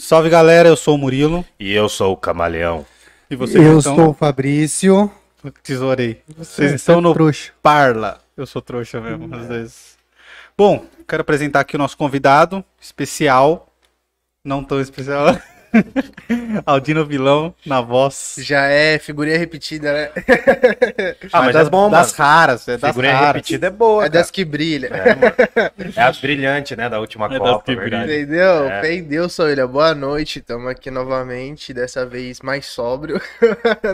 Salve galera, eu sou o Murilo. E eu sou o Camaleão. E vocês Eu estão... sou o Fabrício. Tesourei. Vocês Você estão é no trouxa. Parla. Eu sou trouxa mesmo, às vezes. Bom, quero apresentar aqui o nosso convidado especial. Não tão especial. Aldino Vilão, na voz. Já é figurinha repetida, né? Ah, mas das, é das mano. raras, é das Figurinha raras. repetida é boa, É cara. das que brilha. É. É as brilhantes, né, da última É das Copa, que verdade. brilham. Entendeu? É. Fé em Deus, Soilha. Boa noite. Estamos aqui novamente, dessa vez mais sóbrio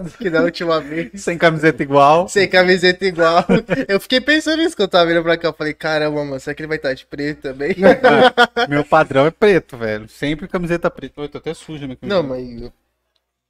do que da última vez. Sem camiseta igual. Sem camiseta igual. Eu fiquei pensando nisso quando eu tava vindo pra cá. Eu falei, caramba, mano, será que ele vai estar de preto também? Meu padrão é preto, velho. Sempre camiseta preta. Eu tô até suja camiseta. Não, mas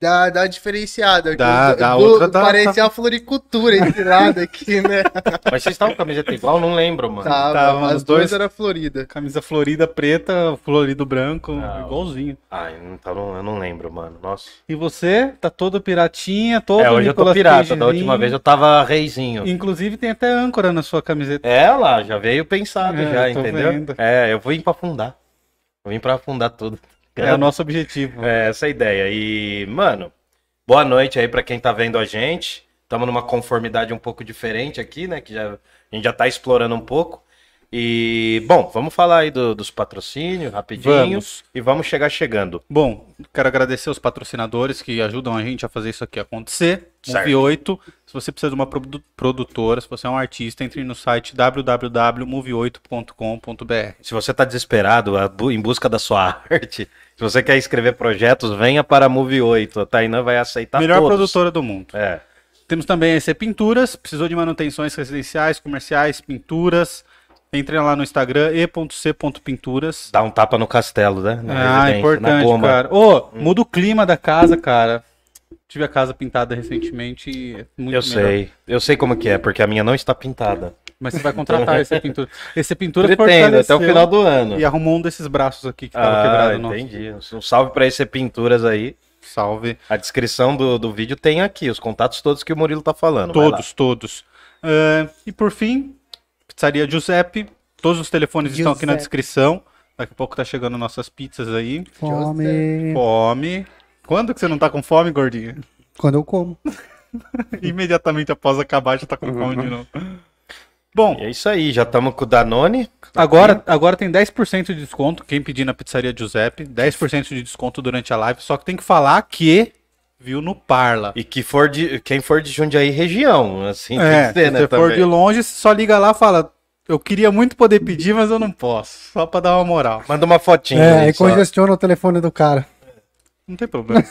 dá, dá diferenciada. Dá, Do- dá, do- outra dá, Parecia tá. uma floricultura esse lado aqui, né? Mas vocês estavam com camiseta igual? Não lembro, mano. Tava, Tava, as os duas dois- eram florida. Camisa florida preta, florido branco, Não. igualzinho. Ai, então não- eu não lembro, mano. Nossa. E você tá todo piratinha, todo é, hoje eu tô Nicolas pirata. Cagezinho. Da última vez eu tava reizinho. Inclusive tem até âncora na sua camiseta. É, lá, já veio pensado É, já, entendeu? vendo. É, eu vim pra afundar. Eu vim pra afundar tudo. É, o nosso objetivo. É, essa é a ideia. E, mano, boa noite aí pra quem tá vendo a gente. Estamos numa conformidade um pouco diferente aqui, né? Que já, a gente já tá explorando um pouco. E, bom, vamos falar aí do- dos patrocínios rapidinho. Vamos. E vamos chegar chegando. Bom, quero agradecer os patrocinadores que ajudam a gente a fazer isso aqui acontecer. Certo. Movie 8. Se você precisa de uma produ- produtora, se você é um artista, entre no site www.movie8.com.br. Se você tá desesperado em busca da sua arte, se você quer escrever projetos, venha para a Move 8. A Tainã vai aceitar Melhor todos. produtora do mundo. É. Temos também a EC Pinturas, precisou de manutenções residenciais, comerciais, pinturas. Entre lá no Instagram, e.c.pinturas. Dá um tapa no castelo, né? Na Ah, importante, cara. Ô, muda o clima da casa, cara. Tive a casa pintada recentemente e é muito Eu melhor. sei. Eu sei como que é, porque a minha não está pintada. Mas você vai contratar esse pintura. Esse pintura Pretendo, até o final do ano. E arrumou um desses braços aqui que tava Ah, quebrado. Nosso. entendi. Um salve para esse Pinturas aí. Salve. A descrição do, do vídeo tem aqui, os contatos todos que o Murilo tá falando. Todos, todos. Ah, e por fim, Pizzaria Giuseppe. Todos os telefones estão aqui na Giuseppe. descrição. Daqui a pouco tá chegando nossas pizzas aí. Fome. Fome. Quando que você não tá com fome, gordinha? Quando eu como. Imediatamente após acabar, já tá com fome de novo. Bom, E é isso aí, já estamos com o Danone. Agora, agora tem 10% de desconto. Quem pedir na pizzaria Giuseppe, 10% de desconto durante a live. Só que tem que falar que viu no Parla. E que for de, quem for de Jundiaí região, assim, É, tem que ser, se né, você for de longe, só liga lá e fala: Eu queria muito poder pedir, mas eu não posso. Só pra dar uma moral. Manda uma fotinha É, aí só. congestiona o telefone do cara. Não tem problema.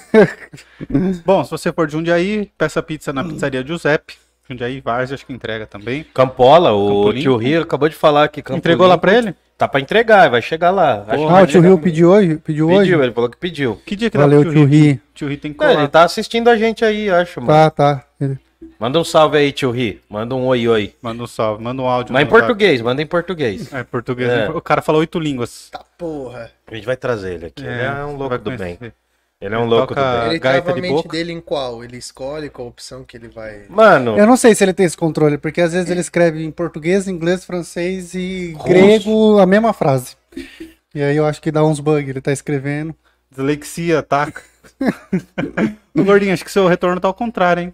Bom, se você for de Jundiaí, peça pizza na pizzaria Giuseppe. Jundiaí, Várzea, acho que entrega também. Campola, o tio Rio acabou de falar que Campo Entregou lá pra ele? Tá pra entregar, vai chegar lá. Porra, Ah, o tio Rio pediu hoje? Pediu, Pediu, hoje? ele falou que pediu. Que dia que Valeu, dá tio Rio. Tio Ri tem que É, colar. ele tá assistindo a gente aí, acho, mano. Tá, tá. Ele- Manda um salve aí, tio Ri. Manda um oi, oi. Manda um salve, manda um áudio. Mas em português, manda em português. É, português. É. O cara falou oito línguas. Tá porra. A gente vai trazer ele aqui. ele é um louco do bem. Ele é um Ele louco toca- do bem. Ele gaita trava a de boca? dele em qual? Ele escolhe qual opção que ele vai. Mano, Eu não sei se ele tem esse controle, porque às vezes ele escreve em português, inglês, francês e Russo. grego a mesma frase. E aí eu acho que dá uns bugs, ele tá escrevendo. Dislexia, ataca. Gordinho, acho que seu retorno tá ao contrário, hein?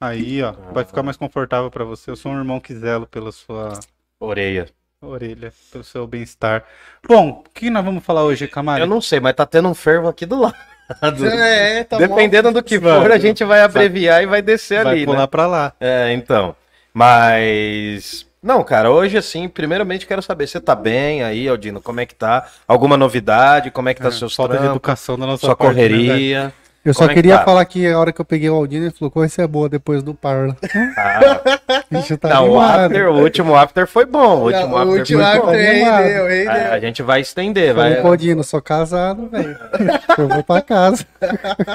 Aí, ó. Vai ficar mais confortável pra você. Eu sou um irmão que zelo pela sua orelha. Orelha, pelo seu bem-estar. Bom, o que nós vamos falar hoje, Camari? Eu não sei, mas tá tendo um fervo aqui do lado. É, tá Dependendo do que Vai, for, a gente vai abreviar e vai descer Vai ali, pular né? pra lá. É, então. Mas. Não, cara, hoje, assim, primeiramente quero saber, você tá bem aí, Aldino? Como é que tá? Alguma novidade? Como é que tá É, seus falta de educação da nossa Sua parte, né, correria? Eu só é que queria tá? falar que a hora que eu peguei o Aldino, ele falou, coisa é boa depois do Parla. Ah, Bicho tá não, o, after, o último after foi bom. O último Não, o after último foi bom. after rendeu, rendeu. A, a gente vai estender, Falei vai. Aldino, sou casado, velho. Eu vou pra casa.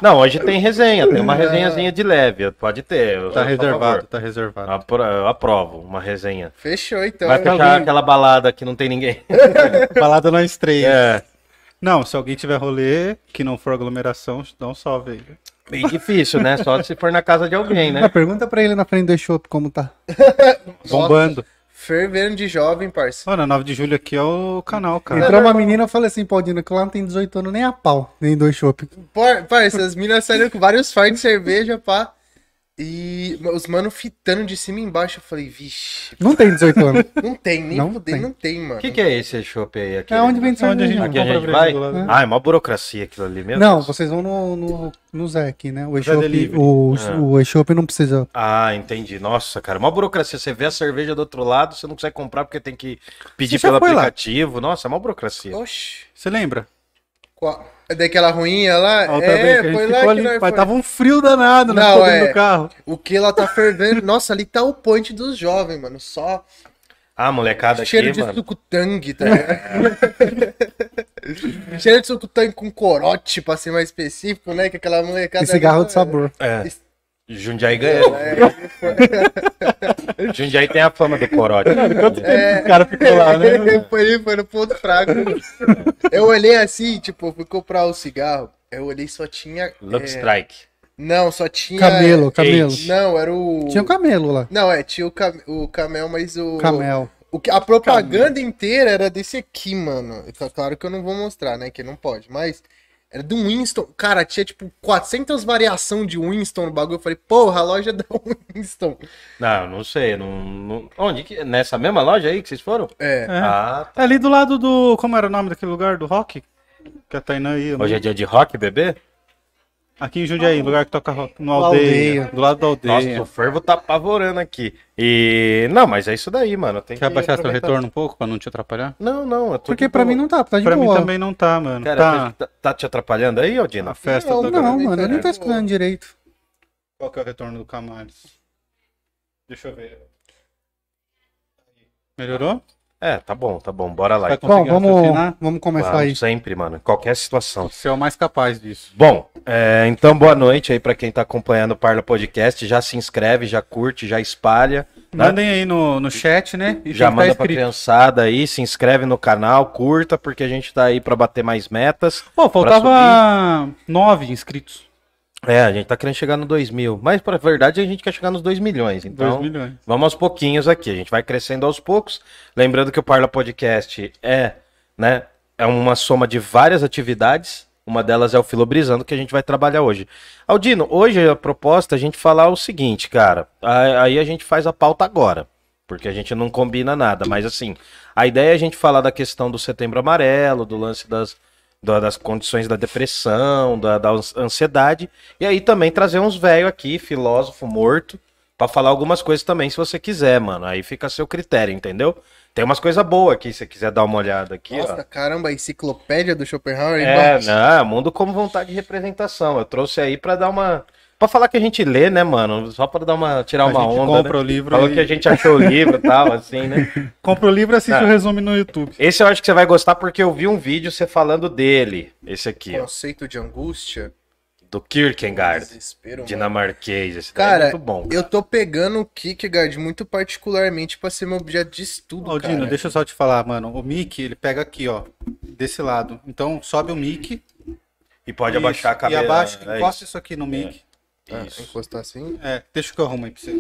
Não, hoje tem resenha, tem uma resenhazinha de leve, pode ter. Tá reservado, tá reservado. Apro- Eu aprovo uma resenha. Fechou, então. Vai fechar alguém- aquela balada que não tem ninguém. Balada nós três. É. Não, se alguém tiver rolê que não for aglomeração, dá um salve aí. Bem difícil, né? Só se for na casa de alguém, Ah, né? pergunta pra ele na frente do shopping como tá. Bombando. Fervendo de jovem, parça. Olha, 9 de julho aqui é o canal, cara. Entrou uma menina, eu falei assim, Paudino, que lá não tem 18 anos nem a pau, nem dois shopping. Par- Parça, as minas saíram com vários fardos de cerveja, pá. E os mano fitando de cima e embaixo. Eu falei, vixe, Não tem 18 anos. não tem, nem Não fudei, tem. não tem, mano. O que, que é esse chopp aí? Aqui? É onde vem É onde a gente. Aqui a gente vai? lado. Ah, é uma burocracia aquilo ali mesmo. Não, vocês vão no, no, no Zé aqui, né? O e-shop, o, Ah. o e-shop não precisa. Ah, entendi. Nossa, cara, uma burocracia. Você vê a cerveja do outro lado, você não consegue comprar porque tem que pedir pelo foi lá? aplicativo. Nossa, é uma burocracia. Oxi. Você lembra? Qual? Daquela ruinha lá? Que é, gente foi lá que ali, nós mas foi. tava um frio danado? Não, dentro é. do carro. O que ela tá fervendo? Nossa, ali tá o point dos jovens, mano. Só Ah, molecada cheiro aqui, de mano. sucutang, tá ligado? cheiro de sucutang com corote, pra ser mais específico, né? Que aquela molecada... E cigarro ali, de sabor. É. Jundiaí ganhou. É, Jundiaí tem a fama do corote. O cara ficou lá, né? foi, foi no ponto fraco. Eu olhei assim, tipo, fui comprar o cigarro. Eu olhei só tinha. Love é, Strike. Não, só tinha. Camelo, camelo. Eight. Não, era o. Tinha o camelo lá. Não, é, tinha o, cam... o camel, mas o. Camel. o que- A propaganda inteira era desse aqui, mano. Tá Claro que eu não vou mostrar, né? Que não pode, mas. Era do Winston. Cara, tinha tipo 400 variação de Winston no bagulho. Eu falei, porra, a loja da Winston. Não, não sei. Não, não- Onde? que- Nessa mesma loja aí que vocês foram? É. É. Ah, É ali do lado do. Como era o nome daquele lugar? Do rock? Que a Tainã ia. né? hoje é dia de rock, bebê? Aqui em Jundiaí, lugar que toca rock. No Do aldeia, Aldeia. Do lado da Nossa, aldeia. o fervo tá apavorando aqui. E. Não, mas é isso daí, mano. Tem Quer que baixar seu retorno um pouco pra não te atrapalhar? Não, não. Eu tô Porque pra boa. mim não tá, tá de Pra mim boa. também não tá, mano. Cara, tá. tá, tá te atrapalhando aí, A Aldina? festa Não, da Não, Pra mim mano, tá eu nem de tô escutando direito. Qual que é o retorno do Camales? Deixa eu ver. Melhorou? É, tá bom, tá bom. Bora lá. Bom, vamos, raciocinar? vamos começar Vamos, aí. sempre, mano. Qualquer situação. Você é o mais capaz disso. Bom, é, então boa noite aí pra quem tá acompanhando o Parla Podcast. Já se inscreve, já curte, já espalha. né? Mandem aí no, no chat, né? E Já tá manda pra escrito. criançada aí, se inscreve no canal, curta, porque a gente tá aí pra bater mais metas. Pô, faltava nove inscritos. É, a gente tá querendo chegar no 2 mil. Mas, pra verdade, a gente quer chegar nos 2 milhões. Então, milhões. vamos aos pouquinhos aqui. A gente vai crescendo aos poucos. Lembrando que o Parla Podcast é, né, é uma soma de várias atividades. Uma delas é o Filobrizando, que a gente vai trabalhar hoje. Aldino, hoje a proposta é a gente falar o seguinte, cara. Aí a gente faz a pauta agora. Porque a gente não combina nada. Mas, assim, a ideia é a gente falar da questão do setembro amarelo, do lance das, da- das condições da depressão, da, da ans- ansiedade. E aí também trazer uns velho aqui, filósofo morto, pra falar algumas coisas também, se você quiser, mano. Aí fica a seu critério, entendeu? Tem umas coisas boas aqui, se você quiser dar uma olhada aqui, ó. Nossa, caramba, a enciclopédia do Schopenhauer. É, não, mundo como vontade de representação. Eu trouxe aí pra dar uma. Pra falar que a gente lê, né, mano? Só pra dar uma. tirar A uma gente onda. compra né? o livro Falou e... que a gente achou o livro e tal, assim, né? Compra o livro e assiste Ah. o resumo no YouTube. Esse eu acho que você vai gostar porque eu vi um vídeo você falando dele. Esse aqui, ó. Conceito de angústia. Do Kierkegaard. Desespero. Dinamarquês. Esse é Cara, muito bom. eu tô pegando o Kierkegaard muito particularmente pra ser meu objeto de estudo, Aldino, cara. deixa eu só te falar, mano. O mic, ele pega aqui, ó. Desse lado. Então, sobe o mic. E pode isso, abaixar a cabeça. E abaixa, é encosta isso aqui no mic. Ah, Isso. encostar assim? É, deixa que eu arrumo aí pra você.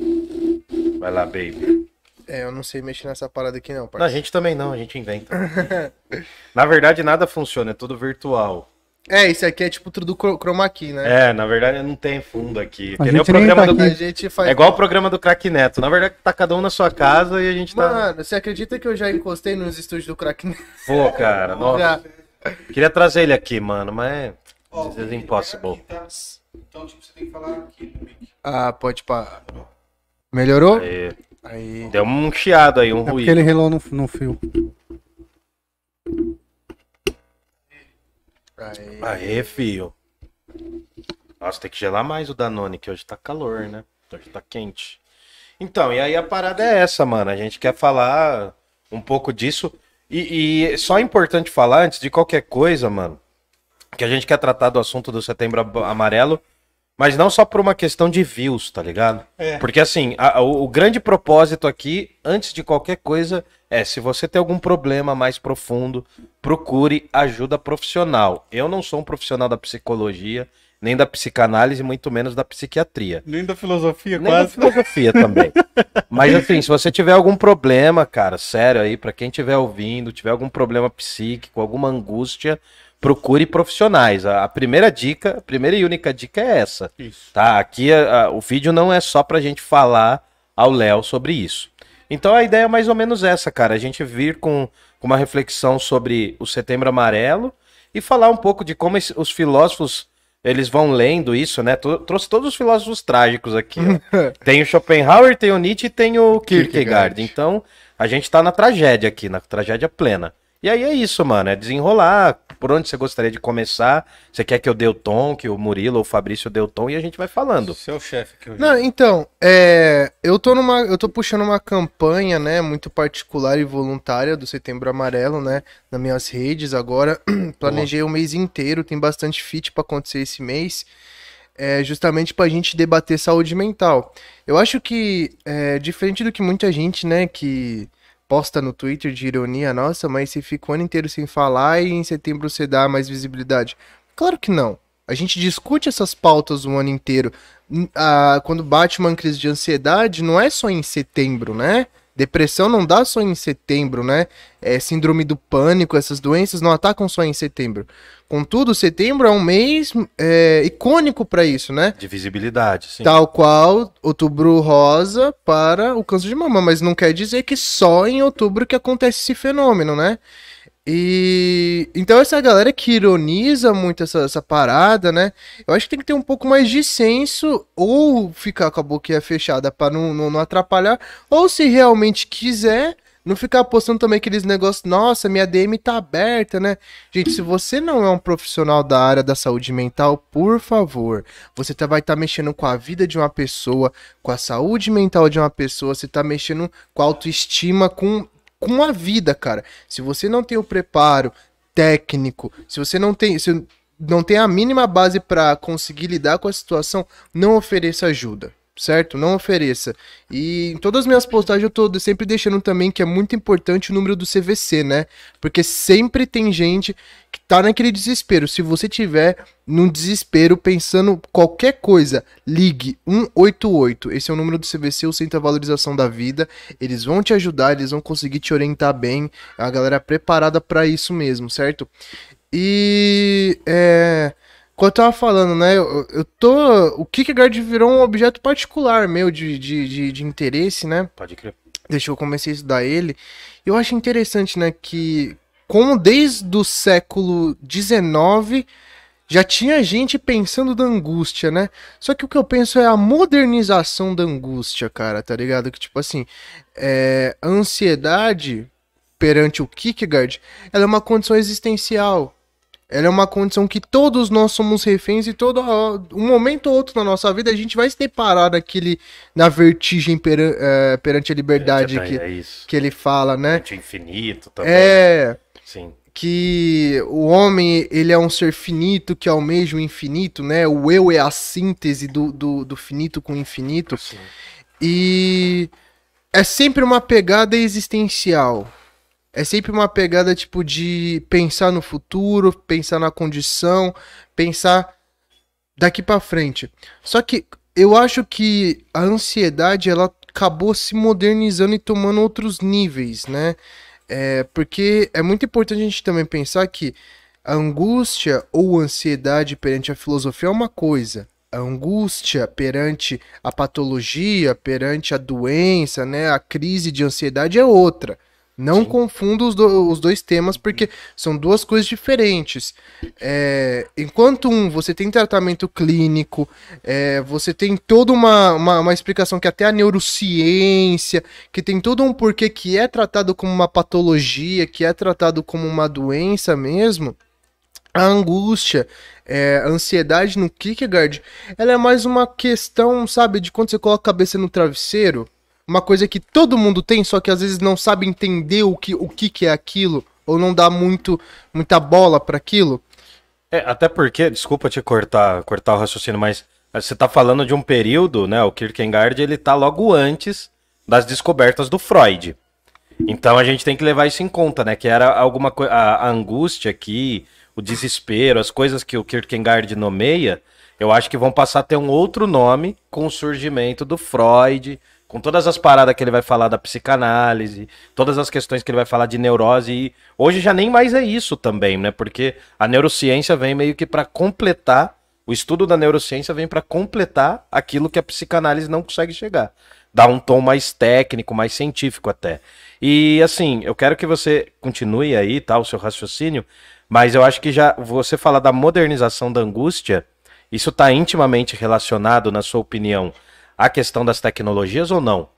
Vai lá, baby. É, eu não sei mexer nessa parada aqui não, Não, a parceiro. gente também não, a gente inventa. na verdade, nada funciona, é tudo virtual. É, isso aqui é tipo tudo cro- chroma key, né? É, na verdade, não tem fundo aqui. A Que nem o gente nem programa tá do... aqui. A gente faz... É igual o programa do Crack Neto. Na verdade, tá cada um na sua casa e a gente tá. Mano, você acredita que eu já encostei nos estúdios do Crack? Pô, cara, nossa. Já. Queria trazer ele aqui, mano, mas. This is impossible. Então, tipo, você tem que falar aqui no mic. Ah, pode pá. Melhorou? Aí, Aí. deu um chiado aí, um É porque ruído. ele relou no, no fio. Aí. Aê, fio. Nossa, tem que gelar mais o Danone, que hoje tá calor, né? Hoje tá quente. Então, e aí a parada é essa, mano. A gente quer falar um pouco disso. E, e só é importante falar, antes de qualquer coisa, mano, que a gente quer tratar do assunto do setembro amarelo, mas não só por uma questão de views, tá ligado? É. Porque assim, a- a- o, grande propósito aqui, antes de qualquer coisa, é se você tem algum problema mais profundo, procure ajuda profissional. Eu não sou um profissional da psicologia, nem da psicanálise, muito menos da psiquiatria. Nem da filosofia, Nem da quase. filosofia também. Mas assim, se você tiver algum problema, cara, sério aí, pra quem estiver ouvindo, tiver algum problema psíquico, alguma angústia, procure profissionais. A, primeira dica, a primeira e única dica é essa. Isso. Tá? Aqui a- a- o vídeo não é só pra gente falar ao Léo sobre isso. Então a ideia é mais ou menos essa, cara. A gente vir com, com uma reflexão sobre o Setembro Amarelo e falar um pouco de como os filósofos eles vão lendo isso, né? Tô- trouxe todos os filósofos trágicos aqui. tem o Schopenhauer, tem o Nietzsche e tem o Kierkegaard. Kierkegaard. Então a gente tá na tragédia aqui, na tragédia plena. E aí é isso, mano. É desenrolar. Por onde você gostaria de começar? Você quer que eu dê o tom, que o Murilo ou o Fabrício dê o tom e a gente vai falando. Seu chefe que eu Não, então, é, eu tô numa, eu tô puxando uma campanha, né, muito particular e voluntária do Setembro Amarelo, né, nas minhas redes agora. Planejei o mês inteiro, tem bastante fit pra acontecer esse mês, é, justamente pra gente debater saúde mental. Eu acho que, é, diferente do que muita gente, né, que posta no Twitter de ironia, nossa, mas você fica o ano inteiro sem falar e em setembro você dá mais visibilidade. Claro que não. A gente discute essas pautas o ano inteiro. Ah, quando bate uma crise de ansiedade, não é só em setembro, né? Depressão não dá só em setembro, né? É, síndrome do pânico, essas doenças não atacam só em setembro. Contudo, setembro é um mês é, icônico para isso, né? De visibilidade, sim. Tal qual outubro rosa para o câncer de mama, mas não quer dizer que só em outubro que acontece esse fenômeno, né? E então essa galera que ironiza muito essa, essa parada, né? Eu acho que tem que ter um pouco mais de senso ou ficar com a boquinha fechada para não, não, não atrapalhar, ou se realmente quiser, não ficar postando também aqueles negócios, nossa, minha DM tá aberta, né? Gente, se você não é um profissional da área da saúde mental, por favor, você tá, vai estar mexendo com a vida de uma pessoa, com a saúde mental de uma pessoa, você tá mexendo com a autoestima, com, com a vida, cara. Se você não tem o preparo técnico, se você não tem, se não tem a mínima base pra conseguir lidar com a situação, não ofereça ajuda. Certo? Não ofereça. E em todas as minhas postagens eu tô sempre deixando também que é muito importante o número do CVC, né? Porque sempre tem gente que tá naquele desespero. Se você tiver num desespero pensando qualquer coisa, ligue 188. Esse é o número do CVC, o Centro de Valorização da Vida. Eles vão te ajudar, eles vão conseguir te orientar bem. A galera é preparada pra isso mesmo, certo? E é, como eu tava falando, né? Eu, eu tô. O Kierkegaard virou um objeto particular meu de, de, de, de interesse, né? Pode crer. Deixa eu comecei a estudar ele. Eu acho interessante, né, que como desde o século XIX já tinha gente pensando da angústia, né? Só que o que eu penso é a modernização da angústia, cara, tá ligado? Que tipo assim, é, a ansiedade perante o Kierkegaard, ela é uma condição existencial. Ela é uma condição que todos nós somos reféns e todo um momento ou outro na nossa vida a gente vai se deparar naquele na vertigem peran- eh, perante a liberdade é, que, é que ele fala, né? Mente infinito também. É Sim. que o homem ele é um ser finito que almeja o infinito, né? O eu é a síntese do, do, do finito com o infinito. Sim. E é sempre uma pegada existencial. É sempre uma pegada tipo de pensar no futuro, pensar na condição, pensar daqui pra frente. Só que eu acho que a ansiedade ela acabou se modernizando e tomando outros níveis, né? É, porque é muito importante a gente também pensar que a angústia ou ansiedade perante a filosofia é uma coisa. A angústia perante a patologia, perante a doença, né, a crise de ansiedade é outra. Não Sim. confunda os, do- os dois temas, porque são duas coisas diferentes. É, enquanto um você tem tratamento clínico, é, você tem toda uma, uma, uma explicação que até a neurociência, que tem todo um porquê que é tratado como uma patologia, que é tratado como uma doença mesmo. A angústia, é, a ansiedade no Kierkegaard, ela é mais uma questão, sabe, de quando você coloca a cabeça no travesseiro, uma coisa que todo mundo tem, só que às vezes não sabe entender o que, o que, que é aquilo, ou não dá muito, muita bola para aquilo. É, até porque, desculpa te cortar, cortar o raciocínio, mas você tá falando de um período, né? O Kierkegaard, ele tá logo antes das descobertas do Freud. Então a gente tem que levar isso em conta, né? Que era alguma coisa. A angústia aqui, o desespero, as coisas que o Kierkegaard nomeia, eu acho que vão passar a ter um outro nome com o surgimento do Freud, com todas as paradas que ele vai falar da psicanálise, todas as questões que ele vai falar de neurose. E hoje já nem mais é isso também, né? Porque a neurociência vem meio que para completar, o estudo da neurociência vem para completar aquilo que a psicanálise não consegue chegar. Dar um tom mais técnico, mais científico até. E assim, eu quero que você continue aí, tá, o seu raciocínio, mas eu acho que já você falar da modernização da angústia, isso está intimamente relacionado, na sua opinião, à questão das tecnologias ou não?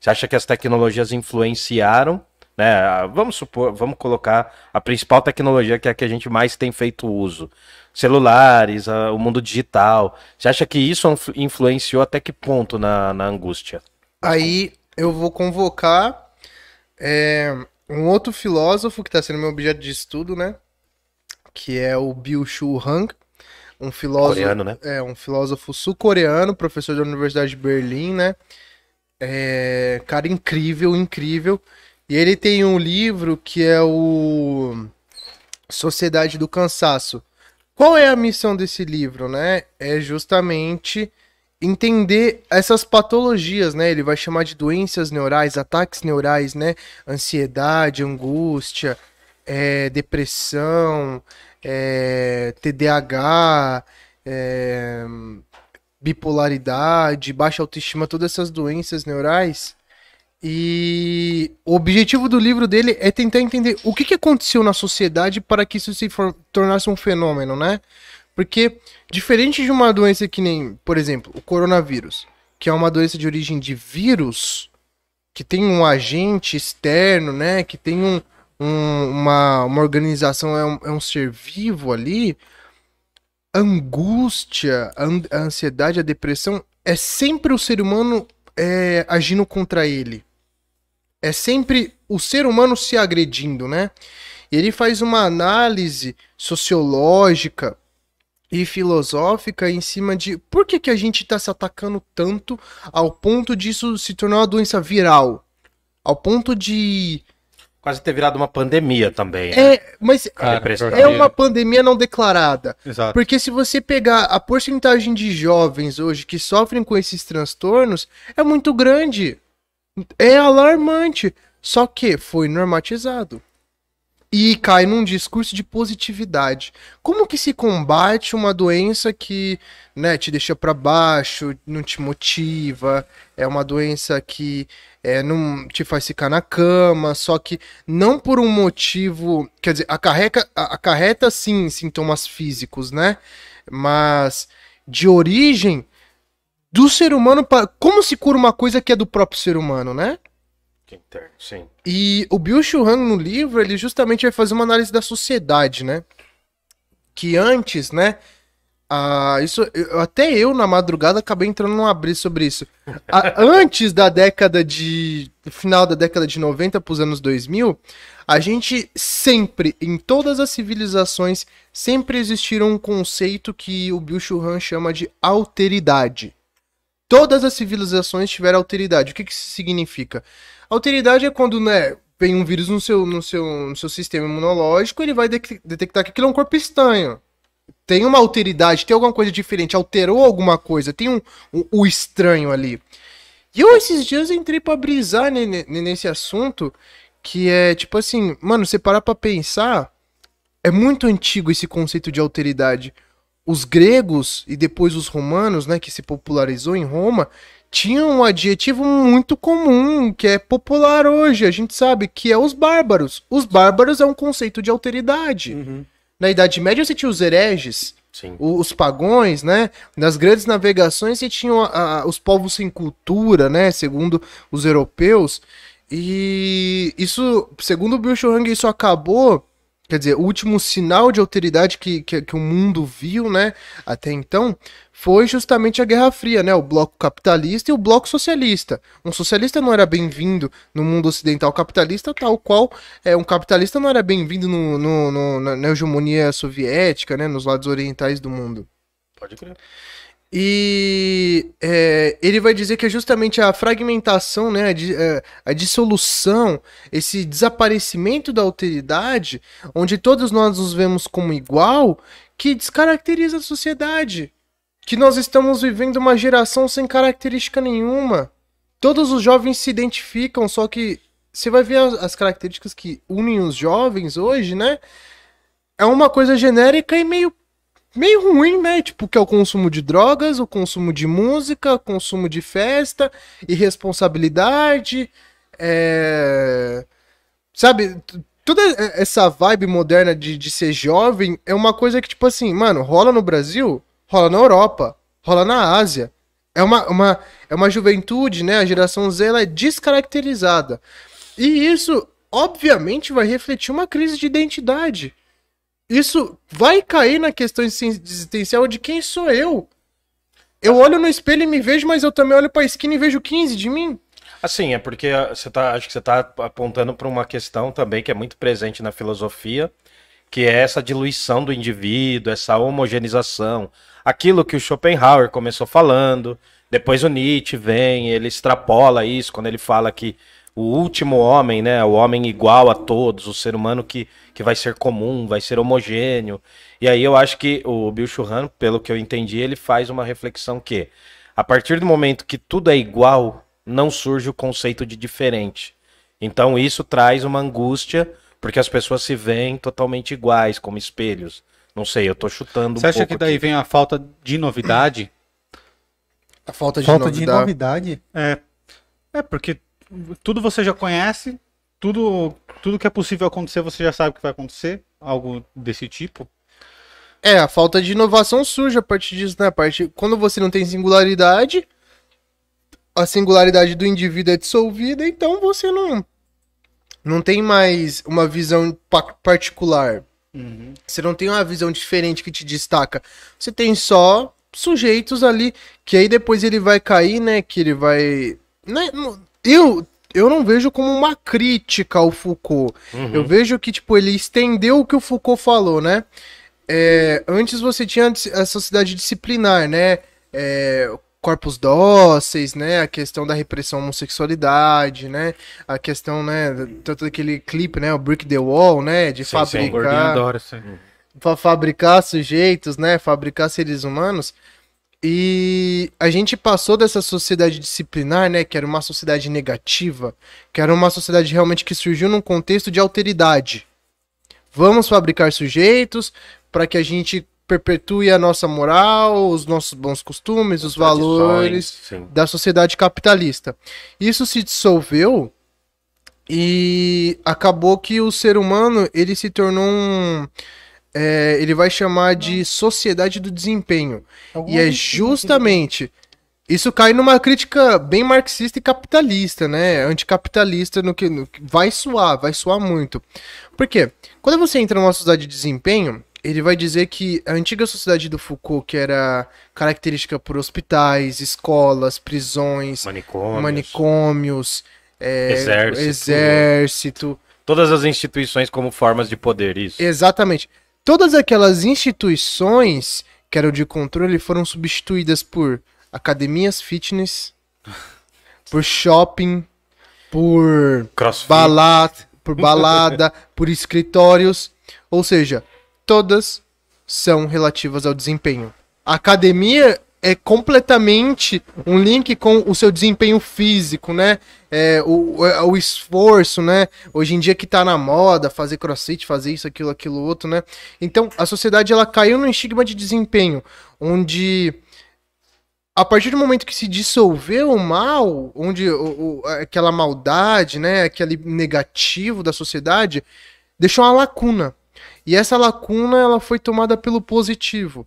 Você acha que as tecnologias influenciaram, né? Vamos supor, vamos colocar a principal tecnologia que é a que a gente mais tem feito uso, celulares, a- o mundo digital. Você acha que isso influ- influenciou até que ponto na, na angústia? Aí eu vou convocar é, um outro filósofo que está sendo meu objeto de estudo, né? Que é o Byung-Chul Han, um filósofo, Coreano, né? é um filósofo sul-coreano, professor da Universidade de Berlim, né? É, cara incrível, incrível. E ele tem um livro que é o Sociedade do Cansaço. Qual é a missão desse livro, né? É justamente entender essas patologias, né? Ele vai chamar de doenças neurais, ataques neurais, né? Ansiedade, angústia, é, depressão, é, TDAH, é, bipolaridade, baixa autoestima, todas essas doenças neurais. E o objetivo do livro dele é tentar entender o que, que aconteceu na sociedade para que isso se tornasse um fenômeno, né? Porque, diferente de uma doença que nem, por exemplo, o coronavírus, que é uma doença de origem de vírus, que tem um agente externo, né? Que tem um, um- uma, uma organização, é um, é um ser vivo ali. A angústia, a, an- a ansiedade, a depressão é sempre o ser humano é, agindo contra ele. É sempre o ser humano se agredindo, né? E ele faz uma análise sociológica e filosófica em cima de por que, que a gente está se atacando tanto ao ponto disso se tornar uma doença viral. Ao ponto de. Quase ter virado uma pandemia também. né? É, mas A depressão. é uma pandemia não declarada. Exato. Porque se você pegar a porcentagem de jovens hoje que sofrem com esses transtornos, é muito grande. É alarmante. Só que foi normatizado. E cai num discurso de positividade. Como que se combate uma doença que, né, te deixa pra baixo, não te motiva, é uma doença que é, não te faz ficar na cama, só que não por um motivo, quer dizer, acarreta, acarreta sim sintomas físicos, né? Mas de origem do ser humano para como se cura uma coisa que é do próprio ser humano, né? Interno, Sim. E o Byung-Chul Han no livro, ele justamente vai fazer uma análise da sociedade, né? Que antes, né? Ah, isso, eu- até eu na madrugada acabei entrando num abrir sobre isso. A- antes da década de. final da década de 90 para os anos 2000, a gente sempre, em todas as civilizações, sempre existiram um conceito que o Byung-Chul Han chama de alteridade. Todas as civilizações tiveram alteridade. O que, que isso significa? Alteridade é quando, né, vem um vírus no seu, no seu, no seu sistema imunológico, ele vai dec- detectar que aquilo é um corpo estranho. Tem uma alteridade, tem alguma coisa diferente, alterou alguma coisa, tem um, um- o estranho ali. E eu esses dias entrei pra brisar ne- ne- nesse assunto, que é tipo assim, mano, você parar pra pensar, é muito antigo esse conceito de alteridade. Os gregos e depois os romanos, né, que se popularizou em Roma, tinham um adjetivo muito comum, que é popular hoje, a gente sabe, que é os bárbaros. Os bárbaros é um conceito de alteridade. Na Idade Média você tinha os hereges, Sim. os pagões, né? Nas grandes navegações você tinha a- a- os povos sem cultura, né? Segundo os europeus. E isso, segundo o Bill Churang, isso acabou. Quer dizer, o último sinal de alteridade que, que, que o mundo viu, né? Até então, foi justamente a Guerra Fria, né? O bloco capitalista e o bloco socialista. Um socialista não era bem-vindo no mundo ocidental capitalista, tal qual é, um capitalista não era bem-vindo no, no- no- na, hegemonia soviética, né? Nos lados orientais do mundo. Pode crer. E é, ele vai dizer que é justamente a fragmentação, né, a, é, a dissolução, esse desaparecimento da alteridade, onde todos nós nos vemos como igual, que descaracteriza a sociedade. Que nós estamos vivendo uma geração sem característica nenhuma. Todos os jovens se identificam, só que você vai ver as, as características que unem os jovens hoje, né? É uma coisa genérica e meio meio ruim, né? Tipo, que é o consumo de drogas, o consumo de música, o consumo de festa, irresponsabilidade, é... sabe? Toda essa vibe moderna de, de ser jovem é uma coisa que, tipo assim, mano, rola no Brasil, rola na Europa, rola na Ásia. É uma, uma, é uma juventude, né? A geração Z ela é descaracterizada. E isso, obviamente, vai refletir uma crise de identidade isso vai cair na questão existen- existencial de quem sou eu. Eu olho no espelho e me vejo, mas eu também olho pra esquina e vejo 15 de mim. Assim, é porque ah, você tá, acho que você está apontando para uma questão também que é muito presente na filosofia, que é essa diluição do indivíduo, essa homogeneização. Aquilo que o Schopenhauer começou falando, depois o Nietzsche vem, ele extrapola isso quando ele fala que o último homem, né, o homem igual a todos, o ser humano que, que vai ser comum, vai ser homogêneo. E aí eu acho que o Bill Churran, pelo que eu entendi, ele faz uma reflexão que a partir do momento que tudo é igual, não surge o conceito de diferente. Então isso traz uma angústia, porque as pessoas se veem totalmente iguais, como espelhos. Não sei, eu tô chutando um Você acha pouco que daí aqui. vem a falta de novidade? A falta de Falta de novidade. novidade. É. É, porque tudo você já conhece, tudo, tudo que é possível acontecer você já sabe o que vai acontecer, algo desse tipo. É, a falta de inovação surge a partir disso, né? A partir, quando você não tem singularidade, a singularidade do indivíduo é dissolvida, então você não, não tem mais uma visão pa- particular. Você não tem uma visão diferente que te destaca. Você tem só sujeitos ali que aí depois ele vai cair, né? Que ele vai. Né, eu, eu não vejo como uma crítica ao Foucault. Uhum. Eu vejo que, tipo, ele estendeu o que o Foucault falou, né? É, antes você tinha a sociedade disciplinar, né? É, corpos dóceis, né? A questão da repressão à homossexualidade, né? A questão, né? Tanto daquele clipe, né? O Brick the Wall, né? De Sim, sim, fabricar adora para fabricar sujeitos, né? Fabricar seres humanos. E a gente passou dessa sociedade disciplinar, né? Que era uma sociedade negativa, que era uma sociedade realmente que surgiu num contexto de alteridade. Vamos fabricar sujeitos para que a gente perpetue a nossa moral, os nossos bons costumes, os valores Sim. da sociedade capitalista. Isso se dissolveu e acabou que o ser humano ele se tornou um é, ele vai chamar de sociedade do desempenho. E é justamente. Isso cai numa crítica bem marxista e capitalista, né? Anticapitalista no que, no que- vai suar, vai suar muito. Por quê? Quando você entra numa sociedade de desempenho, ele vai dizer que a antiga sociedade do Foucault, que era característica por hospitais, escolas, prisões, Manicômios. manicômios, é, Exército. exército, Todas as instituições como formas de poder, isso. Exatamente. Todas aquelas instituições que eram de controle foram substituídas por academias fitness, por shopping, por Crossfit. balada, por balada, por escritórios, ou seja, todas são relativas ao desempenho. A academia é completamente um link com o seu desempenho físico, né? É, o, o- o esforço, né? Hoje em dia que tá na moda fazer crossfit, fazer isso, aquilo, aquilo outro, né? Então, a sociedade ela caiu no estigma de desempenho, onde a partir do momento que se dissolveu o mal, onde o- o- aquela maldade, né, aquele negativo da sociedade, deixou uma lacuna. E essa lacuna ela foi tomada pelo positivo.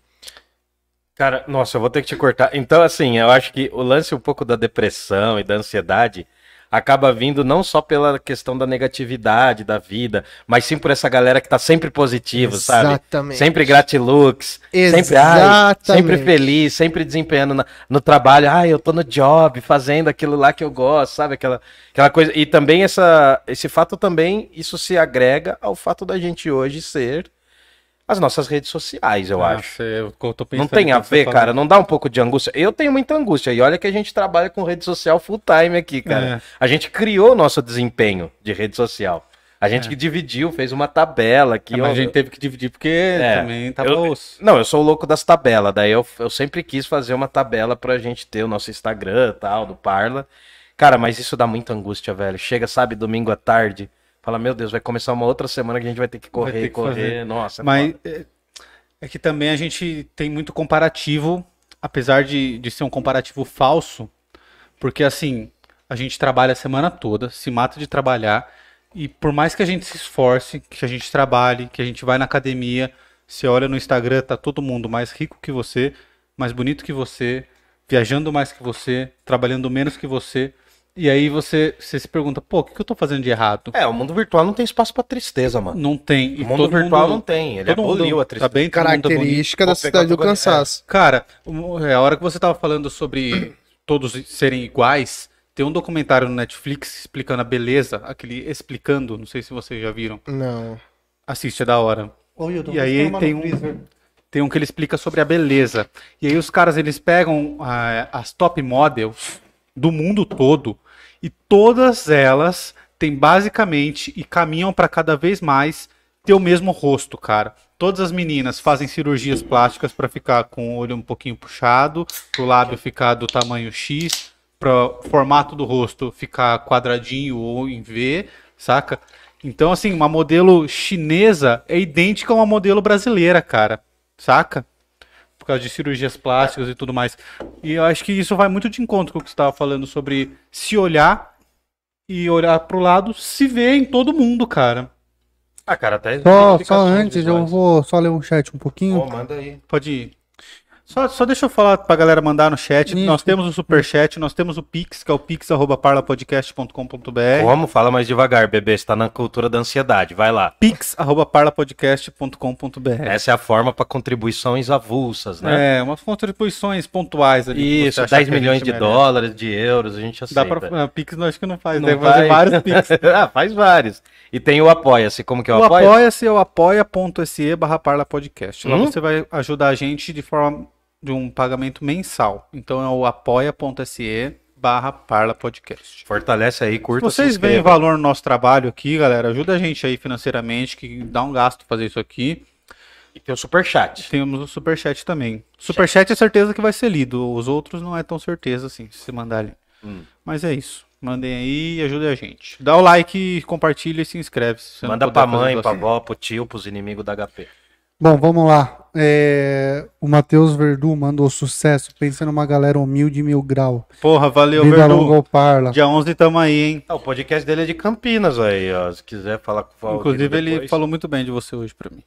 Cara, nossa, eu vou ter que te cortar. Então, assim, eu acho que o lance um pouco da depressão e da ansiedade acaba vindo não só pela questão da negatividade da vida, mas sim por essa galera que tá sempre positiva, sabe? Exatamente. Sempre gratilux, sempre, ai, sempre feliz, sempre desempenhando na- no trabalho. Ai, eu tô no job, fazendo aquilo lá que eu gosto, sabe? Aquela, aquela coisa. E também essa, esse fato também, isso se agrega ao fato da gente hoje ser as nossas redes sociais, eu acho. Nossa, eu tô Não tem a ver, fala. cara? Não dá um pouco de angústia? Eu tenho muita angústia. E olha que a gente trabalha com rede social full time aqui, cara. É. A gente criou o nosso desempenho de rede social. A gente É. que dividiu, fez uma tabela aqui. É, mas a gente teve que dividir porque É, também tava eu- osso. Não, eu sou o louco das tabelas. Daí eu, eu sempre quis fazer uma tabela pra gente ter o nosso Instagram tal, do Parla. Cara, mas isso dá muita angústia, velho. Chega, sabe, domingo à tarde. Fala, meu Deus, vai começar uma outra semana que a gente vai ter que correr, ter que correr. fazer. Nossa, é Mas é, é que também a gente tem muito comparativo, apesar de, de ser um comparativo falso, porque assim, a gente trabalha a semana toda, se mata de trabalhar, e por mais que a gente se esforce, que a gente trabalhe, que a gente vai na academia, você olha no Instagram, tá todo mundo mais rico que você, mais bonito que você, viajando mais que você, trabalhando menos que você, e aí você, você se pergunta, pô, o que que eu tô fazendo de errado? É, o mundo virtual não tem espaço pra tristeza, mano. Não tem. E O mundo virtual mundo- não tem. Ele aboliu a tristeza. bem, tá bonito. Característica Vou da cidade do cansaço. Cara, um, é, a hora que você tava falando sobre todos serem iguais, tem um documentário no Netflix explicando a beleza, aquele explicando, não sei se vocês já viram. Não. Assiste, é da hora. Ô, Hilton, E aí tem um- freezer. Tem um que ele explica sobre a beleza. E aí os caras, eles pegam ah, as top models do mundo todo e todas elas têm basicamente e caminham para cada vez mais ter o mesmo rosto, cara. Todas as meninas fazem cirurgias plásticas para ficar com o olho um pouquinho puxado, o lábio ficar do tamanho X, para o formato do rosto ficar quadradinho ou em V, saca? Então, assim, uma modelo chinesa é idêntica a uma modelo brasileira, cara. Saca? Por causa de cirurgias plásticas e tudo mais. E eu acho que isso vai muito de encontro com o que você estava falando sobre se olhar e olhar pro lado, se ver em todo mundo, cara. Ah, cara, até. Só, só antes, eu visuais. vou só ler um chat um pouquinho. Pô, manda aí. Pode ir. Só, só deixa eu falar pra galera mandar no chat. Isso. Nós temos o superchat, nós temos o Pix, que é o pix.parlapodcast.com.br. Como? Fala mais devagar, bebê. Você tá na cultura da ansiedade. Vai lá. pix.parlapodcast.com.br. Essa é a forma pra contribuições avulsas, né? É, umas contribuições pontuais ali. Isso, achar 10 que a milhões de merece. dólares, de euros, a gente aceita. Dá pra. ah, Pix não, acho que não faz. Não Deve fazer vai. vários Pix. ah, faz vários. E tem o Apoia-se. Como que é o, O Apoia? apoia-se é o apoia.se barra Parla Podcast. Lá Hum? você vai ajudar a gente de forma de um pagamento mensal. Então é o apoia.se barra Parla Podcast. Fortalece aí, Se curta, vocês se veem inscreva. valor no nosso trabalho aqui, galera, ajuda a gente aí financeiramente, que dá um gasto fazer isso aqui. E tem o superchat. Temos o Superchat também. Superchat é certeza que vai ser lido. Os outros não é tão certeza assim, se você mandar ali. Hum. Mas é isso. Mandem aí e ajudem a gente. Dá o like, compartilha e se inscreve. se Manda pra mãe, pra doação. avó, pro tio, pros inimigos da HP. Bom, vamos lá. É, o Matheus Verdu mandou sucesso. Pensa numa galera humilde mil grau. Porra, valeu, Vida Verdu. longa Parla. Dia 11 tamo aí, hein? Ah, o podcast dele é de Campinas, aí, ó. Se quiser falar com o Valdir Inclusive, ele depois. falou muito bem de você hoje pra mim.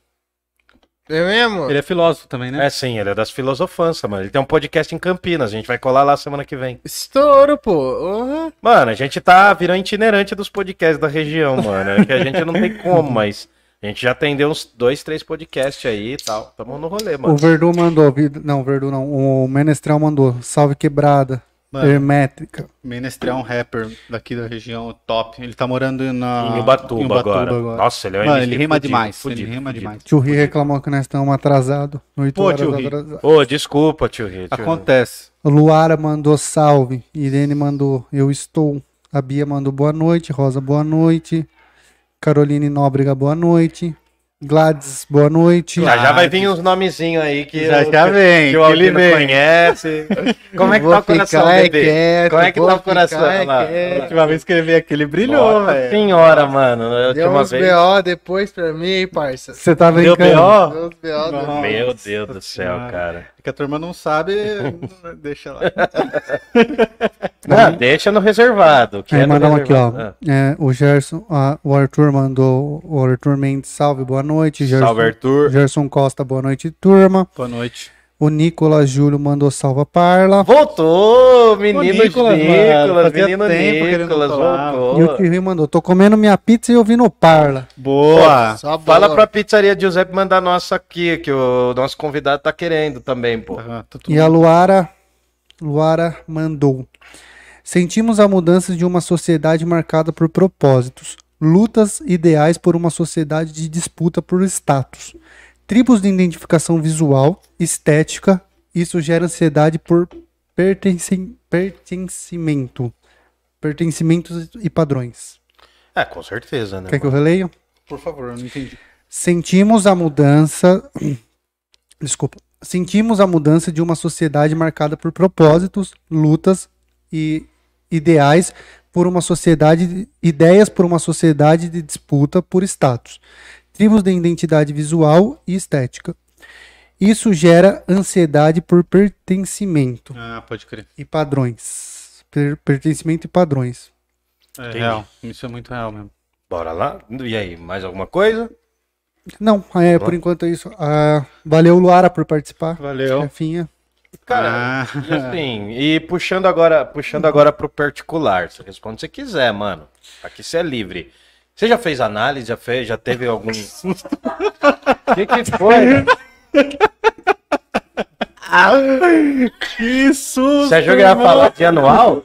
É mesmo? Ele é filósofo também, né? É sim, ele é das filosofanças, mano. Ele tem um podcast em Campinas, a gente vai colar lá semana que vem. Estouro, pô. Uhum. Mano, a gente tá virando itinerante dos podcasts da região, mano. É que a gente não tem como, mas a gente já atendeu uns dois, três podcasts aí e tal. Tamo no rolê, O mano. Verdu mandou. Não, o Verdu não. O Menestrel mandou. Salve quebrada. Mano, Hermétrica. Menestrel é um rapper daqui da região top. Ele tá morando na... Em Ubatuba, agora. Nossa, ele é um Mano, ele rima fudido, demais. fudido, ele rima fudido. demais. Tio Ri reclamou que nós estamos atrasados. 8 Pô, horas tio Ri. atrasados. Ô, desculpa, tio Rito. Acontece. Luara mandou salve. Irene mandou eu estou. A Bia mandou boa noite. Rosa, boa noite. Caroline Nóbrega, boa noite. Gladys, boa noite. Já já vai vir uns nomezinhos aí que, Já eu- já vem, que o vem. conhece. Como é que Vou tá o coração, ficar bebê? quieto, Como é que tá o coração? Olha lá, quieto. A última vez que ele veio aqui, ele brilhou, Nossa velho. senhora, mano. Deu uns vez. BO depois pra mim, hein, parça. Você tá Deu brincando? B.O.? Deu BO Não. depois. Meu Deus do céu, cara. É que a turma não sabe, deixa lá. Não, deixa no reservado. Que Aí é mandamos aqui, ó. reservado. É, o Gerson, ah, o Arthur mandou. O Arthur Mendes, salve, boa noite. Gerson, Salve, Arthur. Gerson Costa, boa noite, turma. Boa noite. O Nicolas Júlio mandou salva Parla. Voltou, menino Nicolas, Nicolas, mano, fazia menino tempo Nicolas, falava. E o voltou. Tio Ri mandou, tô comendo minha pizza e ouvindo Parla. Boa. Só Fala boa. pra pizzaria Giuseppe mandar nossa aqui, que o nosso convidado tá querendo também, pô. Ah, tá E a Luara, Luara mandou. Sentimos a mudança de uma sociedade marcada por propósitos, lutas ideais por uma sociedade de disputa por status. Tribos de identificação visual, estética, isso gera ansiedade por pertencem- pertencimento. Pertencimentos e padrões. É, com certeza, né? Quer que eu releio? Por favor, eu não entendi. Sentimos a mudança. Desculpa. Sentimos a mudança de uma sociedade marcada por propósitos, lutas e ideais por uma sociedade, ideias por uma sociedade de disputa por status, tribos de identidade visual e estética. Isso gera ansiedade por pertencimento Ah, pode crer. e padrões. Per- pertencimento e padrões. É Entendi. real. Isso é muito real mesmo. Bora lá? E aí, mais alguma coisa? Não, é, por enquanto é isso. Ah, valeu, Luara, por participar. Valeu. Chefinha. Cara, Ah. e assim, e puxando agora, puxando agora pro particular, você responde se você quiser, mano. Aqui você é livre. Você já fez análise, já fez, já teve algum O que que foi? Que susto! Você achou que ia falar de anual?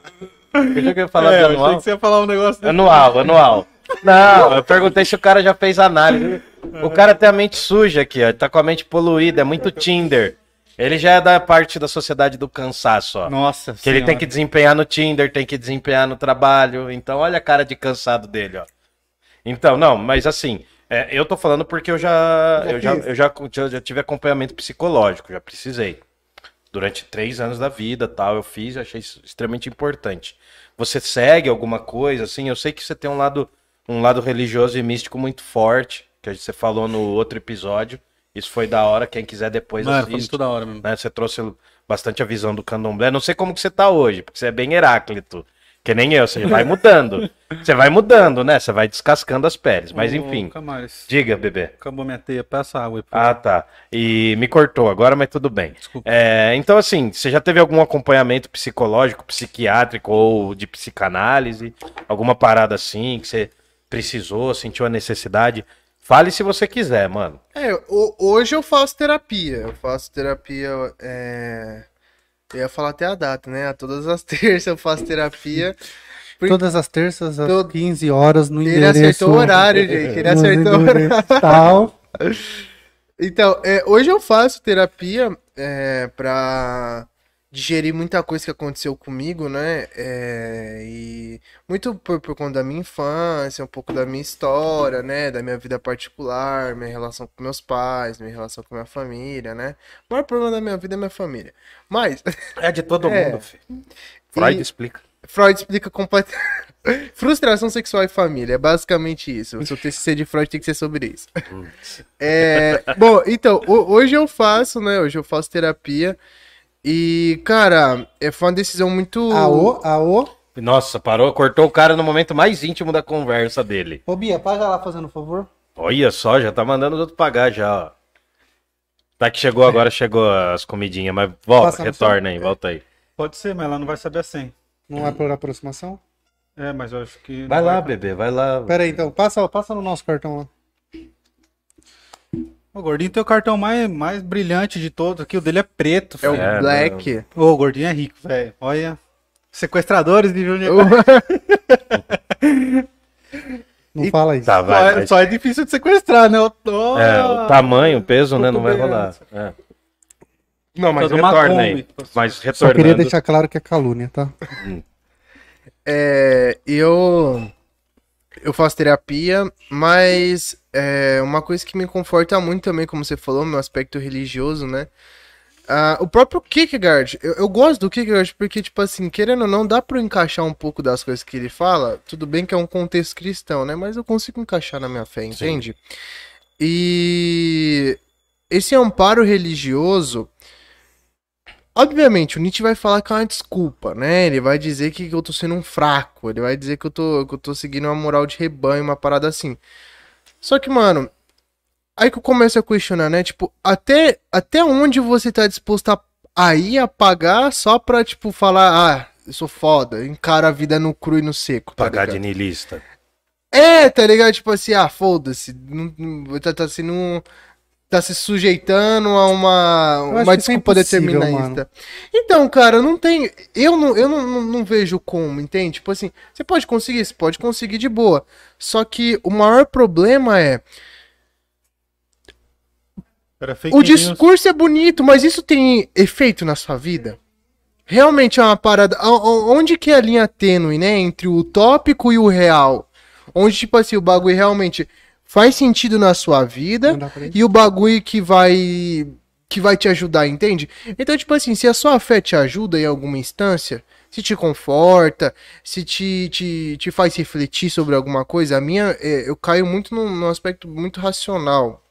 Você achou que ia falar É, de eu achei anual? que você ia falar um negócio desse. Anual, anual. Não, eu perguntei se o cara já fez análise. O cara tem a mente suja aqui, ó. Tá com a mente poluída, é muito Tinder. Ele já é da parte da sociedade do cansaço, ó. Nossa Que ele tem que desempenhar no Tinder, tem que desempenhar no trabalho. Então, olha a cara de cansado dele, ó. Então, não, mas assim, é, eu tô falando porque eu já, Já eu já, eu já, já, já tive acompanhamento psicológico, já precisei. Durante três anos da vida, tal, eu fiz, achei isso extremamente importante. Você segue alguma coisa, assim? Eu sei que você tem um lado, um lado religioso e místico muito forte, que você falou no outro episódio. Isso foi da hora, quem quiser depois Mano, foi assiste muito da hora mesmo. né? Você trouxe bastante a visão do candomblé. Não sei como que você tá hoje, porque você é bem Heráclito. Que nem eu, você vai mudando. Você vai mudando, né? Você vai descascando as peles. Mas Ô, enfim. Diga, bebê. acabou minha teia, peça água aí. Ah, tá. E me cortou agora, mas tudo bem. Desculpa. É, então, assim, você já teve algum acompanhamento psicológico, psiquiátrico ou de psicanálise? Alguma parada assim que você precisou, sentiu a necessidade? Fale se você quiser, mano. É, ho- hoje eu faço terapia. Eu faço terapia. É... Eu ia falar até a data, né? Todas as terças eu faço terapia. Por- Todas as terças, às Todo- 15 horas, no Ele endereço... acertou o horário, gente. Ele acertou o horário. Tal. Então, é, hoje eu faço terapia é, pra digerir muita coisa que aconteceu comigo, né? É, e muito por, por conta da minha infância, um pouco da minha história, né? Da minha vida particular, minha relação com meus pais, minha relação com minha família, né? O maior problema da minha vida é minha família. Mas, É de todo É. mundo, filho. Freud E- explica. Freud explica completamente. Frustração sexual e família, é basicamente isso. O seu TCC de Freud tem que ser sobre isso. É, bom, então, ho- hoje eu faço, né? Hoje eu faço terapia. E, cara, é, foi uma decisão muito. Aô, aô. Nossa, parou, cortou o cara no momento mais íntimo da conversa dele. Ô, Bia, paga lá fazendo um favor. Olha só, já tá mandando os outros pagar já, ó. Tá que chegou agora, chegou as comidinhas, mas volta, Passa retorna aí, volta aí. Pode ser, mas ela não vai saber a senha. Não é por aproximação? É, mas eu acho que. Vai lá, bebê, vai lá. Pera aí, então. Passa, passa no nosso cartão lá. O Gordinho tem o cartão mais, mais brilhante de todos aqui. O dele é preto, É o Black. Ô, o Gordinho é rico, velho. Olha. Sequestradores de Júnior. Não E- fala isso. Tá, Só, vai. é, vai. só é difícil de sequestrar, né? O, oh, É, o tamanho, o peso, né, não vai rolar. É. Não, mas retorna aí. Mas Só retornando. queria deixar claro que é calúnia, tá? É, eu eu faço terapia, mas é uma coisa que me conforta muito também, como você falou, meu aspecto religioso, né? Ah, o próprio Kierkegaard, eu, eu gosto do Kierkegaard porque, tipo assim, querendo ou não, dá pra eu encaixar um pouco das coisas que ele fala. Tudo bem que é um contexto cristão, né? Mas eu consigo encaixar na minha fé, entende? E esse amparo religioso, Obviamente, o Nietzsche vai falar que é uma desculpa, né? Ele vai dizer que eu tô sendo um fraco, ele vai dizer que eu tô, que eu tô seguindo uma moral de rebanho, uma parada assim. Só que, mano, aí que eu começo a questionar, né? Tipo, até, até onde você tá disposto a, a ir a pagar só pra, tipo, falar, ah, eu sou foda, encara a vida no cru e no seco, tá Pagar de ligado? niilista. É, tá ligado? Tipo assim, ah, foda-se, não- não- tá, tá sendo um- Tá se sujeitando a uma, uma é desculpa impossível, determinista. Então, cara, não tem. Eu não, eu não, não, não vejo como, entende? Tipo assim, você pode conseguir, você pode conseguir de boa. Só que o maior problema é. Era fake O news. discurso é bonito, mas isso tem efeito na sua vida? Realmente é uma parada. Onde que é a linha tênue, né? Entre o utópico e o real? Onde, tipo assim, o bagulho realmente faz sentido na sua vida e o bagulho que vai. que vai te ajudar, entende? Então, tipo assim, se a sua fé te ajuda em alguma instância, se te conforta, se te, te, te faz refletir sobre alguma coisa, a minha. é, eu caio muito num, num aspecto muito racional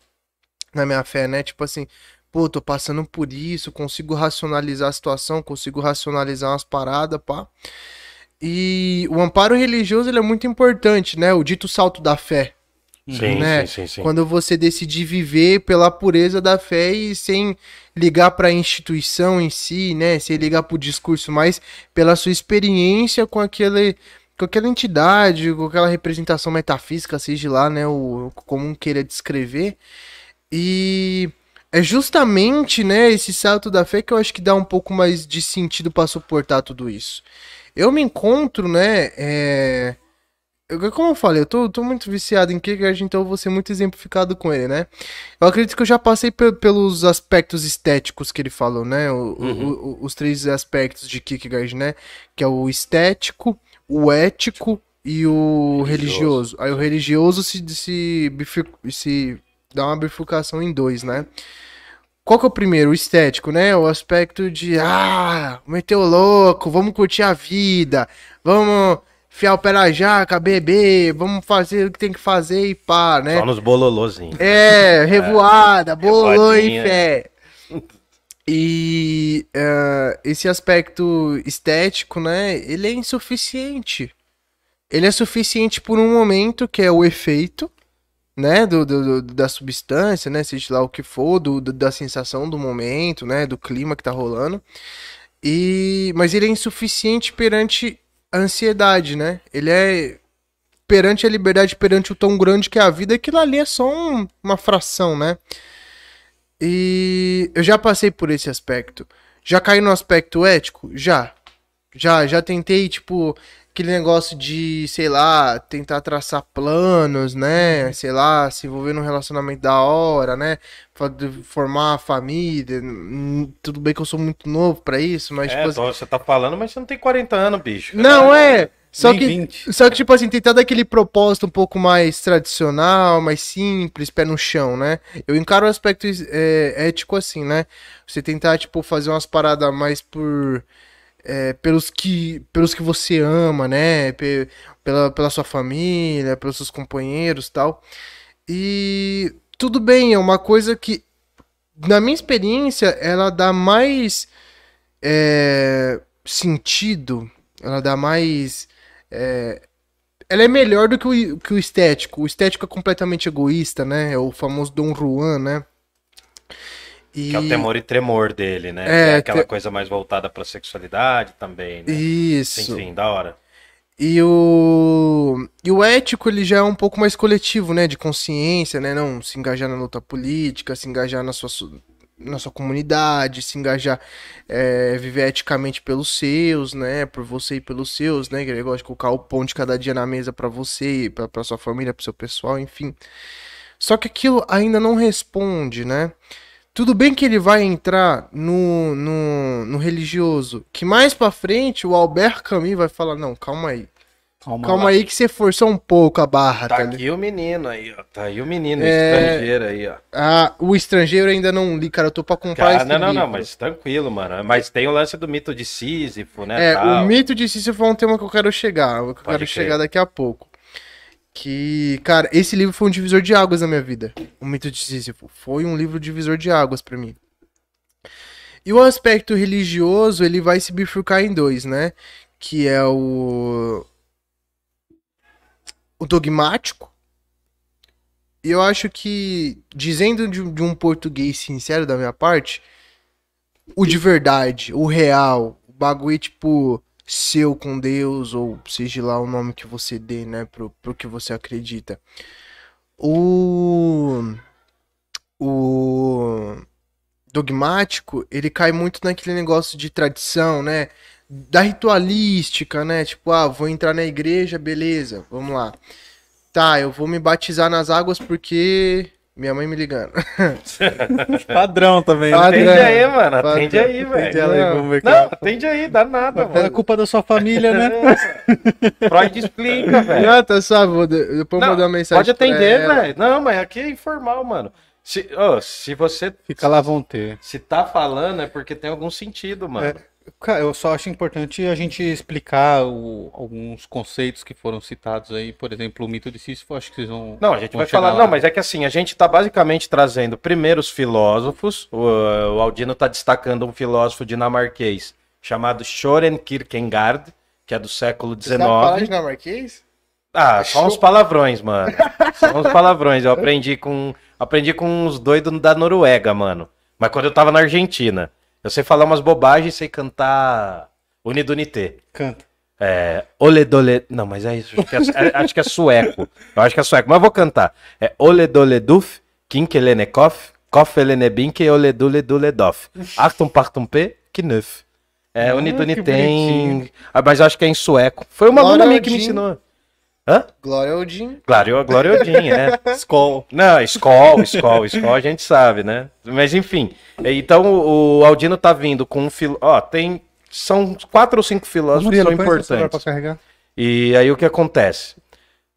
na minha fé, né? Tipo assim, pô, tô passando por isso, consigo racionalizar a situação, consigo racionalizar umas paradas, pá. E o amparo religioso ele é muito importante, né? O dito salto da fé. Sim, né? sim, sim, sim. Quando você decidir viver pela pureza da fé e sem ligar para a instituição em si, né? Sem ligar para o discurso, mas pela sua experiência com aquele com aquela entidade, com aquela representação metafísica, seja lá, né, o como um queira descrever. E é justamente, né, esse salto da fé que eu acho que dá um pouco mais de sentido para suportar tudo isso. Eu me encontro, né, é... eu- como eu falei, eu tô, tô muito viciado em Kierkegaard, então eu vou ser muito exemplificado com ele, né? Eu acredito que eu já passei pe- pelos aspectos estéticos que ele falou, né? O- o- Uhum. o- os três aspectos de Kierkegaard, né? Que é o estético, o ético e o religioso. Religioso. Aí o religioso se, se, se dá uma bifurcação em dois, né? Qual que é o primeiro? O estético, né? O aspecto de, ah, meteu o louco, vamos curtir a vida, vamos fiar o pé na jaca, beber, vamos fazer o que tem que fazer e pá, né? Só nos bololozinhos. É, revoada, bolou em Revoadinha. fé. E eh, esse aspecto estético, né? Ele é insuficiente. Ele é suficiente por um momento, que é o efeito, né? Do, do- do- da substância, né? Seja lá o que for, do, do- da sensação do momento, né? Do clima que tá rolando. E, mas ele é insuficiente perante a ansiedade, né? Ele é perante a liberdade, perante o tão grande que é a vida, aquilo ali é só um- uma fração, né? E eu já passei por esse aspecto. Já caí no aspecto ético? Já. Já, já tentei, tipo, aquele negócio de, sei lá, tentar traçar planos, né? Sei lá, se envolver num relacionamento da hora, né? Formar uma família. Tudo bem que eu sou muito novo pra isso, mas, É, tipo assim. você tá falando, mas você não tem 40 anos, bicho. Não, é. Só Nem que, 20. só que, tipo assim, tentar dar aquele propósito um pouco mais tradicional, mais simples, pé no chão, né? Eu encaro o aspecto é, ético assim, né? Você tentar, tipo, fazer umas paradas mais por. É, pelos, que, pelos que você ama, né? Pe- pela, pela sua família, pelos seus companheiros tal. E tudo bem, é uma coisa que, na minha experiência, ela dá mais é, sentido, ela dá mais. é, ela é melhor do que o, que o estético. O estético é completamente egoísta, né? É o famoso Dom Juan, né? E... Que é o temor e tremor dele, né? É, é aquela te- coisa mais voltada pra sexualidade também, né? Isso. Enfim, da hora. E o, e o ético, ele já é um pouco mais coletivo, né? De consciência, né? Não se engajar na luta política, se engajar na sua, su- na sua comunidade, se engajar, é, viver eticamente pelos seus, né? Por você e pelos seus, né? Que ele gosta de colocar o pão de cada dia na mesa pra você, pra sua família, pro seu pessoal, enfim. Só que aquilo ainda não responde, né? Tudo bem que ele vai entrar no, no, no religioso, que mais pra frente o Albert Camus vai falar, não, calma aí. Calma, Calma aí que você forçou um pouco a barra, Tá tá aqui o menino aí, ó. Tá aí o menino, É. estrangeiro aí, ó. Ah, o estrangeiro eu ainda não li, cara, eu tô pra comprar Cara, esse não, não, não, livro. mas tranquilo, mano. Mas tem o lance do mito de Sísifo, né? É, tal. o mito de Sísifo é um tema que eu quero chegar, que eu Pode quero crer. chegar daqui a pouco. Que, cara, esse livro foi um divisor de águas na minha vida. O mito de Sísifo foi um livro divisor de águas pra mim. E o aspecto religioso, ele vai se bifurcar em dois, né? Que é o o dogmático. E eu acho que, dizendo de, de um português sincero da minha parte, o de verdade, o real, o bagulho tipo seu com Deus, ou seja lá o nome que você dê, né, pro, pro que você acredita. O. O. Dogmático, ele cai muito naquele negócio de tradição, né? Da ritualística, né? Tipo, ah, vou entrar na igreja, beleza, vamos lá. Tá, eu vou me batizar nas águas porque Minha mãe me ligando. Padrão também. Padrão. Atende Padrão. aí, mano. Atende Padrão. aí, Atende ela velho. Não, ela- atende aí, dá nada, É mano. culpa da sua família, né? Freud explica, velho. Ah, tá suave, vou de- depois eu Não, mandar uma mensagem. Pode atender, velho. Não, mas aqui é informal, mano. Se, ô, se você Fica lá, vão ter. se tá falando é porque tem algum sentido, mano. É, Cara, eu só acho importante a gente explicar o- alguns conceitos que foram citados aí. Por exemplo, o mito de Sísifo, acho que vocês vão. Não, a gente vai falar. lá. Não, mas é que assim, a gente tá basicamente trazendo primeiro os filósofos. O, o Aldino tá destacando um filósofo dinamarquês chamado Soren Kierkegaard, que é do século Você sabe falar XIX. dinamarquês? Ah, só uns palavrões, mano. Só uns palavrões. Eu aprendi com. Aprendi com uns doidos da Noruega, mano. Mas quando eu tava na Argentina. Eu sei falar umas bobagens e sei cantar Unidunité. Canta. É. Ole dole. Não, mas é isso. Acho que é, é- acho que é sueco. Eu acho que é sueco, mas eu vou cantar. É Ole dole duf, kinkelenekov, kofelenebinke ole dule dule dof. Achtung partum p, knuf. É, Ah, Unidunité. Ah, mas eu acho que é em sueco. Foi uma Glória aluna minha que me ensinou. Hã? Glória Odin. Glória, Glória Odin, é. Skol. Não, escola, escola, escola a gente sabe, né? Mas enfim. Então o o Aldino tá vindo com um filo. Ó, tem. São quatro ou cinco filósofos que Murilo, são celular pra importantes. carregar. E aí o que acontece?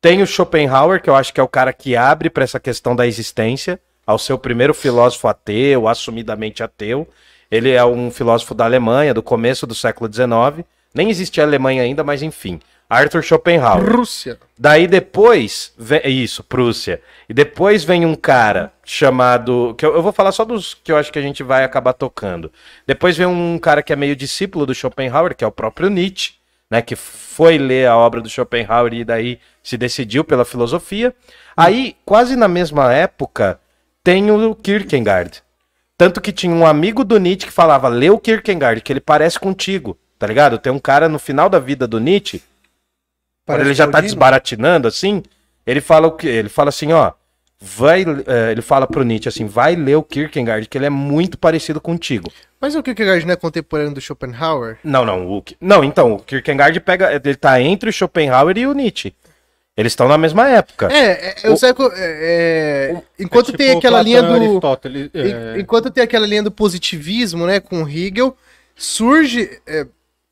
Tem o Schopenhauer, que eu acho que é o cara que abre para essa questão da existência, ao ser o primeiro filósofo ateu, assumidamente ateu. Ele é um filósofo da Alemanha, do começo do século XIX. Nem existia Alemanha ainda, mas enfim. Arthur Schopenhauer. Rússia. Daí depois, vem, isso, Prússia. E depois vem um cara chamado, que eu, eu vou falar só dos que eu acho que a gente vai acabar tocando. Depois vem um cara que é meio discípulo do Schopenhauer, que é o próprio Nietzsche, né, que foi ler a obra do Schopenhauer e daí se decidiu pela filosofia. Aí, quase na mesma época, tem o Kierkegaard. Tanto que tinha um amigo do Nietzsche que falava, lê o Kierkegaard, que ele parece contigo, tá ligado? Tem um cara no final da vida do Nietzsche quando ele já tá Claudino. desbaratinando assim, ele fala o que? Ele fala assim, ó, vai, eh, ele fala pro Nietzsche assim, vai ler o Kierkegaard, que ele é muito parecido contigo. Mas o Kierkegaard não é contemporâneo do Schopenhauer? Não, não, o não, então, o Kierkegaard pega, ele tá entre o Schopenhauer e o Nietzsche. Eles estão na mesma época. É, é, eu O- sei que. é, é, enquanto É tipo tem aquela linha do. É, En- Enquanto tem aquela linha do positivismo, né, com Hegel, surge, é,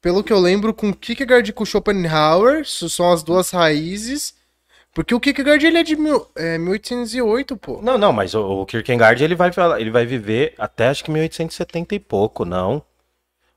pelo que eu lembro, com Kierkegaard e com Schopenhauer, são as duas raízes, porque o Kierkegaard ele é de mil, é, 1808, pô. Não, não, mas o, o Kierkegaard ele vai, ele vai viver até acho que 1870 e pouco, não.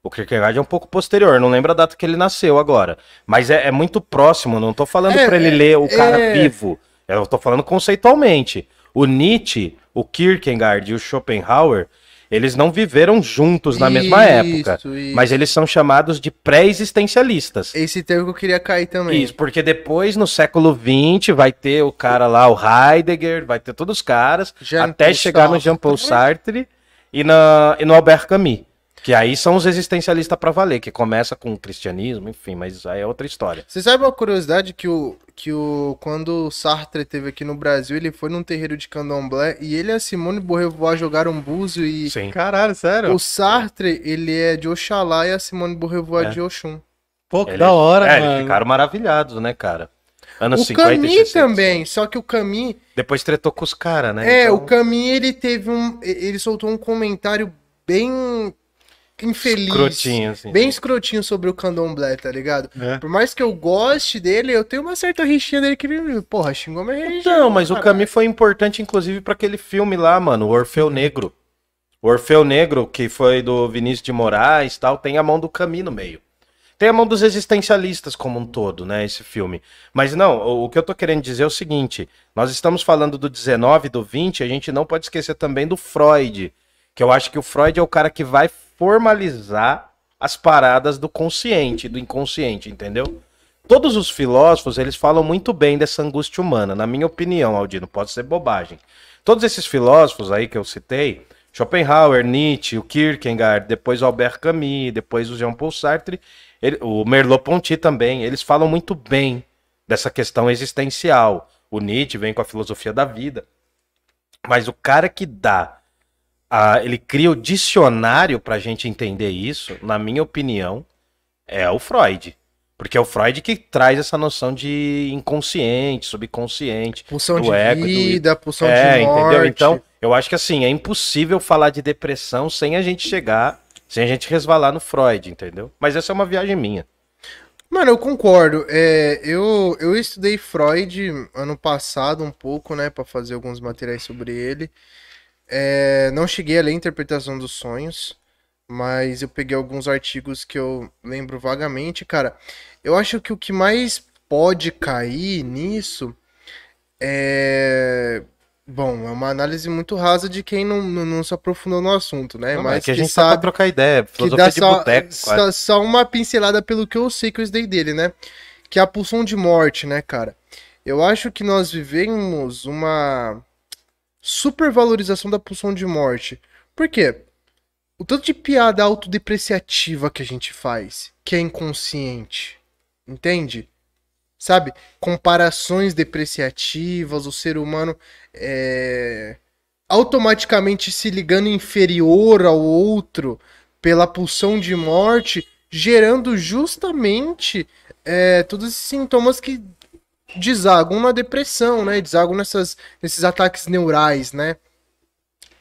O Kierkegaard é um pouco posterior, não lembro a data que ele nasceu agora. Mas é, é muito próximo, não tô falando É, pra ele é, ler o cara é. vivo. Eu tô falando conceitualmente. O Nietzsche, o Kierkegaard e o Schopenhauer, eles não viveram juntos na mesma Isso, época. isso. Mas eles são chamados de pré-existencialistas. Esse termo que eu queria cair também. Isso, porque depois, no século XX, vai ter o cara lá, o Heidegger, vai ter todos os caras, Jean até chegar no Sartre. Jean-Paul Sartre e, na, e no Albert Camus. Que aí são os existencialistas pra valer, que começa com o cristianismo, enfim, mas aí é outra história. Você sabe uma curiosidade que o que o quando o Sartre teve aqui no Brasil, ele foi num terreiro de Candomblé e ele e a Simone Beauvoir jogaram búzio e Sim. Caralho, sério? o Sartre, ele é de Oxalá e a Simone Beauvoir É. de Oxum. Pô, que Eles- da hora, é, mano. eles ficaram maravilhados, né, cara? Anos O 50 e Camus 60. também, só que o Camus Depois tretou com os caras, né? É, Então, o Camus ele teve um. Ele soltou um comentário bem infeliz. Escrotinho, assim. Bem escrotinho sobre o candomblé, tá ligado? É. Por mais que eu goste dele, eu tenho uma certa rixinha dele que porra, xingou minha religião. Não, mas o caralho. Camus foi importante, inclusive, pra aquele filme lá, mano, o Orfeu Negro. O Orfeu Negro, que foi do Vinícius de Moraes e tal, tem a mão do Camus no meio. Tem a mão dos existencialistas como um todo, né, esse filme. Mas não, o, o que eu tô querendo dizer é o seguinte, nós estamos falando do 19 e do 20, a gente não pode esquecer também do Freud, que eu acho que o Freud é o cara que vai formalizar as paradas do consciente, do inconsciente, entendeu? Todos os filósofos, eles falam muito bem dessa angústia humana, na minha opinião, Aldino, pode ser bobagem. Todos esses filósofos aí que eu citei, Schopenhauer, Nietzsche, o Kierkegaard, depois Albert Camus, depois o Jean-Paul Sartre, ele- o Merleau-Ponty também, eles falam muito bem dessa questão existencial. O Nietzsche vem com a filosofia da vida. Mas o cara que dá, a- ele cria o dicionário pra gente entender isso, na minha opinião, é o Freud. Porque é o Freud que traz essa noção de inconsciente, subconsciente. Pulsão do de ego, do- vida, pulsão é, de morte. entendeu? Então, eu acho que assim, é impossível falar de depressão sem a gente chegar, sem a gente resvalar no Freud, entendeu? Mas essa é uma viagem minha. Mano, eu concordo. É, eu, eu estudei Freud ano passado um pouco, né, Pra fazer alguns materiais sobre ele. É, não cheguei a ler a Interpretação dos Sonhos, mas eu peguei alguns artigos que eu lembro vagamente. Cara, eu acho que o que mais pode cair nisso é. Bom, é uma análise muito rasa de quem não, não, não se aprofundou no assunto, né? Não, mas é que a que gente tá pra sabe trocar ideia, que filosofia dá de só, boteco, só, só uma pincelada pelo que eu sei que eu estudei dele, né? Que é a pulsão de morte, né, cara? Eu acho que nós vivemos uma supervalorização da pulsão de morte. Por quê? O tanto de piada autodepreciativa que a gente faz, que é inconsciente, entende? Sabe? Comparações depreciativas, o ser humano é, automaticamente se ligando inferior ao outro pela pulsão de morte, gerando justamente é, todos esses sintomas que desagam na depressão, né? Desagam nessas, nesses ataques neurais, né?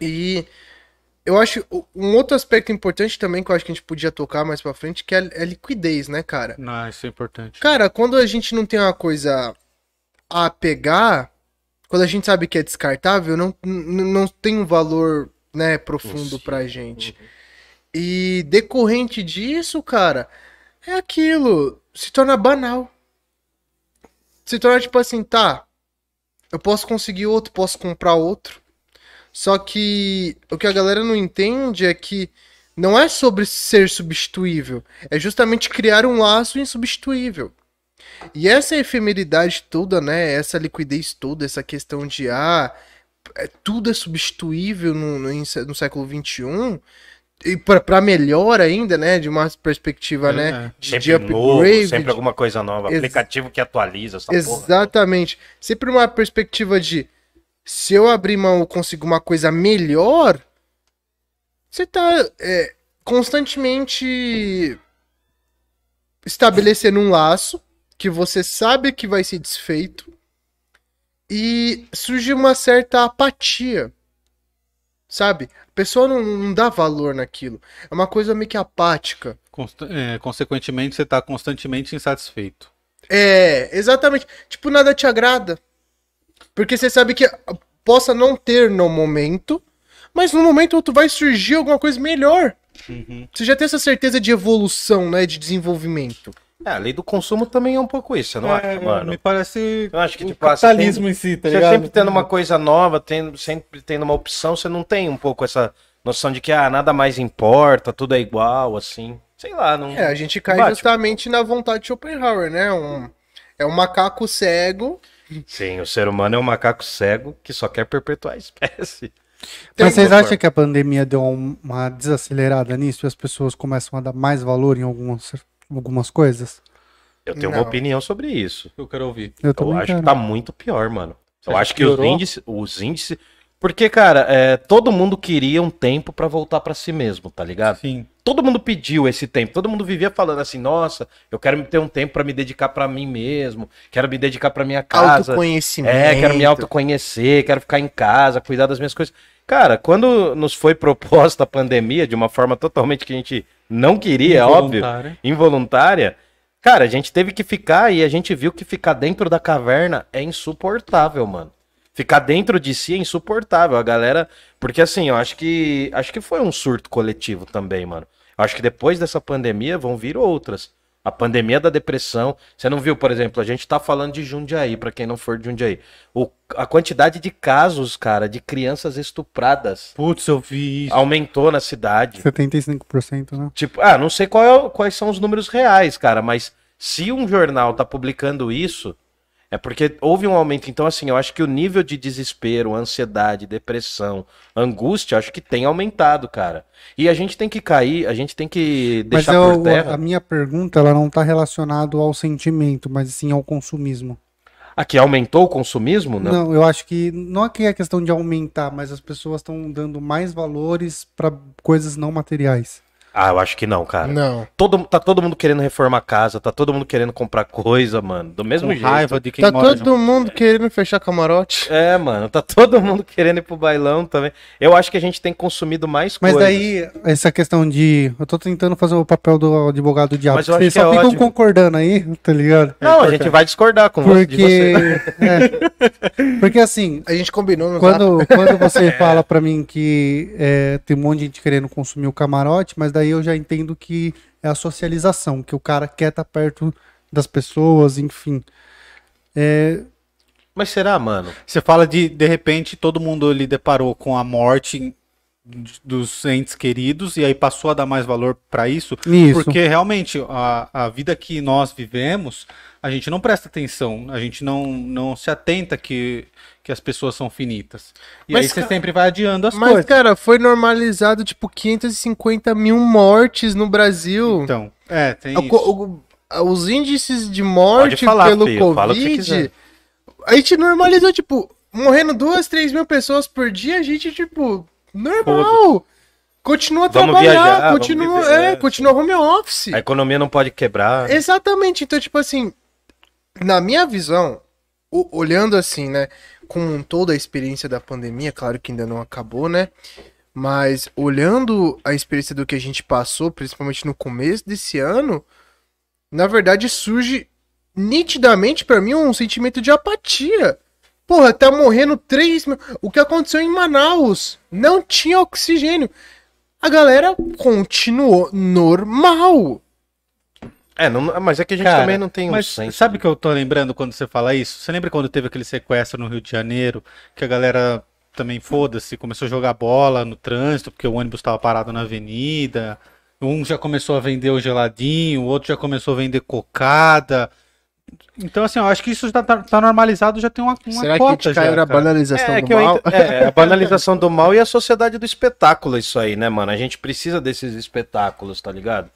E eu acho um outro aspecto importante também que eu acho que a gente podia tocar mais pra frente, que é a, é a liquidez, né, cara? Não, isso é importante. Cara, quando a gente não tem uma coisa a pegar, quando a gente sabe que é descartável, não, não tem um valor, né, profundo Sim. pra gente. E decorrente disso, cara, é aquilo, se torna banal. Se torna tipo assim, tá, eu posso conseguir outro, posso comprar outro. Só que o que a galera não entende é que não é sobre ser substituível, é justamente criar um laço insubstituível. E essa efemeridade toda, né? Essa liquidez toda, essa questão de ah, é- tudo é substituível no, no, no século XXI, e pra pra melhor ainda, né? De uma perspectiva, É, né? é. De, Sempre de novo, upgrade. sempre alguma coisa nova. Ex- Aplicativo que atualiza essa porra. Exatamente. Sempre uma perspectiva de se eu abrir mão eu consigo uma coisa melhor, você tá é, constantemente estabelecendo um laço que você sabe que vai ser desfeito e surge uma certa apatia. Sabe? A pessoa não, não dá valor naquilo. É uma coisa meio que apática. Consta- é, consequentemente, você tá constantemente insatisfeito. É, exatamente. Tipo, nada te agrada. Porque você sabe que possa não ter no momento, mas no momento outro vai surgir alguma coisa melhor. Você já tem essa certeza de evolução, né? De desenvolvimento. É, a lei do consumo também é um pouco isso, você não acha, mano? Me parece Eu acho que, o tipo, ah, você capitalismo em si, tá Você ligado? sempre tendo uma coisa nova, tendo, sempre tendo uma opção, você não tem um pouco essa noção de que ah, nada mais importa, tudo é igual, assim. Sei lá, não. É, a gente cai Bate. justamente na vontade de Schopenhauer, né? Um, é um macaco cego. Sim, o ser humano é um macaco cego que só quer perpetuar a espécie. Tem Mas vocês acham que a pandemia deu um- uma desacelerada nisso e as pessoas começam a dar mais valor em algumas, algumas coisas? Eu tenho Não. uma opinião sobre isso. Eu quero ouvir. Eu Eu acho quero. que tá muito pior, mano. Você Eu acho que que os índices, os índices. Porque, cara, é, todo mundo queria um tempo pra voltar pra si mesmo, tá ligado? Sim. todo mundo pediu esse tempo, todo mundo vivia falando assim, nossa, eu quero ter um tempo pra me dedicar pra mim mesmo, quero me dedicar pra minha casa, Autoconhecimento. é, quero me autoconhecer, quero ficar em casa, cuidar das minhas coisas. Cara, quando nos foi proposta a pandemia de uma forma totalmente que a gente não queria, é óbvio, Involuntária. involuntária, cara, a gente teve que ficar e a gente viu que ficar dentro da caverna é insuportável, mano. Ficar dentro de si é insuportável, a galera, porque assim, eu acho que acho que foi um surto coletivo também, mano. Eu acho que depois dessa pandemia vão vir outras. A pandemia da depressão. Você não viu, por exemplo, a gente tá falando de Jundiaí, pra quem não for de Jundiaí. O, a quantidade de casos, cara, de crianças estupradas Putz, eu vi isso. aumentou na cidade. 75%, né? Tipo, ah, não sei qual é quais são os números reais, cara, mas se um jornal tá publicando isso, é porque houve um aumento. Então, assim, eu acho que o nível de desespero, ansiedade, depressão, angústia, acho que tem aumentado, cara. E a gente tem que cair, a gente tem que Mas deixar eu- por terra. a minha pergunta ela não está relacionada ao sentimento, mas sim ao consumismo. Aqui aumentou o consumismo? Não. Não, eu acho que não é que é questão de aumentar, mas as pessoas estão dando mais valores para coisas não materiais. Ah, eu acho que não, cara. Não. Todo, tá todo mundo querendo reformar a casa, tá todo mundo querendo comprar coisa, mano. Do mesmo Com jeito. raiva de quem Tá mora todo mundo querendo fechar camarote. É, mano, tá todo mundo querendo ir pro bailão também. Eu acho que a gente tem consumido mais Mas coisas. daí, essa questão de. Eu tô tentando fazer o papel do advogado do diabo. Mas eu acho Vocês que só é ficam ótimo. concordando aí, tá ligado? Não, a gente vai discordar com você. de Porque. você. é. porque assim, A gente combinou no quando, quando você fala pra mim que é, tem um monte de gente querendo consumir o camarote, mas daí eu já entendo que é a socialização, que o cara quer estar perto das pessoas, enfim. É, Mas será, mano? Você fala de, de repente, todo mundo ali deparou com a morte dos entes queridos e aí passou a dar mais valor pra isso, isso. porque realmente a, a vida que nós vivemos, a gente não presta atenção, a gente não, não se atenta que, que as pessoas são finitas. E Mas, aí você cara, sempre vai adiando as Mas, coisas. cara, foi normalizado, tipo, 550 mil mortes no Brasil. Então, é, tem O isso. o- os índices de morte falar, pelo filho, Covid. A gente normalizou, tipo, morrendo duas, três mil pessoas por dia, a gente, tipo, normal. Continua a Vamos trabalhar, viajar, continua, viver, é, é. continua home office. A economia não pode quebrar. Exatamente. Então, tipo assim, na minha visão, olhando assim, né, com toda a experiência da pandemia, claro que ainda não acabou, né? Mas olhando a experiência do que a gente passou, principalmente no começo desse ano, na verdade surge nitidamente pra mim um sentimento de apatia. Porra, tá morrendo 3 mil. O que aconteceu em Manaus? Não tinha oxigênio. A galera continuou normal. É, não- mas é que a gente Cara, também não tem um Mas senso. sabe o que eu tô lembrando quando você fala isso? Você lembra quando teve aquele sequestro no Rio de Janeiro, que a galera também foda-se, começou a jogar bola no trânsito, porque o ônibus estava parado na avenida. Um já começou a vender o geladinho, o outro já começou a vender cocada. Então, assim, eu acho que isso já tá, tá normalizado, já tem uma, uma Será cota que já, caiu na cara. banalização É, do que mal? ent- é, a banalização do mal e a sociedade do espetáculo, isso aí, né, mano? A gente precisa desses espetáculos, tá ligado?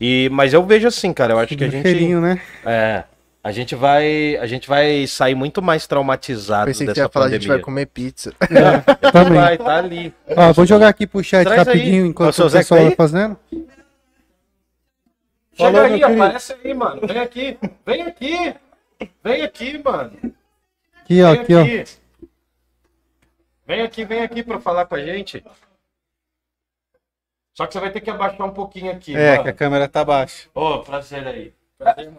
E, mas eu vejo assim, cara, eu acho que a gente. cheirinho, né? É. A gente vai. A gente vai sair muito mais traumatizado Pensei que dessa ia falar, a gente vai comer pizza. Também. Vai, tá ali. Ó, vou jogar aqui pro chat Traz aí. rapidinho Ó, enquanto o pessoal tá vai aí? fazendo. Chega Falou, aí, aparece aí, mano. Vem aqui. Vem aqui. Vem aqui, mano. Aqui, ó, Vem aqui, ó. aqui. Vem aqui, vem aqui pra falar com a gente. Só que você vai ter que abaixar um pouquinho aqui, É, mano. que a câmera tá baixa. Ô, prazer aí.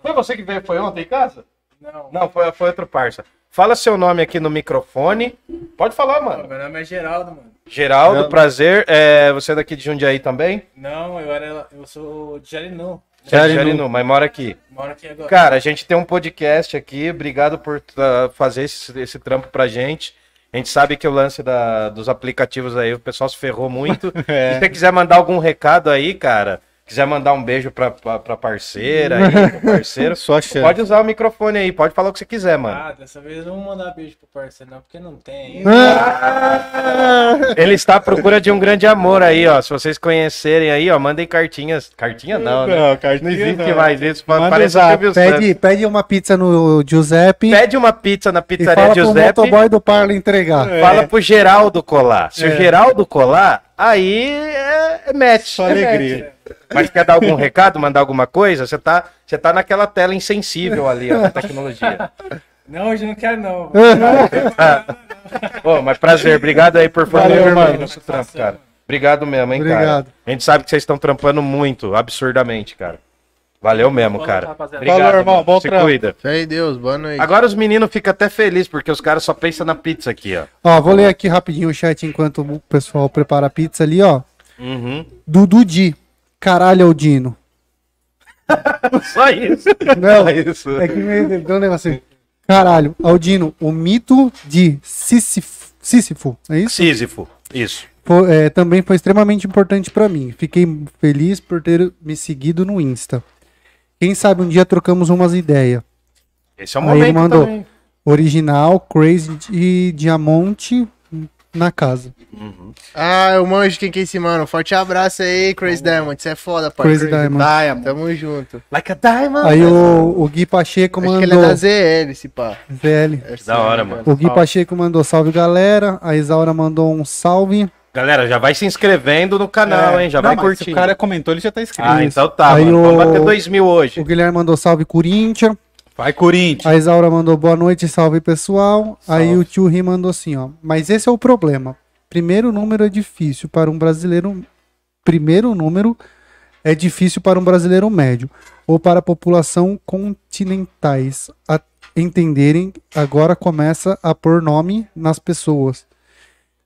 Foi você que veio, foi ontem em casa? Não. Não, foi, foi outro parça. Fala seu nome aqui no microfone. Pode falar, mano. Meu nome é Geraldo, mano. Geraldo, Geraldo. prazer. É, você é daqui de Jundiaí também? Não, eu era. Eu sou de Jarinu. Jarinu. Mas mora aqui. Moro aqui agora. Cara, a gente tem um podcast aqui. Obrigado por ah, fazer esse, esse trampo pra gente. A gente sabe que o lance da- dos aplicativos aí, o pessoal se ferrou muito. É. Se você quiser mandar algum recado aí, cara, quiser mandar um beijo pra, pra, pra parceira aí, pro parceiro, Só pode usar o microfone aí, pode falar o que você quiser, mano. Ah, dessa vez eu não vou mandar beijo pro parceiro, não, porque não tem. Ele está à procura de um grande amor aí, ó. Se vocês conhecerem aí, ó, mandem cartinhas. Cartinha não, né? Não, cartinha Não existe não. mais isso. Manda Parece Santos. Pede, pede uma pizza no Giuseppe Pede uma pizza na e pizzaria fala pro Giuseppe. motoboy do Parla entregar. Fala pro Geraldo colar. Se É. o Geraldo colar, aí é, é match. Só é alegria. match. Mas quer dar algum recado, mandar alguma coisa? Você tá, você tá naquela tela insensível ali, ó, da tecnologia. Não, hoje eu não quero, não. Ô, mas prazer, obrigado aí por fazer Valeu, mano, mano. nosso trampo, cara. Obrigado mesmo, hein, cara. Obrigado. A gente sabe que vocês estão trampando muito, absurdamente, cara. Valeu mesmo, cara. rapaziada. Obrigado, Falou, irmão. mano. Bom Se trampo. cuida. Fé em Deus, boa noite. Agora os meninos ficam até felizes, porque os caras só pensam na pizza aqui, ó. Ó, vou ler aqui rapidinho o chat enquanto o pessoal prepara a pizza ali, ó. Uhum. Dudu Di. Caralho, Aldino. Só isso. Não, Só isso. é que meio deu um negócio assim. Caralho, Aldino, o mito de Sísifo, Sísifo é isso? Sísifo. Isso. Foi- é, também foi extremamente importante pra mim. Fiquei feliz por ter me seguido no Insta. Quem sabe um dia trocamos umas ideias. Esse é o Aí ele momento mandou. também. Original, Crazy de Diamante na casa. Ah, eu manjo quem que é esse mano. Forte abraço aí, Crazy Diamond. Você é foda, pai. Crazy Diamond. Diamond. Tamo junto. Like a diamond. Aí o, o Gui Pacheco Acho que ele é mandou. da ZL, esse pá. VL. É Da hora, mano. O Gui Pacheco mandou salve galera. A Isaura mandou um salve. Galera, já vai se inscrevendo no canal, hein? Já Não, vai curtindo. Se o cara comentou, ele já tá inscrito. Ah, então tá, Aí mano. o- Vamos bater 2 mil hoje. O Guilherme mandou salve Corinthians. Vai, Corinthians. A Isaura mandou boa noite, salve pessoal. Aí o tio Ri mandou assim, ó. Mas esse é o problema. Primeiro número é difícil para um brasileiro. Primeiro número é difícil para um brasileiro médio ou para a população continentais a entenderem. Agora começa a pôr nome nas pessoas.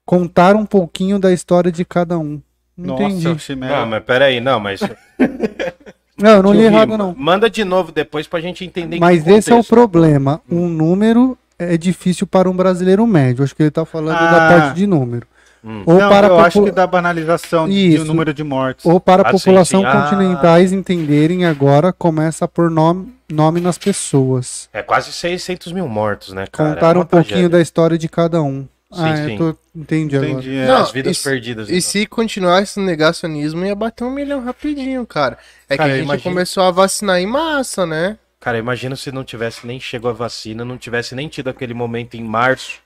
Contar um pouquinho da história de cada um. Não Nossa, entendi. Não, mas peraí, não, mas. Não, eu não li errado não. Manda de novo depois pra gente entender Mas que esse é o problema. Um número é difícil para um brasileiro médio. Acho que ele está falando da Ah. parte de número. Hum. Ou, Não, para a eu acho popula- que dá banalização de Isso. um número de mortes. ou para a Ah, população sim. Ah. continentais entenderem agora, começa a pôr nome, nome nas pessoas. É quase 600 mil mortos, né, cara? Contar É um uma pouquinho tragédia. da história de cada um. Sim, ah, sim. eu tô... entendi, agora. Entendi. é. Não, As vidas e- perdidas. E então. se continuasse no negacionismo, ia bater um milhão rapidinho, cara. É Cara, que a gente imagino- começou a vacinar em massa, né? Cara, imagina se não tivesse nem chegou a vacina, não tivesse nem tido aquele momento em março,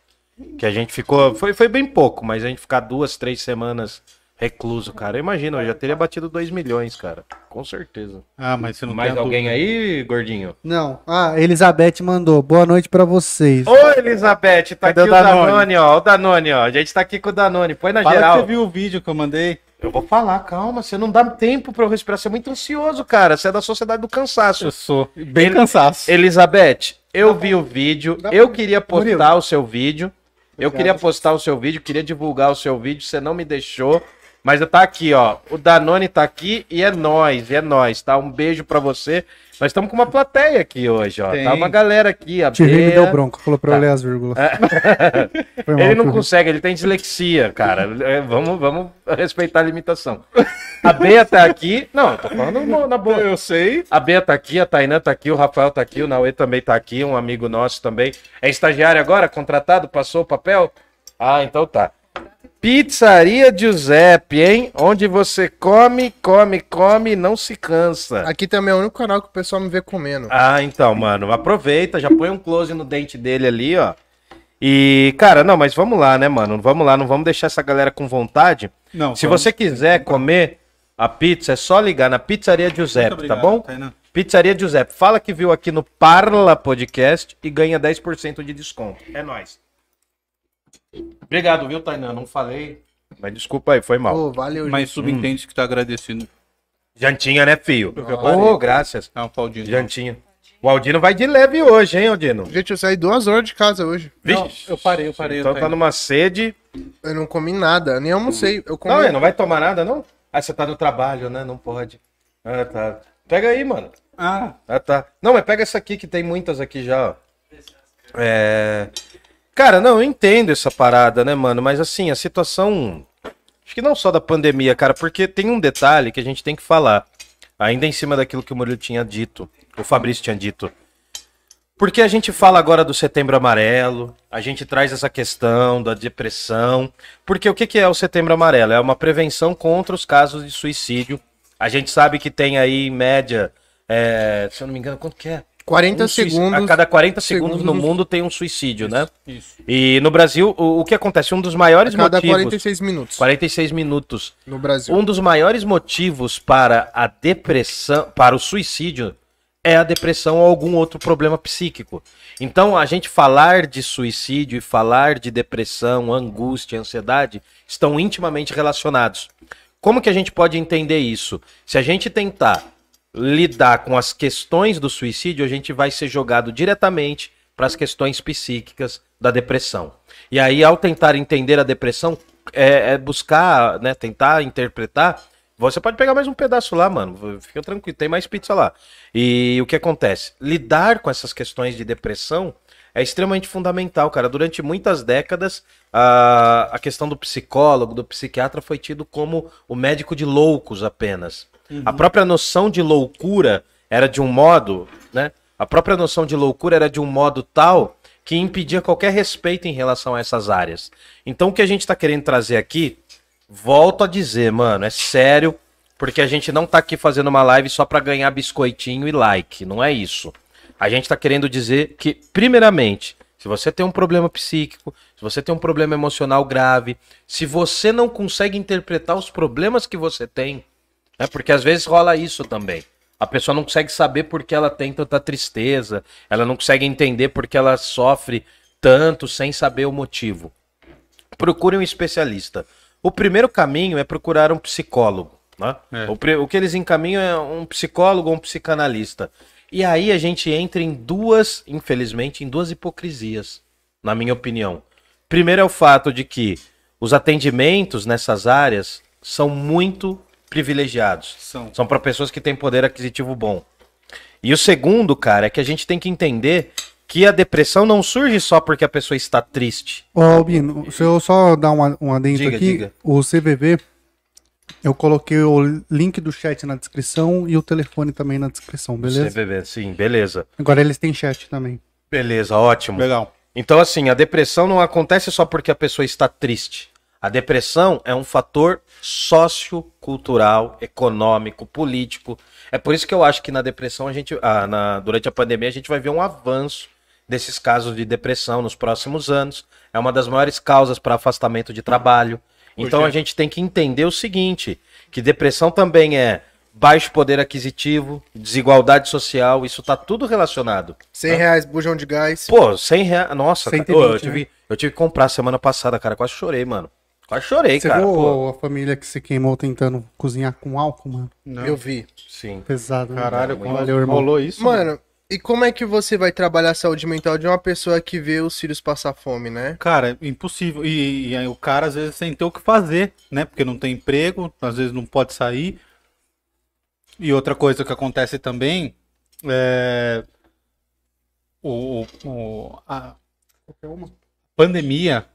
que a gente ficou. Foi, foi bem pouco, mas a gente ficar duas, três semanas recluso, cara. Imagina, eu já teria batido 2 milhões, cara. Com certeza. Ah, mas você não Mais alguém dúvida. aí, gordinho? Não. Ah, Elizabeth mandou. Boa noite pra vocês. Oi, Elizabeth, tá Cadê aqui o o Danone? Danone? ó. O Danone, ó. A gente tá aqui com o Danone. Põe na Fala geral. que você viu o vídeo que eu mandei. Eu vou falar, calma, você não dá tempo pra eu respirar. Você é muito ansioso, cara. Você é da sociedade do cansaço. Eu sou bem Ele- cansaço. Elizabeth, eu vi o vídeo, Dá eu pra- queria postar Murilo. o seu vídeo. Eu queria postar o seu vídeo, queria divulgar o seu vídeo, você não me deixou. Mas eu tá aqui, ó. O Danone tá aqui e é nós, é nós, tá? Um beijo pra você. Nós estamos com uma plateia aqui hoje, ó. Tem. Tá uma galera aqui, a Tio Ri me Bea. deu bronca, falou pra eu Tá. ler as vírgulas. Foi mal, Ele não consegue, ele tem dislexia, cara. É, vamos, vamos respeitar a limitação. A Bea tá aqui. Não, eu tô falando na boa. Eu sei. A Bea tá aqui, a Tainã tá aqui, o Rafael tá aqui, o Naue também tá aqui, um amigo nosso também. É estagiário agora? Contratado? Passou o papel? Ah, então tá. Pizzaria Giuseppe, hein? Onde você come, come, come e não se cansa. Aqui também é o único canal que o pessoal me vê comendo. Ah, então, mano, aproveita, já põe um close no dente dele ali, ó. E, cara, não, mas vamos lá, né, mano? Vamos lá, não vamos deixar essa galera com vontade. Não, Se vamos. você quiser comer a pizza, é só ligar na Pizzaria Giuseppe, tá obrigado, bom? Tainá. Pizzaria Giuseppe, fala que viu aqui no Parla Podcast e ganha 10% de desconto. É nóis. Obrigado, viu, Tainan? Não falei. Mas desculpa aí, foi mal. Pô, valeu, Mas gente. subentende que tá agradecido. Jantinha, né, filho? Ô, reparei. graças. É um Claudinho. Jantinha. O Aldino vai de leve hoje, hein, Aldino? Gente, eu saí duas horas de casa hoje. Não, Vixe. eu parei, eu parei. Então eu tá numa sede. Eu não comi nada, nem almocei. Eu comi. Não, é, não vai tomar nada, não? Ah, você tá no trabalho, né? Não pode. Ah, tá. Pega aí, mano. Ah, Ah, tá. Não, mas pega essa aqui que tem muitas aqui já, ó. É. Cara, não, eu entendo essa parada, né, mano? Mas assim, a situação. Acho que não só da pandemia, cara, porque tem um detalhe que a gente tem que falar. Ainda em cima daquilo que o Murilo tinha dito, o Fabrício tinha dito. Porque a gente fala agora do setembro amarelo, a gente traz essa questão da depressão. Porque o que é o setembro amarelo? É uma prevenção contra os casos de suicídio. A gente sabe que tem aí, em média, é, se eu não me engano, quanto que é? 40 Um segundos. A cada 40 segundos, no segundos- mundo tem um suicídio, né? isso. E no Brasil, o, o que acontece? Um dos maiores a cada motivos. 46 minutos 46 minutos. no Brasil. Um dos maiores motivos para a depressão, para o suicídio, é a depressão ou algum outro problema psíquico. Então, a gente falar de suicídio e falar de depressão, angústia, ansiedade estão intimamente relacionados. Como que a gente pode entender isso? Se a gente tentar lidar com as questões do suicídio, a gente vai ser jogado diretamente para as questões psíquicas da depressão. E aí, ao tentar entender a depressão, é, é buscar, né, tentar interpretar. Você pode pegar mais um pedaço lá, mano. Fica tranquilo, tem mais pizza lá. E o que acontece? Lidar com essas questões de depressão é extremamente fundamental, cara. Durante muitas décadas, a, a questão do psicólogo, do psiquiatra foi tido como o médico de loucos apenas. A própria noção de loucura era de um modo, né? A própria noção de loucura era de um modo tal que impedia qualquer respeito em relação a essas áreas. Então o que a gente está querendo trazer aqui, volto a dizer, mano, é sério, porque a gente não tá aqui fazendo uma live só para ganhar biscoitinho e like, não é isso. A gente tá querendo dizer que, primeiramente, Se você tem um problema psíquico, se você tem um problema emocional grave, se você não consegue interpretar os problemas que você tem, né? Porque às vezes rola isso também. A pessoa não consegue saber por que ela tem tanta tristeza, ela não consegue entender por que ela sofre tanto sem saber o motivo. Procure um especialista. O primeiro caminho é procurar um psicólogo. Né? É. O, o que eles encaminham é um psicólogo ou um psicanalista. E aí a gente entra em duas, infelizmente, em duas hipocrisias, na minha opinião. Primeiro é o fato de que os atendimentos nessas áreas são muito privilegiados. São. São para pessoas que têm poder aquisitivo bom. E o segundo, cara, é que a gente tem que entender que a depressão não surge só porque a pessoa está triste. Ô, Albino, se eu só dar uma, um adendo Diga, aqui, diga. o CVV, eu coloquei o link do chat na descrição e o telefone também na descrição, beleza? CVV, sim, beleza. Agora eles têm chat também. Beleza, ótimo. Legal. Então, assim, a depressão não acontece só porque a pessoa está triste. A depressão é um fator sociocultural, econômico, político. É por isso que eu acho que na depressão a gente, ah, na- durante a pandemia, a gente vai ver um avanço desses casos de depressão nos próximos anos. É uma das maiores causas para afastamento de trabalho. Então a gente tem que entender o seguinte: que depressão também é baixo poder aquisitivo, desigualdade social, isso tá tudo relacionado. 100 reais, bujão de gás. Pô, 100 reais. Nossa, cara. 120, Ô, eu, né? tive, eu tive que comprar semana passada, cara. Quase chorei, mano. Quase chorei, Você cara. viu Pô. a família que se queimou tentando cozinhar com álcool, mano? Não. Eu vi. Sim. Pesado. né? Caralho, como valeu, irmão. rolou isso? Mano, e como é que você vai trabalhar a saúde mental de uma pessoa que vê os filhos passar fome, né? Cara, impossível. E, e aí o cara às vezes sem ter o que fazer, né? Porque não tem emprego, às vezes não pode sair. E outra coisa que acontece também é o, o- o- a pandemia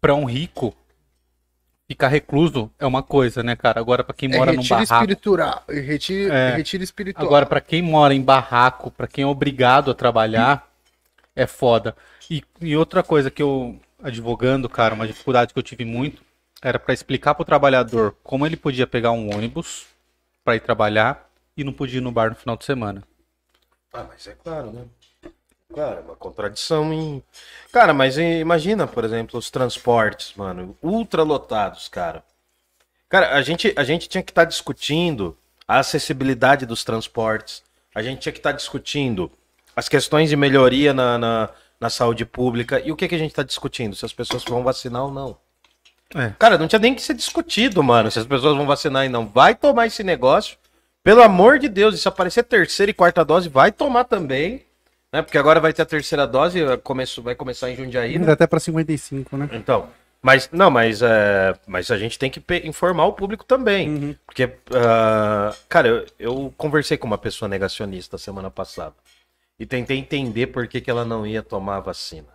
para um rico ficar recluso é uma coisa, né, cara? Agora para quem É mora num barraco, espiritual. Retiro, É. retiro espiritual. Agora, pra quem mora em barraco, pra quem é obrigado a trabalhar, é foda. E, e outra coisa que eu, advogando, cara, uma dificuldade que eu tive muito, era pra explicar pro trabalhador como ele podia pegar um ônibus pra ir trabalhar e não podia ir no bar no final de semana. Ah, mas é claro, né? Claro, é uma contradição em. Cara, mas eh, imagina, por exemplo, os transportes, mano, ultra lotados, cara. Cara, a gente, a gente tinha que estar discutindo a acessibilidade dos transportes. A gente tinha que estar discutindo as questões de melhoria na, na, na saúde pública. E o que, que a gente está discutindo? Se as pessoas vão vacinar ou não. É. Cara, não tinha nem que ser discutido, mano, se as pessoas vão vacinar e não. Vai tomar esse negócio. Pelo amor de Deus, e se aparecer terceira e quarta dose, vai tomar também. Né? Porque agora vai ter a terceira dose, começo, vai começar em Jundiaí, né? Ainda até pra 55, né? Então, mas não, mas, é, mas a gente tem que informar o público também. Porque, ah, cara, eu, eu conversei com uma pessoa negacionista semana passada e tentei entender por que, que ela não ia tomar a vacina.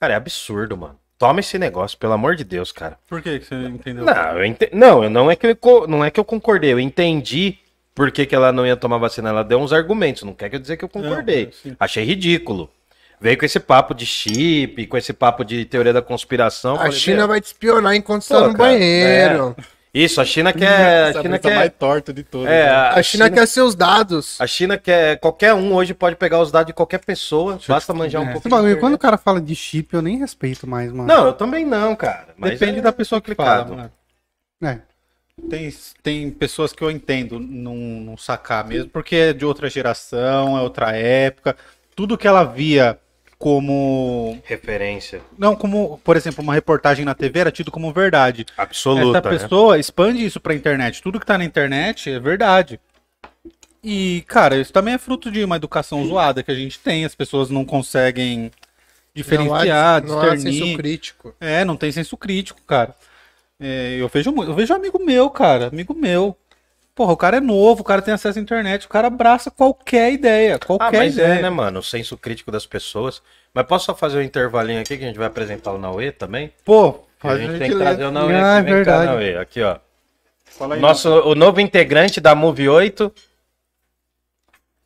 Cara, é absurdo, mano. Toma esse negócio, pelo amor de Deus, cara. Por que, que você entendeu? Não, eu ente... não, eu não é que eu, não é que eu concordei, eu entendi por que, que ela não ia tomar vacina. Ela deu uns argumentos, não quer que eu dizer que eu concordei. Não, sim. Achei ridículo. Veio com esse papo de chip, com esse papo de teoria da conspiração. A falei, China vai te espionar enquanto você tá no cara, banheiro. Isso, a China quer. A Essa China brisa quer. mais torta de todas. É, né? a, A China quer seus dados. a China quer. Qualquer um hoje pode pegar os dados de qualquer pessoa, basta manjar um é. pouco. Esse bagulho, de quando o cara fala de chip, eu nem respeito mais, mano. Não, eu também não, cara. Mas Depende é da pessoa que fala, mano. É. Tem, tem pessoas que eu entendo não, não sacar mesmo, porque é de outra geração, é outra época. Tudo que ela via como. Referência Não, como, por exemplo, uma reportagem na TV era tido como verdade. absoluta. Essa né? pessoa expande isso pra internet. Tudo que tá na internet é verdade. E, cara, isso também é fruto de uma educação zoada que a gente tem. As pessoas não conseguem diferenciar, não há, não há discernir. senso crítico. É, não tem senso crítico, cara. É, eu vejo mu- eu vejo amigo meu, cara, amigo meu. Porra, o cara é novo, o cara tem acesso à internet, o cara abraça qualquer ideia, Ah, qualquer mas ideia. é, né, mano? O senso crítico das pessoas. Mas posso só fazer um intervalinho aqui que a gente vai apresentar o Naue também? Pô, A gente tem que trazer o Naue Ah, aqui. Vem cá, verdade. Naue. Aqui, ó. Fala aí, Nosso, o novo integrante da Move 8.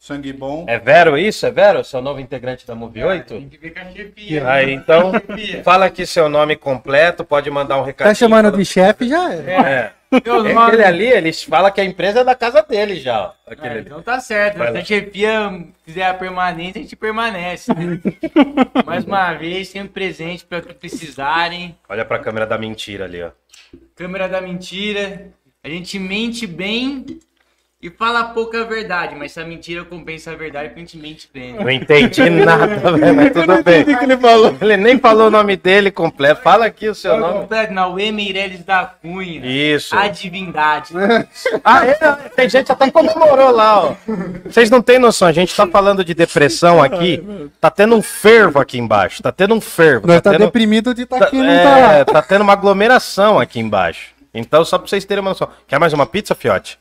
Sangue bom. É Vero isso? É Vero? Seu novo integrante da Move 8? Tem que ver com a chefia. Aí, então, fala aqui seu nome completo, pode mandar um recadinho. Tá chamando de chefe, já é. É. Não- Aquele ali, ele fala que a empresa é da casa dele já. Aquele ali. então tá certo. Vai Se lá. a chefia fizer a permanência, a gente permanece. né? Mais uma vez, sempre presente para o que precisarem. Olha pra câmera da mentira ali, ó. Câmera da mentira. A gente mente bem e fala pouca verdade, mas se a mentira compensa a verdade, a gente mente bem. Não entendi nada, velho, mas tudo bem. que ele falou? Ele nem falou o nome dele completo. Fala aqui o seu nome. Completo, Nauê da Cunha. Isso. A divindade. Ah, é? Tem gente até comemorou lá, ó. Vocês não têm noção, a gente tá falando de depressão aqui. Tá tendo um fervo aqui embaixo. Tá tendo um fervo. Nós tá tendo... deprimido de estar tá- aqui, não tá é, lá. tá tendo uma aglomeração aqui embaixo. Então, só pra vocês terem uma noção. Quer mais uma pizza, fiote?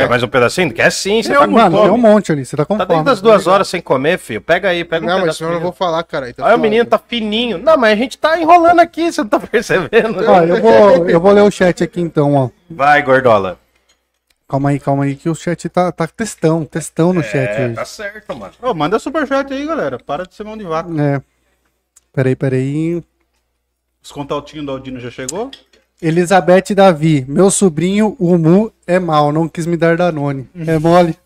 Quer mais um pedacinho? Quer sim, você tá com Mano, fome. tem um monte ali, você tá com Tá fome. dentro das duas horas sem comer, filho. Pega aí, pega um Não, mas senão eu não vou falar, cara. Aí tá Olha, o menino tá fininho. Não, mas a gente tá enrolando aqui, você não tá percebendo? Ó, eu vou, eu vou ler o chat aqui então, ó. Vai, gordola. Calma aí, calma aí, que o chat tá, tá textão, textão no chat É, hoje. tá certo, mano. Ô, manda superchat aí, galera. Para de ser mão de vaca. É. Peraí, peraí. Os contatinhos do Aldino já chegou? Elizabeth Davi, meu sobrinho, o Mu, é mal, não quis me dar Danone. É mole.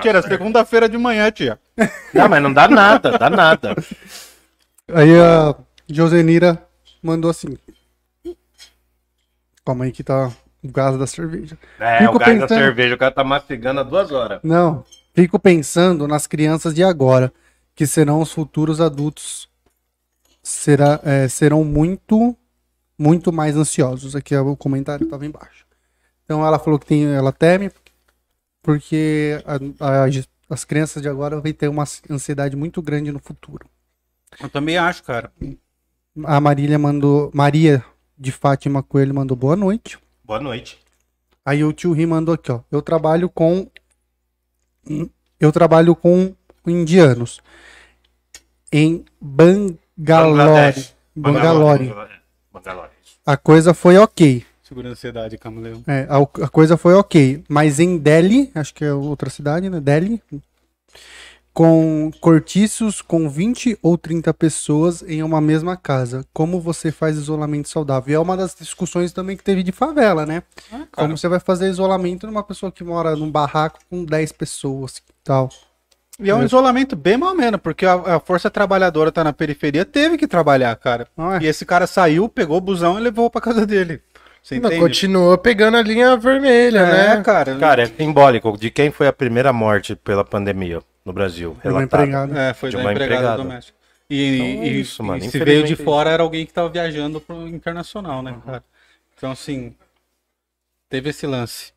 Tia, era segunda-feira de manhã, tia. Não, mas não dá nada, dá nada. Aí a Josenira mandou assim. Calma aí que tá o gás da cerveja. É, Fico o gás da pensando- cerveja, o cara tá mastigando há duas horas. Não, fico pensando nas crianças de agora, que serão os futuros adultos. Será, é, serão muito, muito mais ansiosos. Aqui é o comentário estava embaixo. Então ela falou que tem, ela teme porque a- a- as crianças de agora vão ter uma ansiedade muito grande no futuro. Eu também acho, cara. A Marília mandou, Maria de Fátima Coelho mandou boa noite. Boa noite. Aí o tio Ri mandou aqui, ó. Eu trabalho com. Eu trabalho com indianos. Em Bangalore. Bangladesh. Bangalore. Bangalore. A coisa foi ok. Segura a ansiedade, Camaleão. É, a, a coisa foi ok. Mas em Delhi, acho que é outra cidade, né? Delhi. Com cortiços com 20 ou 30 pessoas em uma mesma casa. Como você faz isolamento saudável? E é uma das discussões também que teve de favela, né? Como você vai fazer isolamento numa pessoa que mora num barraco com 10 pessoas e tal. E é um isolamento bem mal menos, porque a, a força trabalhadora tá na periferia, teve que trabalhar, cara. Não é? E esse cara saiu, pegou o busão e levou pra casa dele. Você Não, continua pegando a linha vermelha, É, né? cara. Cara, é simbólico de quem foi a primeira morte pela pandemia no Brasil. Foi uma relatada. empregada. É, foi De uma empregada, empregada. doméstica. E, Então é e- isso, e mano. se veio de é fora era alguém que tava viajando pro internacional, né, cara? Então, assim, teve esse lance.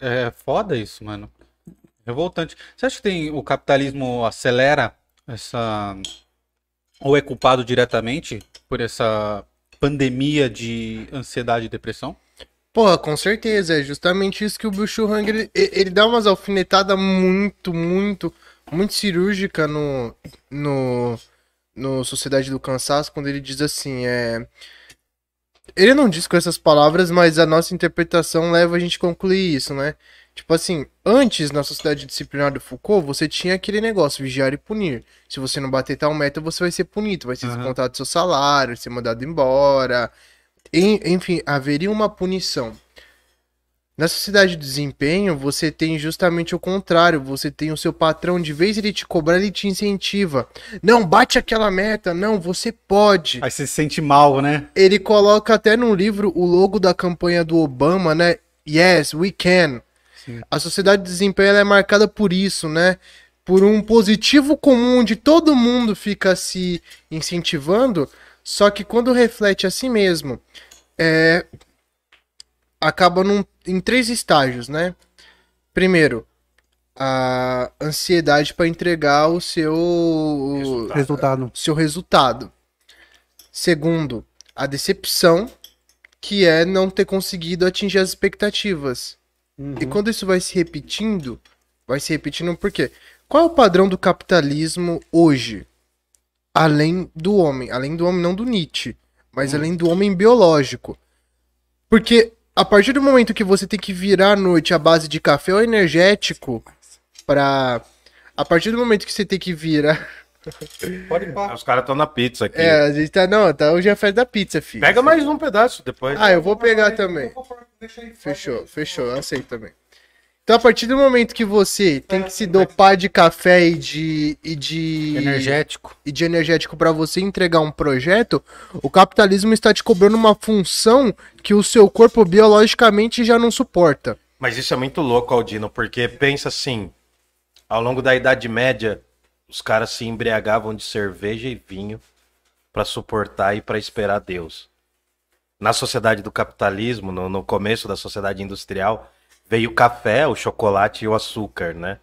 É foda isso, mano. Revoltante. Você acha que tem o capitalismo acelera essa. Ou é culpado diretamente por essa pandemia de ansiedade e depressão? Porra, com certeza. É justamente isso que o Bill Schuhanger, ele, ele dá umas alfinetadas muito, muito, muito cirúrgica no, no, no Sociedade do Cansaço, quando ele diz assim, é... Ele não diz com essas palavras, mas a nossa interpretação leva a gente a concluir isso, né? Tipo assim, antes, na sociedade disciplinar do Foucault, você tinha aquele negócio, vigiar e punir. Se você não bater tal meta, você vai ser punido, vai ser Aham. descontado do seu salário, ser mandado embora. En- enfim, haveria uma punição. Na sociedade de desempenho, você tem justamente o contrário. Você tem o seu patrão, de vez ele te cobrar, ele te incentiva. Não, bate aquela meta. Não, você pode. Aí você se sente mal, né? Ele coloca até no livro o logo da campanha do Obama, né? Yes, we can. Sim. A sociedade de desempenho é marcada por isso, né? Por um positivo comum onde todo mundo fica se incentivando, só que quando reflete a si mesmo, é, acaba num- em três estágios, né? Primeiro, a ansiedade para entregar o seu Resultado. seu resultado. Segundo, a decepção, que é não ter conseguido atingir as expectativas. E quando isso vai se repetindo, vai se repetindo por quê? Qual é o padrão do capitalismo hoje? Além do homem, além do homem não do Nietzsche, mas além do homem biológico. Porque a partir do momento que você tem que virar à noite à base de café ou energético para a partir do momento que você tem que virar Pode pá. Os caras estão na pizza aqui. É, a gente tá. Não, tá hoje é a festa da pizza, filho. Pega mais um pedaço depois. Ah, eu vou pegar também. Fechou, fechou, eu aceito também. Então, a partir do momento que você tem que se dopar de café e de. e de. Energético. e de energético para você entregar um projeto, o capitalismo está te cobrando uma função que o seu corpo biologicamente já não suporta. Mas isso é muito louco, Aldino, porque pensa assim, ao longo da Idade Média, os caras se embriagavam de cerveja e vinho para suportar e para esperar Deus. Na sociedade do capitalismo, no, no começo da sociedade industrial, veio o café, o chocolate e o açúcar, né?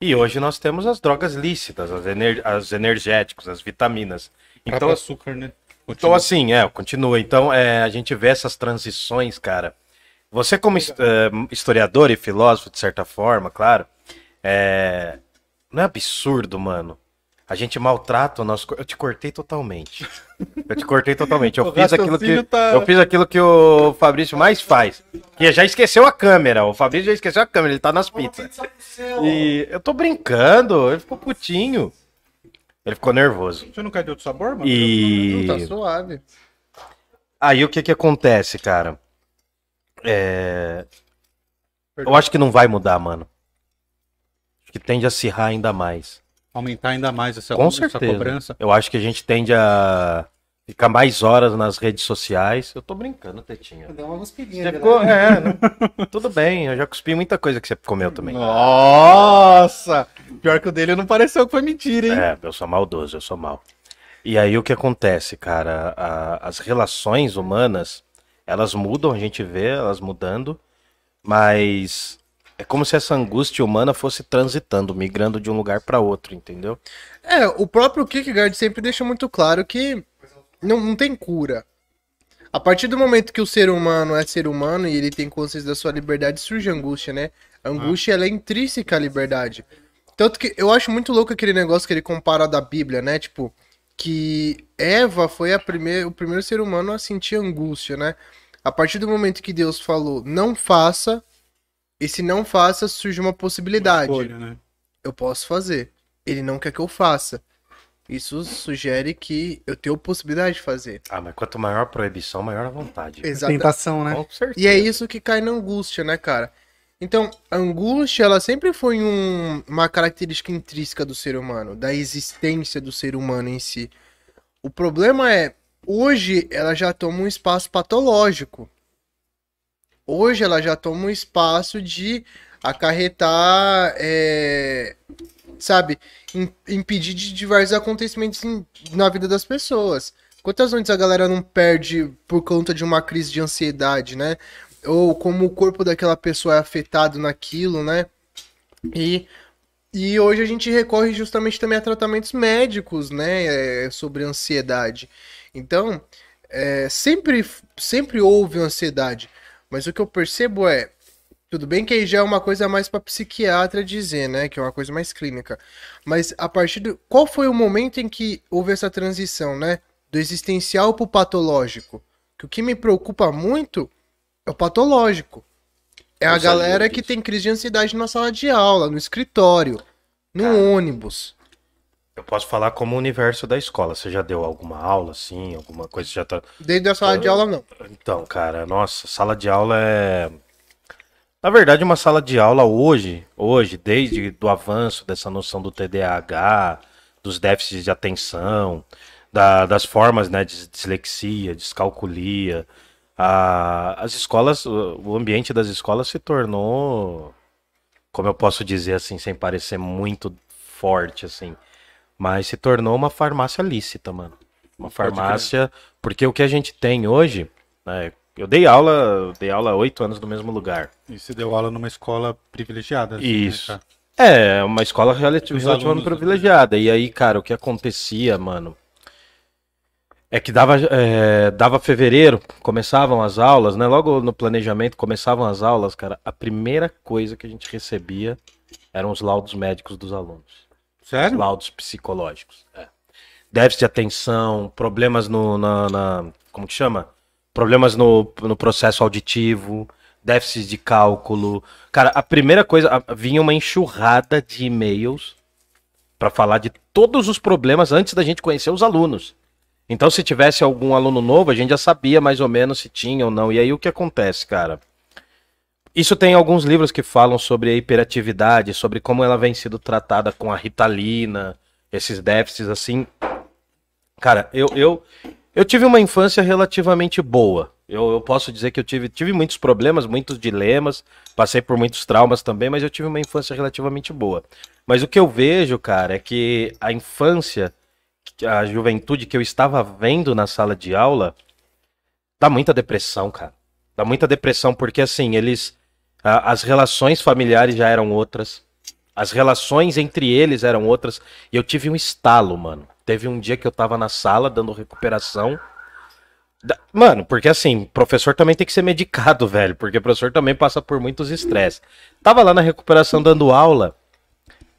E hoje nós temos as drogas lícitas, as, ener as energéticos, as vitaminas. Então, açúcar, né? então, assim, é, continua. Então, é, a gente vê essas transições, cara. Você, como é, historiador e filósofo, de certa forma, claro, é, não é absurdo, mano. A gente maltrata o nosso. Eu te cortei totalmente. Eu te cortei totalmente. Eu fiz aquilo que tá- eu fiz aquilo que o Fabrício mais faz. Que já esqueceu a câmera. O Fabrício já esqueceu a câmera. Ele tá nas pizzas. E eu tô brincando. Ele ficou putinho. Ele ficou nervoso. Você não quer de outro sabor, mano? E Não, tá suave. Aí o que que acontece, cara? É... Eu acho que não vai mudar, mano. Que tende a acirrar ainda mais. Aumentar ainda mais essa, Com essa certeza. cobrança. Eu acho que a gente tende a ficar mais horas nas redes sociais. Eu tô brincando, Tetinha. Dá uma cuspidinha. Ficou- lado. é, não- tudo bem, eu já cuspi muita coisa que você comeu também. Nossa! Pior que o dele não pareceu que foi mentira, hein? É, eu sou maldoso, eu sou mal. E aí o que acontece, cara? A- as relações humanas, elas mudam, a gente vê elas mudando, mas é como se essa angústia humana fosse transitando, migrando de um lugar para outro, entendeu? É, o próprio Kierkegaard sempre deixa muito claro que não, não tem cura. A partir do momento que o ser humano é ser humano e ele tem consciência da sua liberdade, surge angústia, né? A angústia, ela é intrínseca à liberdade. Tanto que eu acho muito louco aquele negócio que ele compara da Bíblia, né? Tipo, que Eva foi a primeira, o primeiro ser humano a sentir angústia, né? A partir do momento que Deus falou, não faça, e se não faça, surge uma possibilidade Escolha, né? eu posso fazer. Ele não quer que eu faça. Isso sugere que eu tenho possibilidade de fazer. Ah, mas quanto maior a proibição, maior a vontade. Exato. Tentação, né? Com certeza. E é isso que cai na angústia, né, cara? Então, a angústia, ela sempre foi um- uma característica intrínseca do ser humano, da existência do ser humano em si. O problema é, hoje ela já toma um espaço patológico. Hoje ela já toma um espaço de acarretar, é, sabe, im- impedir de diversos acontecimentos na vida das pessoas. Quantas noites a galera não perde por conta de uma crise de ansiedade, né? Ou como o corpo daquela pessoa é afetado naquilo, né? E, e hoje a gente recorre justamente também a tratamentos médicos, né? é, sobre ansiedade. Então, é, sempre, sempre houve ansiedade. Mas o que eu percebo é, tudo bem que aí já é uma coisa mais para psiquiatra dizer, né? Que é uma coisa mais clínica. Mas a partir do. Qual foi o momento em que houve essa transição, né? Do existencial pro patológico? Que o que me preocupa muito é o patológico. É a Eu sabia galera que tem crise de ansiedade na sala de aula, no escritório, no Cara. ônibus. Eu posso falar como o universo da escola. Você já deu alguma aula, assim, alguma coisa? Já tá... Dentro da sala de aula, não. Então, cara, nossa, sala de aula é. Na verdade, uma sala de aula hoje, hoje, desde do avanço dessa noção do TDAH, dos déficits de atenção, da- das formas, né, de dislexia, descalculia, a- as escolas, o ambiente das escolas se tornou, como eu posso dizer assim, sem parecer muito forte, assim, mas se tornou uma farmácia lícita, mano. Uma farmácia, porque o que a gente tem hoje, né, eu dei aula, dei aula oito anos no mesmo lugar. E você deu aula numa escola privilegiada. assim, né, Isso. cara? É, uma escola relativamente alunos- privilegiada. E aí, cara, o que acontecia, mano, é que dava, é, dava fevereiro, começavam as aulas, né? Logo no planejamento começavam as aulas, cara. A primeira coisa que a gente recebia eram os laudos médicos dos alunos. Sério? laudos psicológicos. É. Déficit de atenção, problemas no. Na, na- como que chama? Problemas no, no processo auditivo, déficit de cálculo. Cara, a primeira coisa. a- Vinha uma enxurrada de e-mails Pra falar de todos os problemas antes da gente conhecer os alunos. Então, se tivesse algum aluno novo, a gente já sabia mais ou menos se tinha ou não. E aí o que acontece, cara? Isso tem alguns livros que falam sobre a hiperatividade, sobre como ela vem sendo tratada com a ritalina, esses déficits assim. Cara, eu, eu, eu tive uma infância relativamente boa. Eu, eu posso dizer que eu tive, tive muitos problemas, muitos dilemas, passei por muitos traumas também, mas eu tive uma infância relativamente boa. Mas o que eu vejo, cara, é que a infância, a juventude que eu estava vendo na sala de aula, dá muita depressão, cara. Dá muita depressão porque, assim, eles. A- as relações familiares já eram outras. As relações entre eles eram outras. E eu tive um estalo, mano. Teve um dia que eu tava na sala dando recuperação. Mano, porque assim, professor também tem que ser medicado, velho. Porque professor também passa por muitos estresses. Tava lá na recuperação dando aula.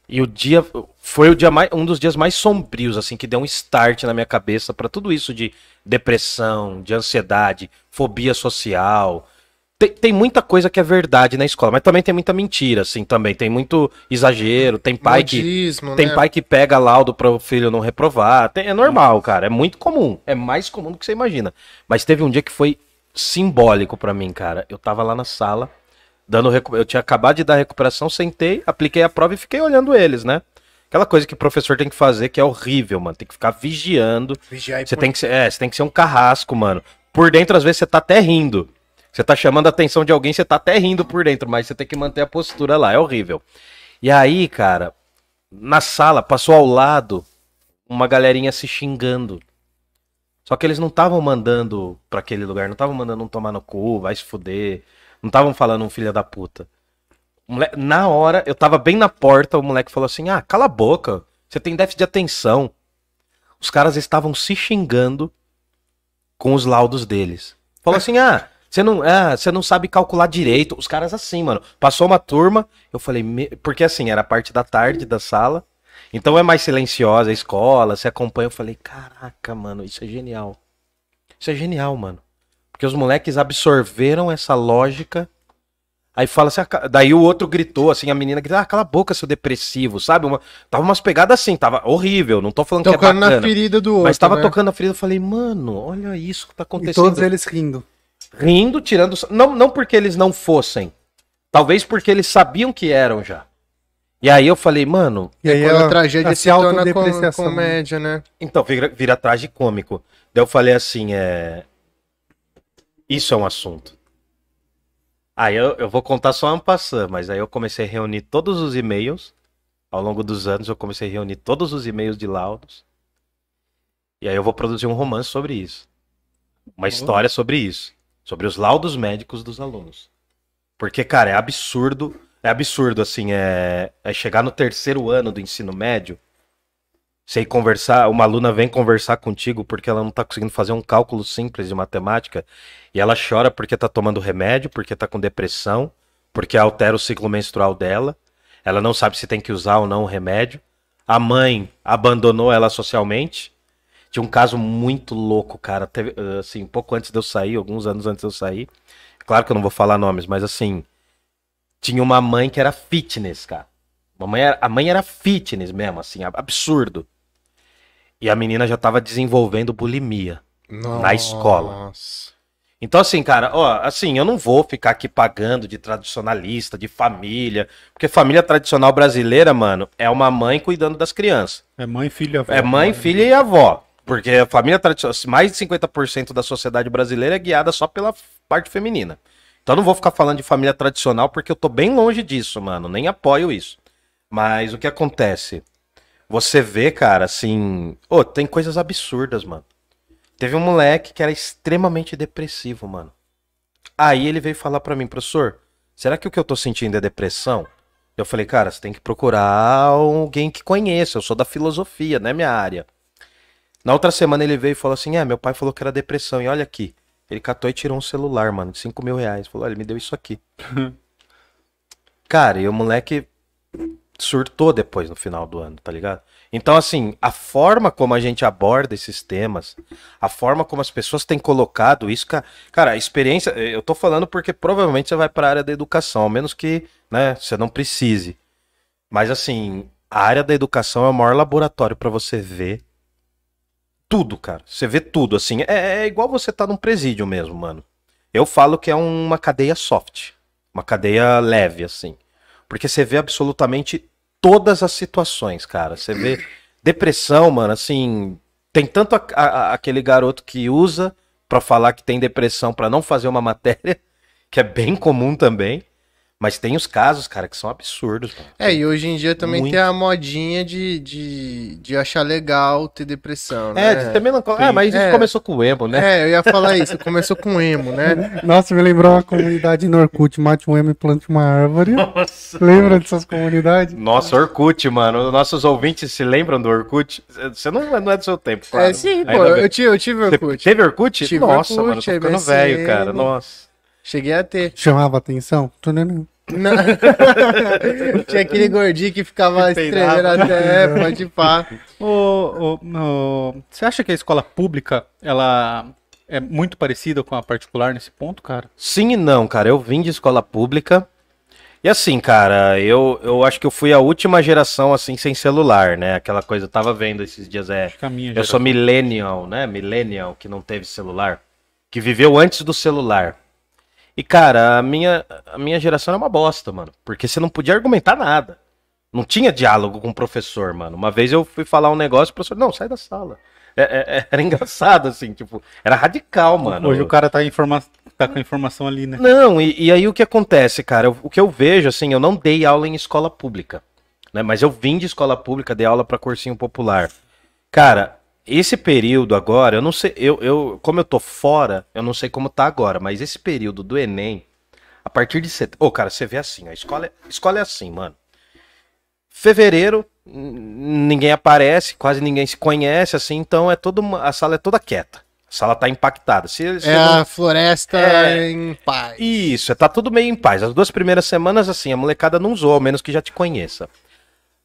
E o dia foi o dia mais, um dos dias mais sombrios, assim, que deu um start na minha cabeça pra tudo isso de depressão, de ansiedade, fobia social. Tem, tem muita coisa que é verdade na escola, mas também tem muita mentira, assim, também. Tem muito exagero, tem pai que. Modismo, Tem né? pai que pega laudo para o filho não reprovar. Tem- é normal, cara. É muito comum. É mais comum do que você imagina. Mas teve um dia que foi simbólico pra mim, cara. Eu tava lá na sala, dando eu tinha acabado de dar recuperação, sentei, apliquei a prova e fiquei olhando eles, né? Aquela coisa que o professor tem que fazer que é horrível, mano. Tem que ficar vigiando. Vigiar e Você pôr- tem que ser, é, você tem que ser um carrasco, mano. Por dentro às vezes você tá até rindo. Você tá chamando a atenção de alguém, você tá até rindo por dentro, mas você tem que manter a postura lá, é horrível. E aí, cara, na sala passou ao lado uma galerinha se xingando. Só que eles não estavam mandando pra aquele lugar, não estavam mandando um tomar no cu, vai se fuder. Não estavam falando um filho da puta. O mole- Na hora, eu tava bem na porta, o moleque falou assim: Ah, cala a boca, você tem déficit de atenção. Os caras estavam se xingando com os laudos deles. Falou assim: Ah, você não, ah, você não sabe calcular direito. Os caras assim, mano. Passou uma turma, eu falei, "Me-" porque assim, era a parte da tarde da sala. Então é mais silenciosa a escola, você acompanha. Eu falei, caraca, mano, isso é genial. Isso é genial, mano. Porque os moleques absorveram essa lógica. Aí fala assim, ah, daí o outro gritou, assim, a menina gritou, ah, cala a boca, seu depressivo, sabe? Uma, tava umas pegadas assim, tava horrível, não tô falando que é Tocando na bacana. ferida do outro. Mas tava né? tocando na ferida, eu falei, mano, olha isso que tá E acontecendo. todos eles rindo. Rindo, tirando. Não, não porque eles não fossem. Talvez porque eles sabiam que eram já. E aí eu falei, mano, E aí Quando a a, tragédia se se torna com, comédia, né? então vira, vira tragicômico. Daí eu falei assim, é. Isso é um assunto. Aí eu, eu vou contar só um passando, mas aí eu comecei a reunir todos os e-mails. Ao longo dos anos eu comecei a reunir todos os e-mails de laudos. E aí eu vou produzir um romance sobre isso. Uma história sobre isso. Sobre os laudos médicos dos alunos. Porque, cara, é absurdo. É absurdo, assim, é, é chegar no terceiro ano do ensino médio. Ir conversar, uma aluna vem conversar contigo porque ela não tá conseguindo fazer um cálculo simples de matemática e ela chora porque tá tomando remédio, porque tá com depressão, porque altera o ciclo menstrual dela. Ela não sabe se tem que usar ou não o remédio. A mãe abandonou ela socialmente. Tinha um caso muito louco, cara. Teve, eh, assim, pouco antes de eu sair, alguns anos antes de eu sair. Claro que eu não vou falar nomes, mas assim, tinha uma mãe que era fitness, cara. Uma mãe era- a mãe era fitness mesmo, assim, ab- absurdo. E a menina já tava desenvolvendo bulimia. Na escola. Nossa. Então, assim, cara, ó, assim, eu não vou ficar aqui pagando de tradicionalista, de família, porque família tradicional brasileira, mano, é uma mãe cuidando das crianças. É mãe, filho, avó. É mãe, filha e avó. Porque a família tradicional, mais de 50% da sociedade brasileira é guiada só pela parte feminina. Então não vou ficar falando de família tradicional porque eu tô bem longe disso, mano. Nem apoio isso. Mas o que acontece? Você vê, cara, assim. Ô, tem coisas absurdas, mano. Teve um moleque que era extremamente depressivo, mano. Aí ele veio falar pra mim, professor, será que o que eu tô sentindo é depressão? Eu falei, cara, você tem que procurar alguém que conheça. Eu sou da filosofia, não é minha área. Na outra semana ele veio e falou assim: É, meu pai falou que era depressão. E olha aqui. Ele catou e tirou um celular, mano, de 5 mil reais. Falou: Olha, ele me deu isso aqui. Cara, e o moleque surtou depois no final do ano, tá ligado? Então, assim, a forma como a gente aborda esses temas, a forma como as pessoas têm colocado isso, ca- cara, a experiência, eu tô falando porque provavelmente você vai para a área da educação, ao menos que, né, você não precise. Mas assim, a área da educação é o maior laboratório pra você ver tudo, cara. Você vê tudo, assim. É, é igual você tá num presídio mesmo, mano. Eu falo que é uma cadeia soft. Uma cadeia leve, assim. Porque você vê absolutamente todas as situações, cara. Você vê depressão, mano, assim. Tem tanto a- a- aquele garoto que usa pra falar que tem depressão pra não fazer uma matéria, que é bem comum também. Mas tem os casos, cara, que são absurdos. Mano. É, e hoje em dia também Muito. tem a modinha de, de, de achar legal ter depressão, É, né? de ter. Ah, mas isso É. começou com o emo, né? É, eu ia falar isso, começou com emo, né? Nossa, me lembrou uma comunidade no Orkut, mate um emo e plante uma árvore. Nossa. Lembra dessas comunidades? Nossa, Orkut, mano. Nossos ouvintes se lembram do Orkut? Você não, não é do seu tempo, claro. É, sim, pô, Ainda bem. eu tive, eu tive Você Orkut. teve Orkut? Tive Nossa, Orkut, mano, tô ficando MSN. velho, cara. Nossa. Cheguei a ter. Chamava atenção? Tunanã. Não. Tinha aquele gordinho que ficava peidava. até, pode pá. Ô, ô, ô, você acha que a escola pública ela é muito parecida com a particular nesse ponto, cara? Sim e não, cara. Eu vim de escola pública. E assim, cara, eu, eu acho que eu fui a última geração, assim, sem celular, né? Aquela coisa, eu tava vendo esses dias, é... Acho que a minha Eu sou millennial, né? Millennial, que não teve celular. Que viveu antes do celular. E, cara, a minha, a minha geração era uma bosta, mano. Porque você não podia argumentar nada. Não tinha diálogo com o professor, mano. Uma vez eu fui falar um negócio, o professor, não, sai da sala. É- é- é- era engraçado, assim, tipo, era radical, mano. Hoje o cara tá, informa... tá com a informação ali, né? Não, e, e aí o que acontece, cara? Eu- o que eu vejo, assim, eu não dei aula em escola pública, né? Mas eu vim de escola pública, dei aula para cursinho popular. Cara, esse período agora, eu não sei, eu, eu, como eu tô fora, eu não sei como tá agora, mas esse período do Enem, a partir de setembro. Ô, cara, você vê assim, a escola, é- escola é assim, mano. Fevereiro, ninguém aparece, quase ninguém se conhece, assim, então é toda uma, a sala é toda quieta. A sala tá impactada. Se, se É não- a floresta É. em paz. isso, tá tudo meio em paz. As duas primeiras semanas, assim, a molecada não zoa, ao menos que já te conheça.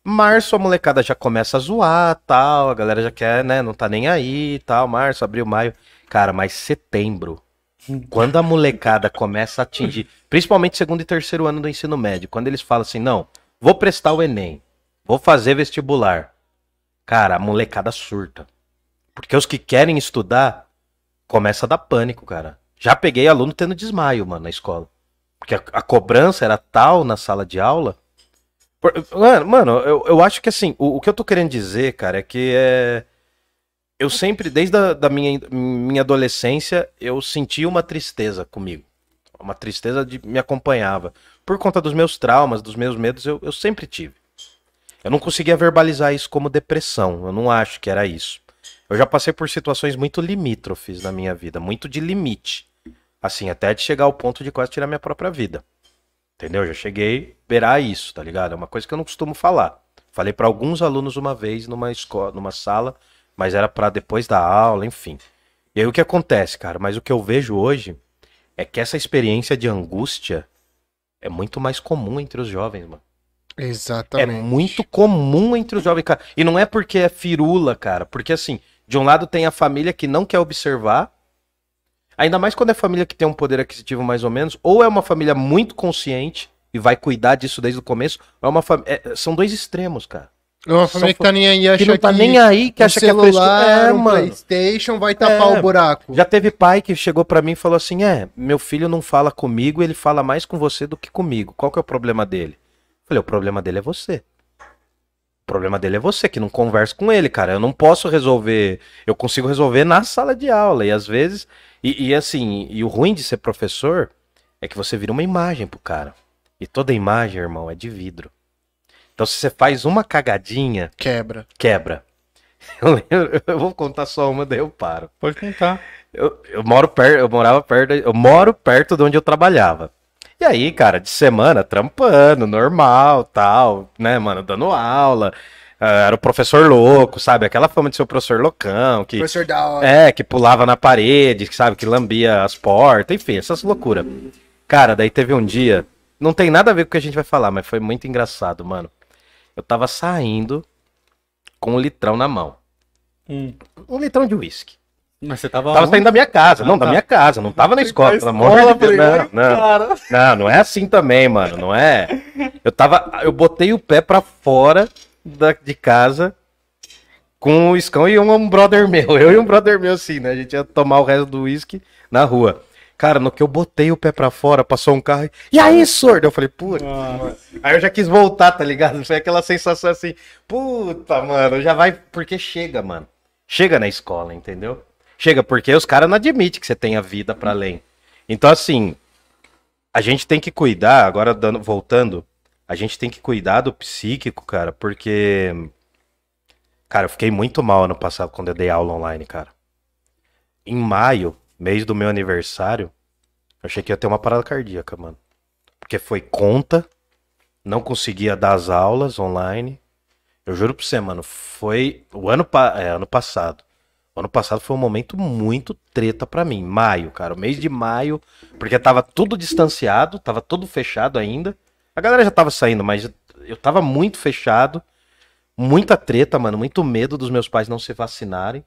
Março, a molecada já começa a zoar, tal, a galera já quer, né, não tá nem aí, tal, março, abril, maio. Cara, mas setembro, quando a molecada começa a atingir, principalmente segundo e terceiro ano do ensino médio, quando eles falam assim, não, vou prestar o Enem, vou fazer vestibular. Cara, a molecada surta. Porque os que querem estudar, começa a dar pânico, cara. Já peguei aluno tendo desmaio, mano, na escola. Porque a, a cobrança era tal na sala de aula. Mano, mano, eu, eu acho que assim, o, o que eu tô querendo dizer, cara, é que é. Eu sempre, desde a da minha, minha adolescência, eu sentia uma tristeza comigo. Uma tristeza de me acompanhava. Por conta dos meus traumas, dos meus medos, eu, eu sempre tive. Eu não conseguia verbalizar isso como depressão. Eu não acho que era isso. Eu já passei por situações muito limítrofes na minha vida, muito de limite. Assim, até de chegar ao ponto de quase tirar minha própria vida. Entendeu? Já cheguei a beirar isso, tá ligado? É uma coisa que eu não costumo falar. Falei pra alguns alunos uma vez numa escola, numa sala, mas era pra depois da aula, enfim. E aí o que acontece, cara? Mas o que eu vejo hoje é que essa experiência de angústia é muito mais comum entre os jovens, mano. É Exatamente. muito comum entre os jovens, cara. E não é porque é firula, cara. Porque assim, de um lado tem a família que não quer observar. Ainda mais quando é família que tem um poder aquisitivo mais ou menos. Ou é uma família muito consciente e vai cuidar disso desde o começo. Ou é uma fam... é, são dois extremos, cara. É uma família que tá nem aí, acha Que não tá que nem aí, que um acha que é celular, frescura. É, um mano. Playstation vai tapar É. o buraco. Já teve pai que chegou pra mim e falou assim: É, meu filho não fala comigo, ele fala mais com você do que comigo. Qual que é o problema dele? Eu falei: O problema dele é você. O problema dele é você, que não conversa com ele, cara. Eu não posso resolver. Eu consigo resolver na sala de aula. E às vezes. E, e assim, e o ruim de ser professor é que você vira uma imagem pro cara. E toda imagem, irmão, é de vidro. Então, se você faz uma cagadinha, Quebra. quebra. Eu, lembro- eu vou contar só uma, daí eu paro. Pode contar. Eu, eu moro perto, eu morava perto, eu moro perto de onde eu trabalhava. E aí, cara, de semana, trampando, normal, tal, né, mano, dando aula. Ah, era o professor louco, sabe? Aquela fama de ser o professor loucão, que Professor da hora. é, que pulava na parede, que sabe, que lambia as portas, enfim, essas loucuras. Cara, daí teve um dia, não tem nada a ver com o que a gente vai falar, mas foi muito engraçado, mano. Eu tava saindo com um litrão na mão. Hum. Um litrão de uísque. Mas você tava. Tava onde? saindo da minha casa, não, da tá. minha casa, não tava na escola, pelo amor de Deus. Não, não, não, não é assim também, mano, não é. Eu tava, eu botei o pé pra fora da, de casa com o Iscão e um, um brother meu. Eu e um brother meu, assim, né? A gente ia tomar o resto do uísque na rua. Cara, no que eu botei o pé pra fora, passou um carro e. E aí, sordo? Eu falei, puta. mano. Aí eu já quis voltar, tá ligado? Foi aquela sensação assim, puta, mano, já vai. Porque chega, mano. Chega na escola, entendeu? Chega, porque os caras não admitem que você tenha vida pra além. Então, assim, a gente tem que cuidar, agora dando, voltando, a gente tem que cuidar do psíquico, cara, porque. Cara, eu fiquei muito mal ano passado quando eu dei aula online, cara. Em maio, mês do meu aniversário, eu achei que ia ter uma parada cardíaca, mano. Porque foi conta, não conseguia dar as aulas online. Eu juro pra você, mano, foi o ano, pa- é, ano passado. O ano passado foi um momento muito treta pra mim. Maio, cara, o mês de maio, porque tava tudo distanciado, tava tudo fechado ainda. A galera já tava saindo, mas eu tava muito fechado. Muita treta, mano, muito medo dos meus pais não se vacinarem.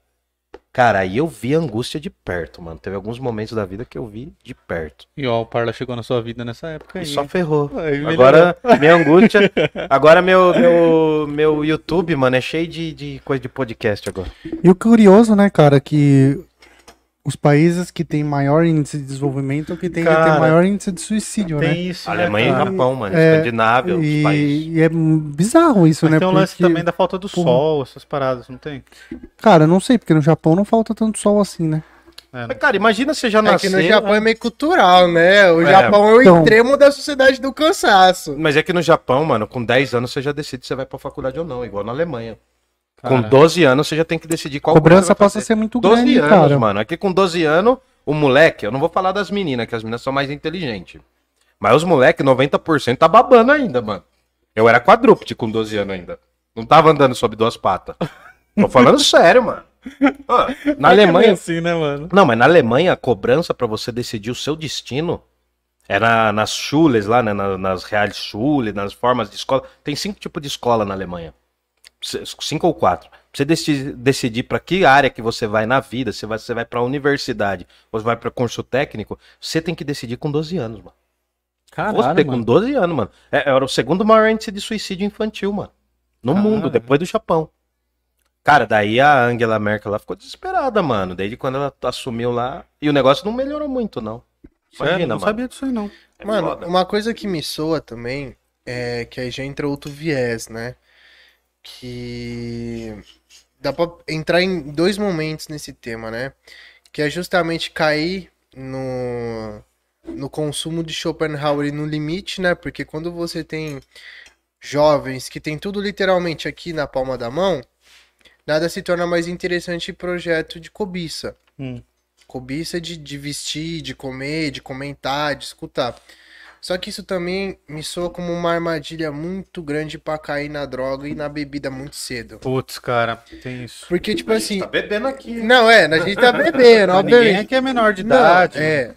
Cara, aí eu vi a angústia de perto, mano. Teve alguns momentos da vida que eu vi de perto. E ó, o Parla chegou na sua vida nessa época E aí. só ferrou. Aí. Agora, minha angústia. Agora, meu, meu, meu YouTube, mano, é cheio de, de coisa de podcast agora. E o curioso, né, cara, que os países que têm maior índice de desenvolvimento é o que tem, Cara, maior índice de suicídio, né? Tem isso, Alemanha né, e? Japão, mano. É, Escandinávia, os E, países. e é bizarro isso, Mas né? tem lance porque- também da falta do Porra. sol, essas paradas, não tem? Cara, não sei, porque no Japão não falta tanto sol assim, né? É, Mas, cara, imagina você já É que nasceu. no Japão é meio cultural, né? O É. Japão é o Então- extremo da sociedade do cansaço. Mas é que no Japão, mano, com 10 anos você já decide se você vai pra faculdade ou não, igual na Alemanha. Com cara. 12 anos você já tem que decidir qual Cobrança coisa vai passa a fazer. ser muito 12 grande, anos, cara. mano. Aqui com 12 anos, o moleque, eu não vou falar das meninas, que as meninas são mais inteligentes. Mas os moleques, 90% tá babando ainda, mano. Eu era quadrúpede com 12 anos ainda. Não tava andando sobre duas patas. Tô falando sério, mano. Na Alemanha, assim, né, mano? não, mas na Alemanha a cobrança pra você decidir o seu destino é na- nas schules lá, né, na- nas Realschule, nas formas de escola. Tem cinco tipos de escola na Alemanha. Cinco ou quatro. Pra você deci- decidir pra que área que você vai na vida, se vai- você vai pra universidade ou você vai pra curso técnico, você tem que decidir com 12 anos, mano. Caralho, você com mano. 12 anos, mano. É, era o segundo maior índice de suicídio infantil, mano. No Caralho. mundo, depois do Japão. Cara, daí a Angela Merkel lá ficou desesperada, mano. Desde quando ela assumiu lá. E o negócio não melhorou muito, não. Sério, Imagina, não mano. sabia disso aí, não. É Mano, foda. uma coisa que me soa também é que aí já entra outro viés, né? Que dá pra entrar em dois momentos nesse tema, né? Que é justamente cair no, no consumo de Schopenhauer e no limite, né? Porque quando você tem jovens que tem tudo literalmente aqui na palma da mão, nada se torna mais interessante projeto de cobiça. Hum. Cobiça de, de vestir, de comer, de comentar, de escutar. Só que isso também me soa como uma armadilha muito grande pra cair na droga e na bebida muito cedo. Putz, cara, tem isso. Porque, tipo assim. Tá bebendo aqui. Não, é, a gente tá bebendo, Mas ninguém obviamente. aqui é menor de Não, idade. é.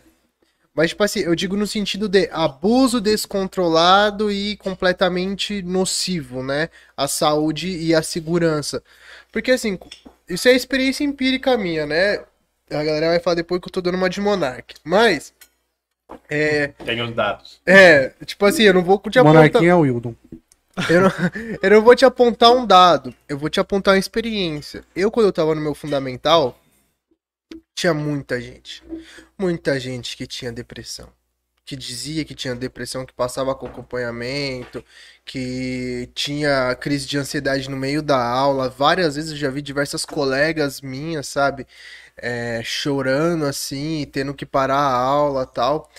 Mas, tipo assim, eu digo no sentido de abuso descontrolado e completamente nocivo, né? A saúde e a segurança. Porque, assim, isso é experiência empírica minha, né? A galera vai falar depois que eu tô dando uma de monarque. Mas, é, Tem os dados. é, tipo assim, eu não vou te apontar. Monarquinha é o Wildon. Eu não, eu não vou te apontar um dado, eu vou te apontar uma experiência. Eu, quando eu tava no meu fundamental, tinha muita gente. Muita gente que tinha depressão. Que dizia que tinha depressão, que passava com acompanhamento, que tinha crise de ansiedade no meio da aula. Várias vezes eu já vi diversas colegas minhas, sabe? É, chorando assim, tendo que parar a aula tal.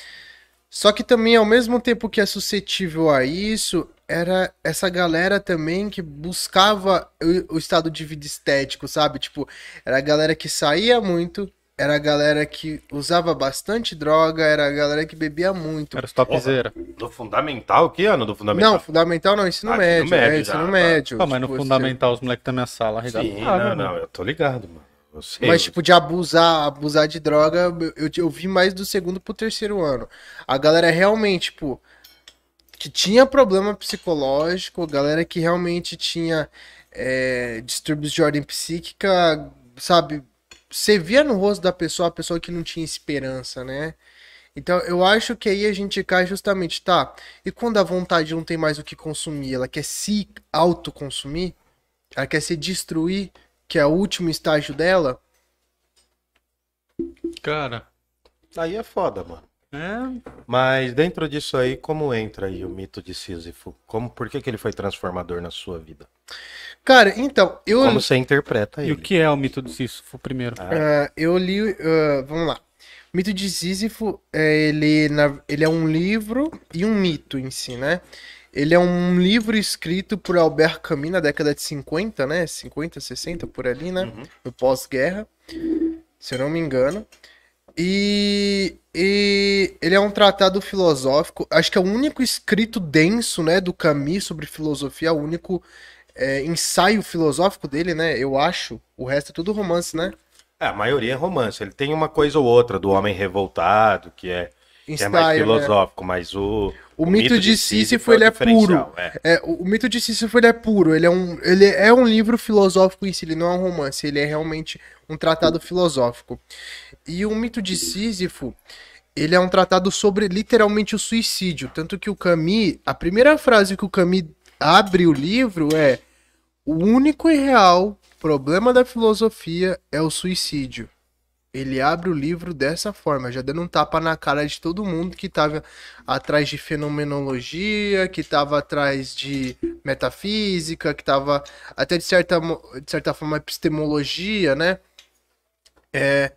Só que também, ao mesmo tempo que é suscetível a isso, era essa galera também que buscava o, o estado de vida estético, sabe? Tipo, era a galera que saía muito, era a galera que usava bastante droga, era a galera que bebia muito. Era os topzera. Do fundamental? Que ano do fundamental? Não, fundamental não, ensino Ah, médio. ensino médio é, já, ensino tá. médio. Pô, mas no tipo, fundamental os moleques da minha sala Sim, arregaçavam, não, mano. não, eu tô ligado, mano. Sei. Mas, tipo, de abusar, abusar de droga, eu, eu, vi mais do segundo pro terceiro ano. A galera realmente, tipo, que tinha problema psicológico, galera que realmente tinha é, distúrbios de ordem psíquica, sabe? Você via no rosto da pessoa a pessoa que não tinha esperança, né? Então eu acho que aí a gente cai justamente, tá? E quando a vontade não tem mais o que consumir, ela quer se autoconsumir, ela quer se destruir, que é o último estágio dela, Cara, Aí é foda, mano. é. Mas dentro disso aí, como entra aí o mito de Sísifo? Como, por que, que ele foi transformador na sua vida? Cara, então, eu, Como você interpreta E ele? o que é o mito do Sísifo primeiro? Ah. ah, eu li. ah, vamos lá. O mito de Sísifo, é, ele, ele é um livro e um mito em si, né? Ele é um livro escrito por Albert Camus na década de 50, né? 50, 60, por ali, né? Uhum. No pós-guerra, se eu não me engano. E, e ele é um tratado filosófico, acho que é o único escrito denso, né, do Camus sobre filosofia, é o único é, ensaio filosófico dele, né? Eu acho. O resto é tudo romance, né? É, a maioria é romance. Ele tem uma coisa ou outra do homem revoltado, que é, que é mais né? filosófico, mas o. O, mito, de Sísifo, é ele é puro. é. É, o, o mito de Sísifo ele é puro. Ele é, um, ele é um livro filosófico em si, ele não é um romance, ele é realmente um tratado filosófico. E o mito de Sísifo, ele é um tratado sobre literalmente o suicídio. Tanto que o Camus, a primeira frase que o Camus abre o livro é: O único e real problema da filosofia é o suicídio. Ele abre o livro dessa forma, já dando um tapa na cara de todo mundo que estava atrás de fenomenologia, que estava atrás de metafísica, que estava até de certa, de certa forma epistemologia, né? É,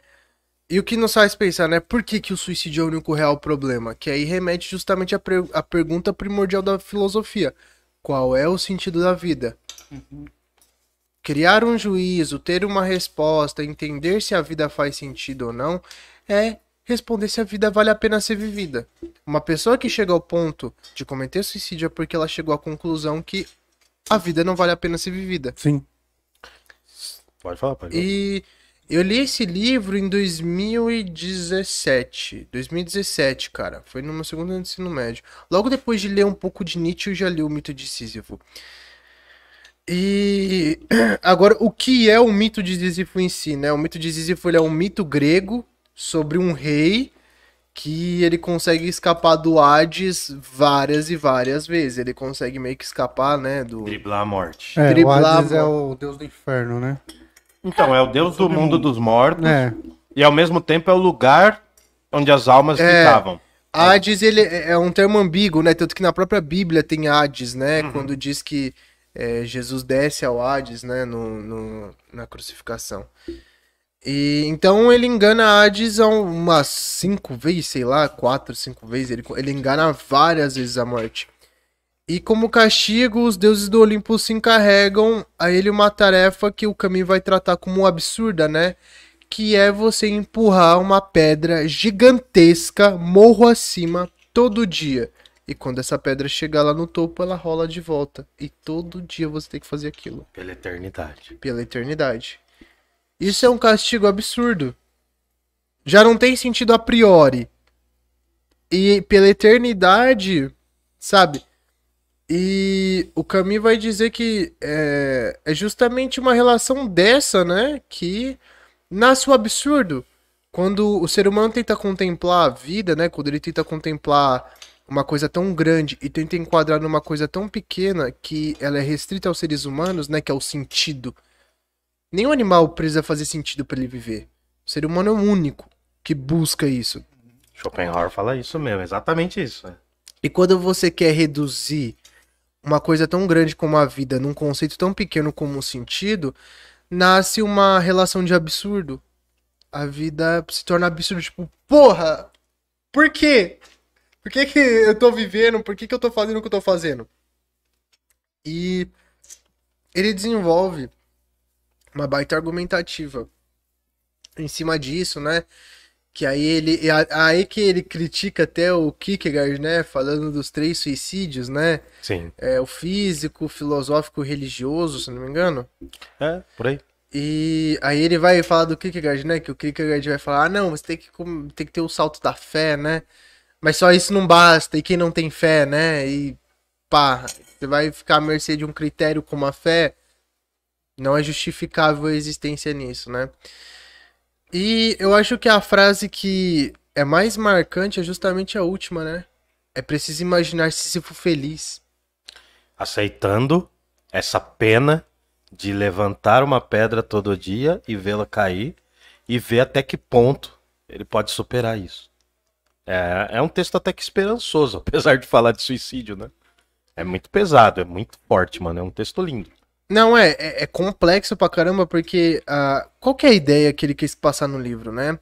e o que nos faz pensar, né? Por que, que o suicídio é o único real problema? Que aí remete justamente à, pre- à pergunta primordial da filosofia: qual é o sentido da vida? Criar um juízo, ter uma resposta, entender se a vida faz sentido ou não, é responder se a vida vale a pena ser vivida. Uma pessoa que chega ao ponto de cometer suicídio é porque ela chegou à conclusão que a vida não vale a pena ser vivida. Sim. Pode falar, pode falar. E eu li esse livro em 2017. 2017, cara. Foi no meu segundo ano de ensino médio. Logo depois de ler um pouco de Nietzsche, eu já li o mito de Sísifo. E agora, o que é o mito de Sísifo em si, né? O mito de Sísifo ele é um mito grego sobre um rei que ele consegue escapar do Hades várias e várias vezes. Ele consegue meio que escapar, né, do Driblar a morte. É, o Driblar, Hades é o deus do inferno, né? Então, é o deus do mundo dos mortos É. e ao mesmo tempo é o lugar onde as almas É. ficavam. Hades, ele é é um termo ambíguo, né? Tanto que na própria Bíblia tem Hades, né? Quando diz que é, Jesus desce ao Hades, né? No, no- na crucificação. E então ele engana Hades umas cinco vezes, sei lá, quatro, cinco vezes. Ele, ele engana várias vezes a morte. E como castigo, os deuses do Olimpo se encarregam a ele uma tarefa que o caminho vai tratar como absurda, né? Que é você empurrar uma pedra gigantesca morro acima todo dia. E quando essa pedra chegar lá no topo, ela rola de volta. E todo dia você tem que fazer aquilo Pela eternidade. pela eternidade. Isso é um castigo absurdo. Já não tem sentido a priori. E pela eternidade, sabe? E o Camus vai dizer que é, é justamente uma relação dessa, né? Que nasce o absurdo. Quando o ser humano tenta contemplar a vida, né? Quando ele tenta contemplar uma coisa tão grande e tenta enquadrar numa coisa tão pequena que ela é restrita aos seres humanos, né? Que é o sentido. Nenhum animal precisa fazer sentido para ele viver. O ser humano é o único que busca isso. Schopenhauer fala isso mesmo, exatamente isso. né? E quando você quer reduzir uma coisa tão grande como a vida num conceito tão pequeno como o sentido, nasce uma relação de absurdo. A vida se torna absurdo, tipo, porra! Por quê? Por que, que eu tô vivendo? Por que, que eu tô fazendo o que eu tô fazendo? E ele desenvolve uma baita argumentativa em cima disso, né? Que aí ele. Aí que ele critica até o Kierkegaard, né? Falando dos três suicídios, né? Sim. É, o físico, o filosófico o religioso, se não me engano. É, por aí. E aí ele vai falar do Kierkegaard, né? Que o Kierkegaard vai falar, ah, não, você tem que, tem que ter o salto da fé, né? Mas só isso não basta, e quem não tem fé, né? E pá, você vai ficar à mercê de um critério como a fé, não é justificável a existência nisso, né? E eu acho que a frase que é mais marcante é justamente a última, né? É preciso imaginar Sísifo feliz. Aceitando essa pena de levantar uma pedra todo dia e vê-la cair e ver até que ponto ele pode superar isso. É, é um texto até que esperançoso, apesar de falar de suicídio, né? É muito pesado, é muito forte, mano. É um texto lindo. Não, é, é, é complexo pra caramba, porque uh, qual que é a ideia que ele quis passar no livro, né?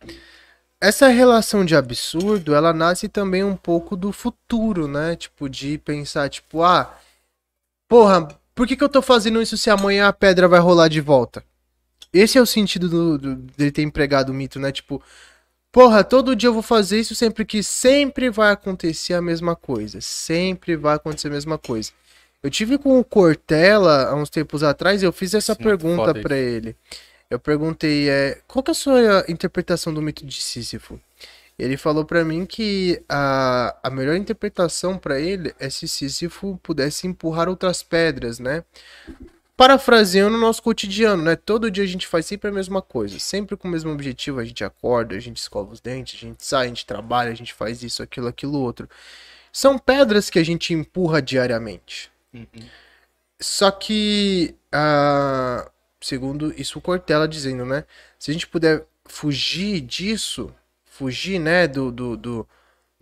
Essa relação de absurdo, ela nasce também um pouco do futuro, né? Tipo, de pensar, tipo, ah, porra, por que, que eu tô fazendo isso se amanhã a pedra vai rolar de volta? Esse é o sentido do, do, dele ter empregado o mito, né? Tipo, porra, todo dia eu vou fazer isso sempre que sempre vai acontecer a mesma coisa. Sempre vai acontecer a mesma coisa. Eu tive com o Cortella há uns tempos atrás e eu fiz essa Sim, pergunta para ele. Eu perguntei, é, qual que é a sua interpretação do mito de Sísifo? Ele falou para mim que a, a melhor interpretação para ele é se Sísifo pudesse empurrar outras pedras, né? Parafraseando o nosso cotidiano, né? Todo dia a gente faz sempre a mesma coisa, sempre com o mesmo objetivo. A gente acorda, a gente escova os dentes, a gente sai, a gente trabalha, a gente faz isso, aquilo, aquilo, outro. São pedras que a gente empurra diariamente. Uhum. Só que, uh, segundo isso o Cortella dizendo, né? Se a gente puder fugir disso, fugir, né, do, do, do,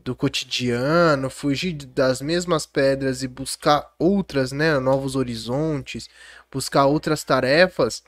do cotidiano, fugir das mesmas pedras e buscar outras, né, novos horizontes, buscar outras tarefas,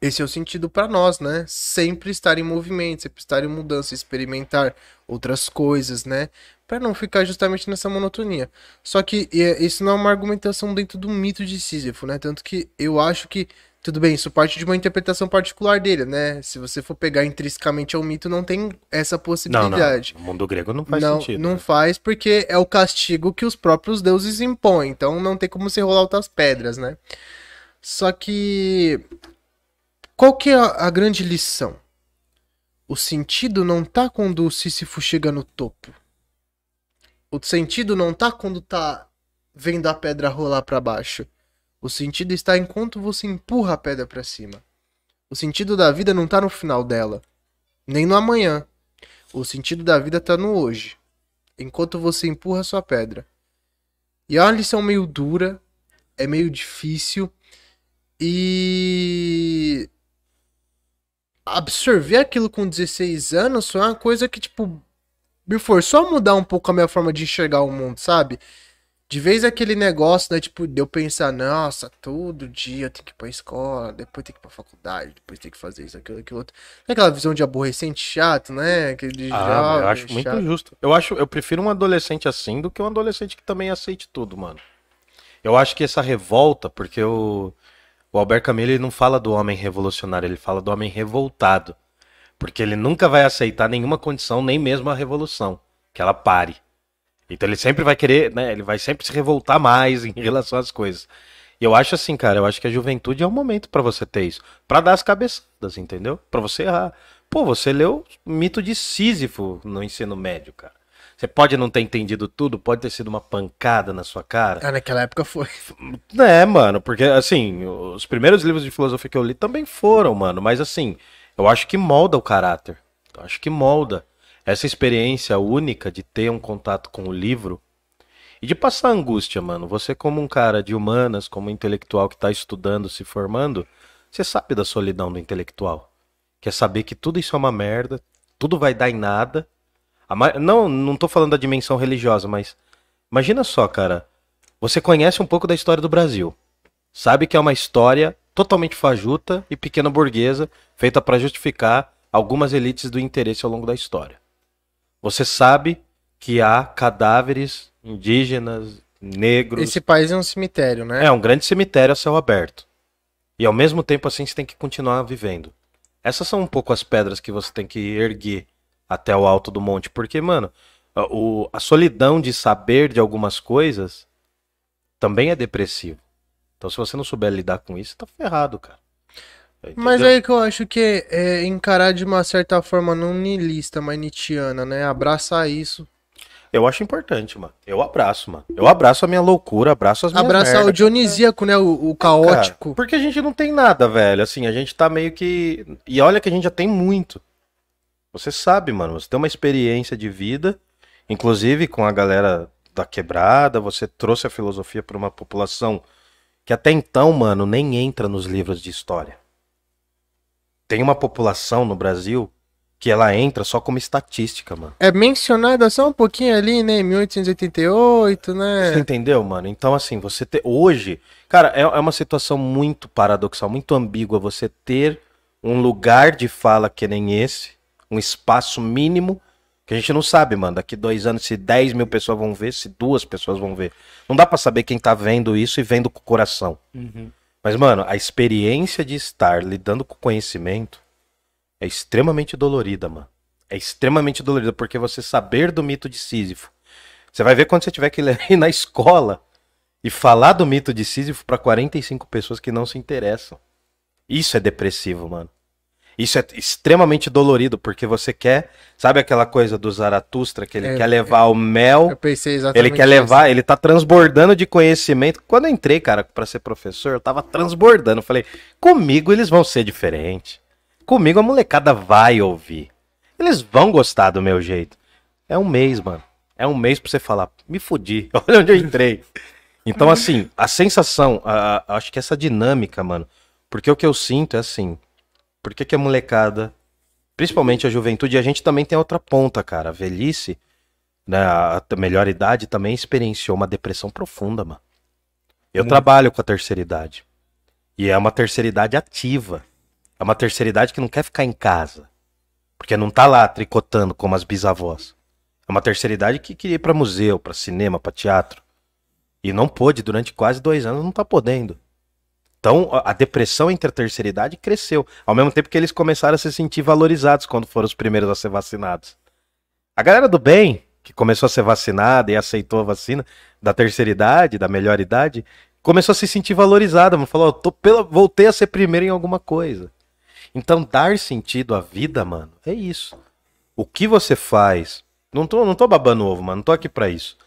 esse é o sentido para nós, né? Sempre estar em movimento, sempre estar em mudança, experimentar outras coisas, né? Para não ficar justamente nessa monotonia. Só que isso não é uma argumentação dentro do mito de Sísifo, né? Tanto que eu acho que tudo bem, isso parte de uma interpretação particular dele, né? Se você for pegar intrinsecamente ao mito, não tem essa possibilidade. Não, não. O mundo grego não faz não, sentido. Não né? faz porque é o castigo que os próprios deuses impõem. Então não tem como você rolar outras pedras, né? Só que. Qual que é a, a grande lição? O sentido não tá quando o Sísifo chega no topo. O sentido não tá quando tá vendo a pedra rolar para baixo o sentido está enquanto você empurra a pedra para cima. O sentido da vida não está no final dela, nem no amanhã. O sentido da vida está no hoje, enquanto você empurra a sua pedra. E é uma lição meio dura, é meio difícil e absorver aquilo com 16 anos foi uma coisa que tipo me forçou a mudar um pouco a minha forma de enxergar o mundo, sabe? De vez aquele negócio, né? Tipo, de eu pensar, nossa, todo dia eu tenho que ir pra escola, depois tem que ir pra faculdade, depois tem que fazer isso, aquilo, aquilo outro. É aquela visão de aborrecente chato, né? Aquele ah, jovem, eu acho muito justo. Eu acho, eu prefiro um adolescente assim do que um adolescente que também aceite tudo, mano. Eu acho que essa revolta, porque o, o Albert Camus ele não fala do homem revolucionário, ele fala do homem revoltado. Porque ele nunca vai aceitar nenhuma condição, nem mesmo a revolução, que ela pare. Então ele sempre vai querer, né? Ele vai sempre se revoltar mais em relação às coisas. E eu acho assim, cara, eu acho que a juventude é um momento para você ter isso. para dar as cabeçadas, entendeu? para você errar. Pô, você leu o mito de Sísifo no ensino médio, cara. Você pode não ter entendido tudo, pode ter sido uma pancada na sua cara. Ah, naquela época foi. É, mano, porque assim, os primeiros livros de filosofia que eu li também foram, mano, mas assim, eu acho que molda o caráter. Eu acho que molda essa experiência única de ter um contato com o livro e de passar angústia, mano. Você, como um cara de humanas, como um intelectual que está estudando, se formando, você sabe da solidão do intelectual. Quer saber que tudo isso é uma merda, tudo vai dar em nada. Não, não tô falando da dimensão religiosa, mas imagina só, cara. Você conhece um pouco da história do Brasil. Sabe que é uma história totalmente fajuta e pequena burguesa, feita para justificar algumas elites do interesse ao longo da história. Você sabe que há cadáveres indígenas, negros. Esse país é um cemitério, né? É um grande cemitério a céu aberto. E ao mesmo tempo assim você tem que continuar vivendo. Essas são um pouco as pedras que você tem que erguer até o alto do monte, porque mano, a, o, a solidão de saber de algumas coisas também é depressivo. Então se você não souber lidar com isso, tá ferrado, cara. Entendeu? Mas aí que eu acho que é encarar de uma certa forma não niilista, mas nitiana, né? Abraçar isso. Eu acho importante, mano. Eu abraço, mano. Eu abraço a minha loucura, abraço as minhas Abraçar merda, o dionisíaco, né? O, o caótico. Cara, porque a gente não tem nada, velho. Assim, a gente tá meio que. E olha que a gente já tem muito. Você sabe, mano, você tem uma experiência de vida, inclusive com a galera da quebrada, você trouxe a filosofia para uma população que até então, mano, nem entra nos livros de história. Tem uma população no Brasil que ela entra só como estatística, mano. É mencionada só um pouquinho ali, né? 1888, Você né? entendeu, mano? Então, assim, você ter. Hoje, cara, é, é uma situação muito paradoxal, muito ambígua você ter um lugar de fala que nem esse, um espaço mínimo, que a gente não sabe, mano. Daqui dois anos, se 10 mil pessoas vão ver, se duas pessoas vão ver. Não dá pra saber quem tá vendo isso e vendo com o coração. Mas, mano, a experiência de estar lidando com conhecimento é extremamente dolorida, mano. É extremamente dolorida, porque você saber do mito de Sísifo. Você vai ver quando você tiver que ir na escola e falar do mito de Sísifo pra 45 pessoas que não se interessam. Isso é depressivo, mano. Isso é extremamente dolorido, porque você quer. Sabe aquela coisa do Zaratustra, que ele É, quer levar o mel Eu pensei exatamente ele quer levar, ele tá transbordando de conhecimento. Quando eu entrei, cara, pra ser professor, eu tava transbordando. Eu falei, comigo eles vão ser diferentes. Comigo a molecada vai ouvir. Eles vão gostar do meu jeito. É um mês, mano. É um mês pra você falar, me fudi, olha onde eu entrei. Então, assim, a sensação, a- a- acho que essa dinâmica, mano, porque o que eu sinto é assim, por que, que a molecada, principalmente a juventude, e a gente também tem outra ponta, cara, a velhice, né, a a melhor idade também experienciou uma depressão profunda, mano. Eu Muito. trabalho com a terceira idade. E é uma terceira idade ativa. É uma terceira idade que não quer ficar em casa. Porque não tá lá tricotando como as bisavós. É uma terceira idade que queria ir pra museu, pra cinema, pra teatro. E não pôde durante quase dois anos, não tá podendo. Então, a depressão entre a terceira idade cresceu. Ao mesmo tempo que eles começaram a se sentir valorizados quando foram os primeiros a ser vacinados. A galera do bem, que começou a ser vacinada e aceitou a vacina, da terceira idade, da melhor idade, começou a se sentir valorizada. Mano. Falou, "Ó, tô pela... voltei a ser primeiro em alguma coisa. Então, dar sentido à vida, mano, é isso. O que você faz. Não tô, não tô babando ovo, mano. Não tô aqui pra isso.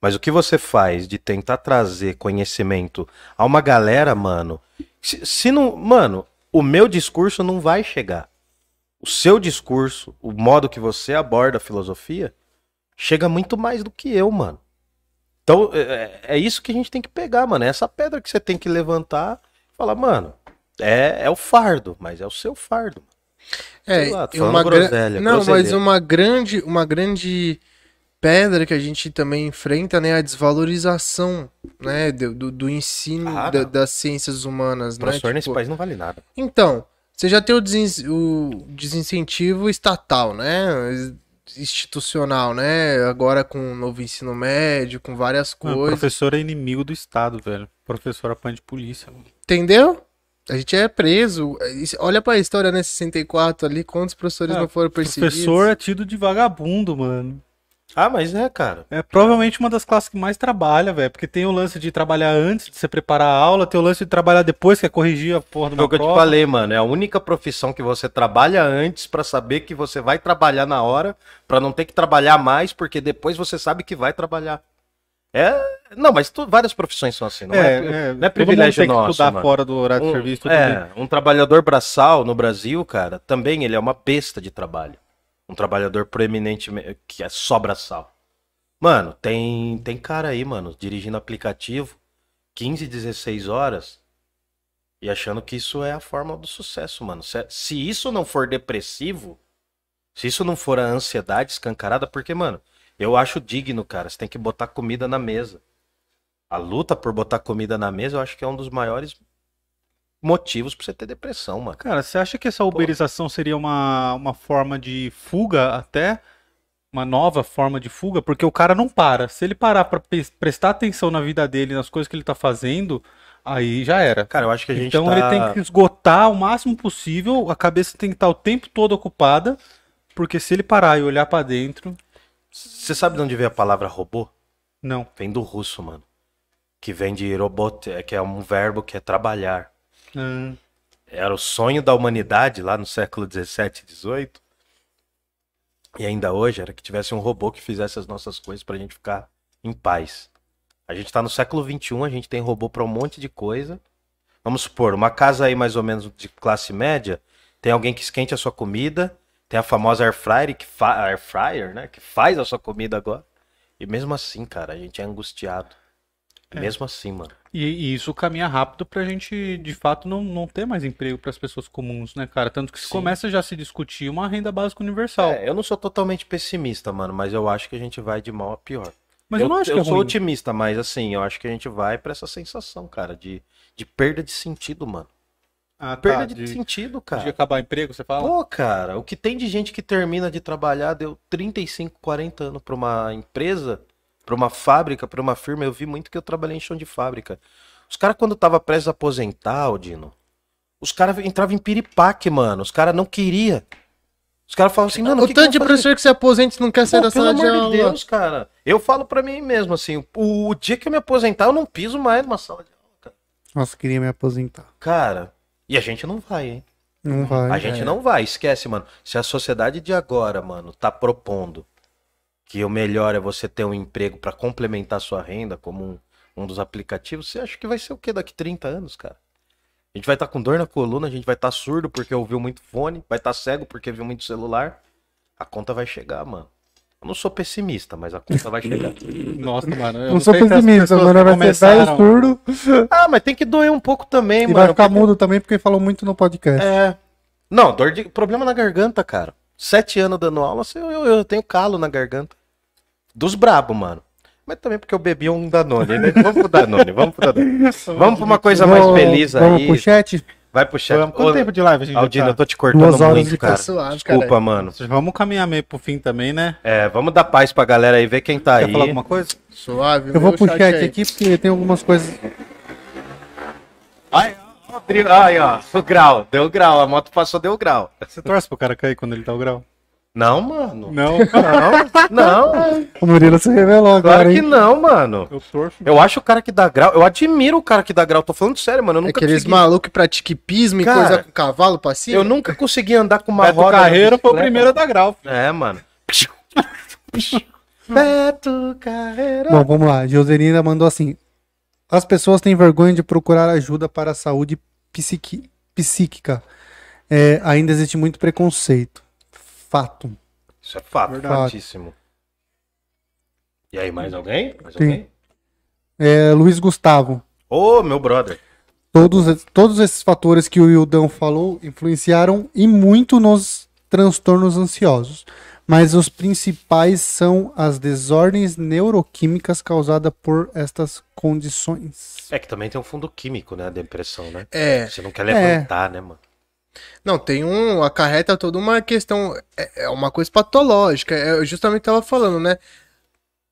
Mas o que você faz de tentar trazer conhecimento a uma galera, mano. Se, se não. Mano, o meu discurso não vai chegar. O seu discurso, o modo que você aborda a filosofia, chega muito mais do que eu, mano. Então, é, é isso que a gente tem que pegar, mano. É essa pedra que você tem que levantar e falar, mano, é, é o fardo, mas é o seu fardo. É, lá, uma groselha, Não, mas uma grande, uma grande pedra que a gente também enfrenta, né, é a desvalorização, né, do, do, do ensino Ah, da- não. das ciências humanas, O né? professor nesse Tipo, país não vale nada. Então, você já tem o, desen- o desincentivo estatal, né? Institucional, né? Agora com o novo ensino médio, com várias Mano, coisas. professor é inimigo do Estado, velho. Professor apanha de polícia. mano. Entendeu? A gente é preso. Olha pra história, né? 64 ali, quantos professores Ah, não foram perseguidos? Professor é tido de vagabundo, mano. Ah, mas é, cara. É provavelmente uma das classes que mais trabalha, velho. Porque tem o lance de trabalhar antes de você preparar a aula, tem o lance de trabalhar depois, que é corrigir a porra de Foi uma o que eu te prova. falei, mano. É a única profissão que você trabalha antes pra saber que você vai trabalhar na hora, pra não ter que trabalhar mais, porque depois você sabe que vai trabalhar. É. Não, mas tu- várias profissões são assim, não é? É, é, não é privilégio tem que estudar mano. fora do horário de Um, serviço. é, um trabalhador braçal no Brasil, cara, também ele é uma besta de trabalho. Um trabalhador proeminentemente que é só braçal. Mano, tem tem cara aí, mano, dirigindo aplicativo 15, 16 horas e achando que isso é a forma do sucesso, mano. Se, se isso não for depressivo, se isso não for a ansiedade escancarada, porque, mano, eu acho digno, cara. Você tem que botar comida na mesa. A luta por botar comida na mesa, eu acho que é um dos maiores motivos pra você ter depressão, mano. Cara, você acha que essa uberização seria uma, uma forma de fuga até? Uma nova forma de fuga? Porque o cara não para. Se ele parar pra pe- prestar atenção na vida dele, nas coisas que ele tá fazendo, aí já era. Cara, eu acho que a gente Então tá... ele tem que esgotar o máximo possível, a cabeça tem que estar o tempo todo ocupada, porque se ele parar e olhar pra dentro, Você sabe de onde veio a palavra robô? não. Vem do russo, mano. Que vem de robot, é que é um verbo que é trabalhar. Ah, Era o sonho da humanidade lá no século 17, 18. E ainda hoje era que tivesse um robô que fizesse as nossas coisas pra gente ficar em paz. A gente tá no século 21, a gente tem robô pra um monte de coisa. Vamos supor, uma casa aí mais ou menos de classe média, tem alguém que esquente a sua comida, Tem a famosa air fryer, que fa air fryer, né? Que faz a sua comida agora. E mesmo assim, cara, a gente é angustiado. É. Mesmo assim, mano. E, e isso caminha rápido pra gente, de fato, não, não ter mais emprego pras pessoas comuns, né, cara? Tanto que se Sim. começa já a se discutir uma renda básica universal. É, eu não sou totalmente pessimista, mano, mas eu acho que a gente vai de mal a pior. Mas eu, não acho eu que é sou ruim. otimista, mas assim, eu acho que a gente vai pra essa sensação, cara, de, de perda de sentido, mano. Ah, tá, Perda de, de, sentido, de cara. acabar emprego, você fala? Pô, cara, o que tem de gente que termina de trabalhar, deu 35, 40 anos pra uma empresa, pra uma fábrica, pra uma firma. Eu vi muito que eu trabalhei em chão de fábrica. Os caras, quando tava prestes a aposentar, Odino, os caras entravam em piripaque, mano. Os caras não queriam. Os caras falavam assim, mano, o que que tanto eu de professor que se aposenta e não quer sair da pelo sala de amor aula. de Deus, cara. Eu falo pra mim mesmo, assim, o, o dia que eu me aposentar, eu não piso mais numa sala de aula, cara. Nossa, queria me aposentar. Cara, e a gente não vai, hein? Não vai. A gente não vai, esquece, mano. Se a sociedade de agora, mano, tá propondo que o melhor é você ter um emprego pra complementar sua renda, como um, um dos aplicativos, você acha que vai ser o quê daqui 30 anos, cara? A gente vai estar com dor na coluna, a gente vai estar surdo porque ouviu muito fone, vai estar cego porque viu muito celular. A conta vai chegar, mano. Eu não sou pessimista, mas a conta vai chegar. Nossa, mano. eu Não sou pessimista, mano. que Vai ser velho começaram- surdo Ah, mas tem que doer um pouco também, e mano. vai ficar porque- mudo também porque falou muito no podcast. É. Não, dor de. Problema na garganta, cara. Sete anos dando aula, eu, eu, eu tenho calo na garganta. Dos brabo, mano. Mas também porque eu bebi um Danone, né? Vamos pro Danone, vamos pro Danone. Vamos pra uma coisa mais Vamos- feliz Vamos aí. pro chat? Vai pro chat. Vamos. Quanto Ô, tempo de live a gente Aldino, já eu tá? tô te cortando Duas horas muito, de cara. Tá suave, Desculpa, cara. mano. Vamos caminhar meio pro fim também, né? É, vamos dar paz pra galera aí, ver quem tá Quer aí. falar alguma coisa? Suave. Eu vou pro chat aí. aqui porque tem algumas coisas. Ai, ó, Rodrigo, ai, ó, o grau, deu grau, a moto passou, deu grau. Você torce pro cara cair quando ele dá o grau? Não, mano. Não, Não, não, O Murilo se revelou agora, claro que hein? não, mano. eu torço. Eu acho o cara que dá grau, eu admiro o cara que dá grau, tô falando sério, mano. Eu nunca Aqueles consegui, malucos que praticam hipismo e coisa com cavalo pra cima. eu nunca consegui andar com uma Beto roda. Carreiro foi o primeiro a dar grau. É, mano. Beto Carreiro. Bom, vamos lá. Joselina mandou assim: As pessoas têm vergonha de procurar ajuda para a saúde psiqui- psíquica. É, ainda existe muito preconceito. Fato. Isso é fato, Verdade. fatíssimo. E aí, mais alguém? Mais Sim. alguém? É, Luiz Gustavo. Ô, meu brother. Todos, todos esses fatores que o Ildão falou influenciaram e muito nos transtornos ansiosos. Mas os principais são as desordens neuroquímicas causadas por estas condições. É que também tem um fundo químico, né? A depressão, né? É. Você não quer levantar, né, mano? Não, tem um. Acarreta toda uma questão. É, é uma coisa patológica. É, Eu justamente tava falando, né?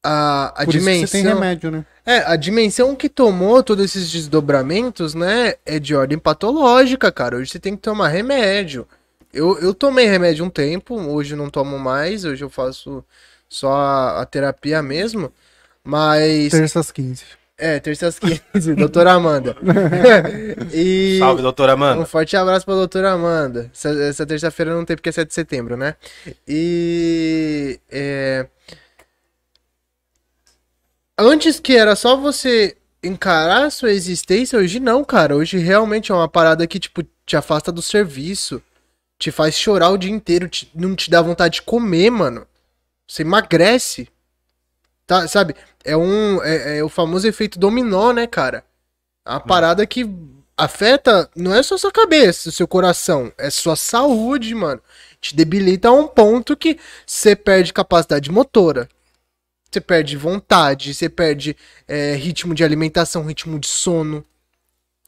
A, a Por isso que dimensão. você tem remédio, né? É, a dimensão que tomou todos esses desdobramentos, né? É de ordem patológica, cara. Hoje você tem que tomar remédio. Eu, eu tomei remédio um tempo, hoje não tomo mais, hoje eu faço só a, a terapia mesmo. Mas. Terças 15. É, terças 15, doutora Amanda. e. Salve, doutora Um Amanda. forte abraço pra doutora Amanda. Essa, essa terça-feira não tem porque é 7 de setembro, né? E. é, Antes que era só você encarar a sua existência, hoje não, cara. Hoje realmente é uma parada que, tipo, te afasta do serviço. Te faz chorar o dia inteiro. te- Não te dá vontade de comer, mano. Você emagrece. Tá, sabe? É um. É, é o famoso efeito dominó, né, cara? Uma parada que afeta não é só sua cabeça, seu coração, é sua saúde, mano. Te debilita a um ponto que você perde capacidade motora. Você perde vontade, você perde é, ritmo de alimentação, ritmo de sono.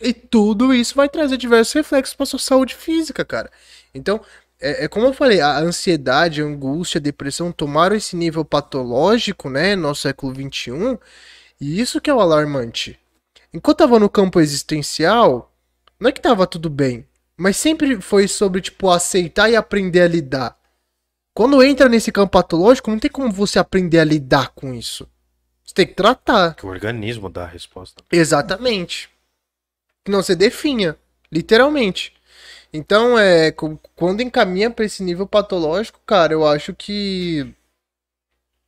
E tudo isso vai trazer diversos reflexos para sua saúde física, cara. Então, é, é como eu falei, a ansiedade, a angústia, a depressão tomaram esse nível patológico, né, no nosso século XXI, e isso que é o alarmante. Enquanto tava no campo existencial, não é que tava tudo bem, mas sempre foi sobre, tipo, aceitar e aprender a lidar. Quando entra nesse campo patológico, não tem como você aprender a lidar com isso. Você tem que tratar. Que o organismo dá a resposta. Exatamente. Que não você definha, literalmente. Então, é, quando encaminha pra esse nível patológico, cara, eu acho que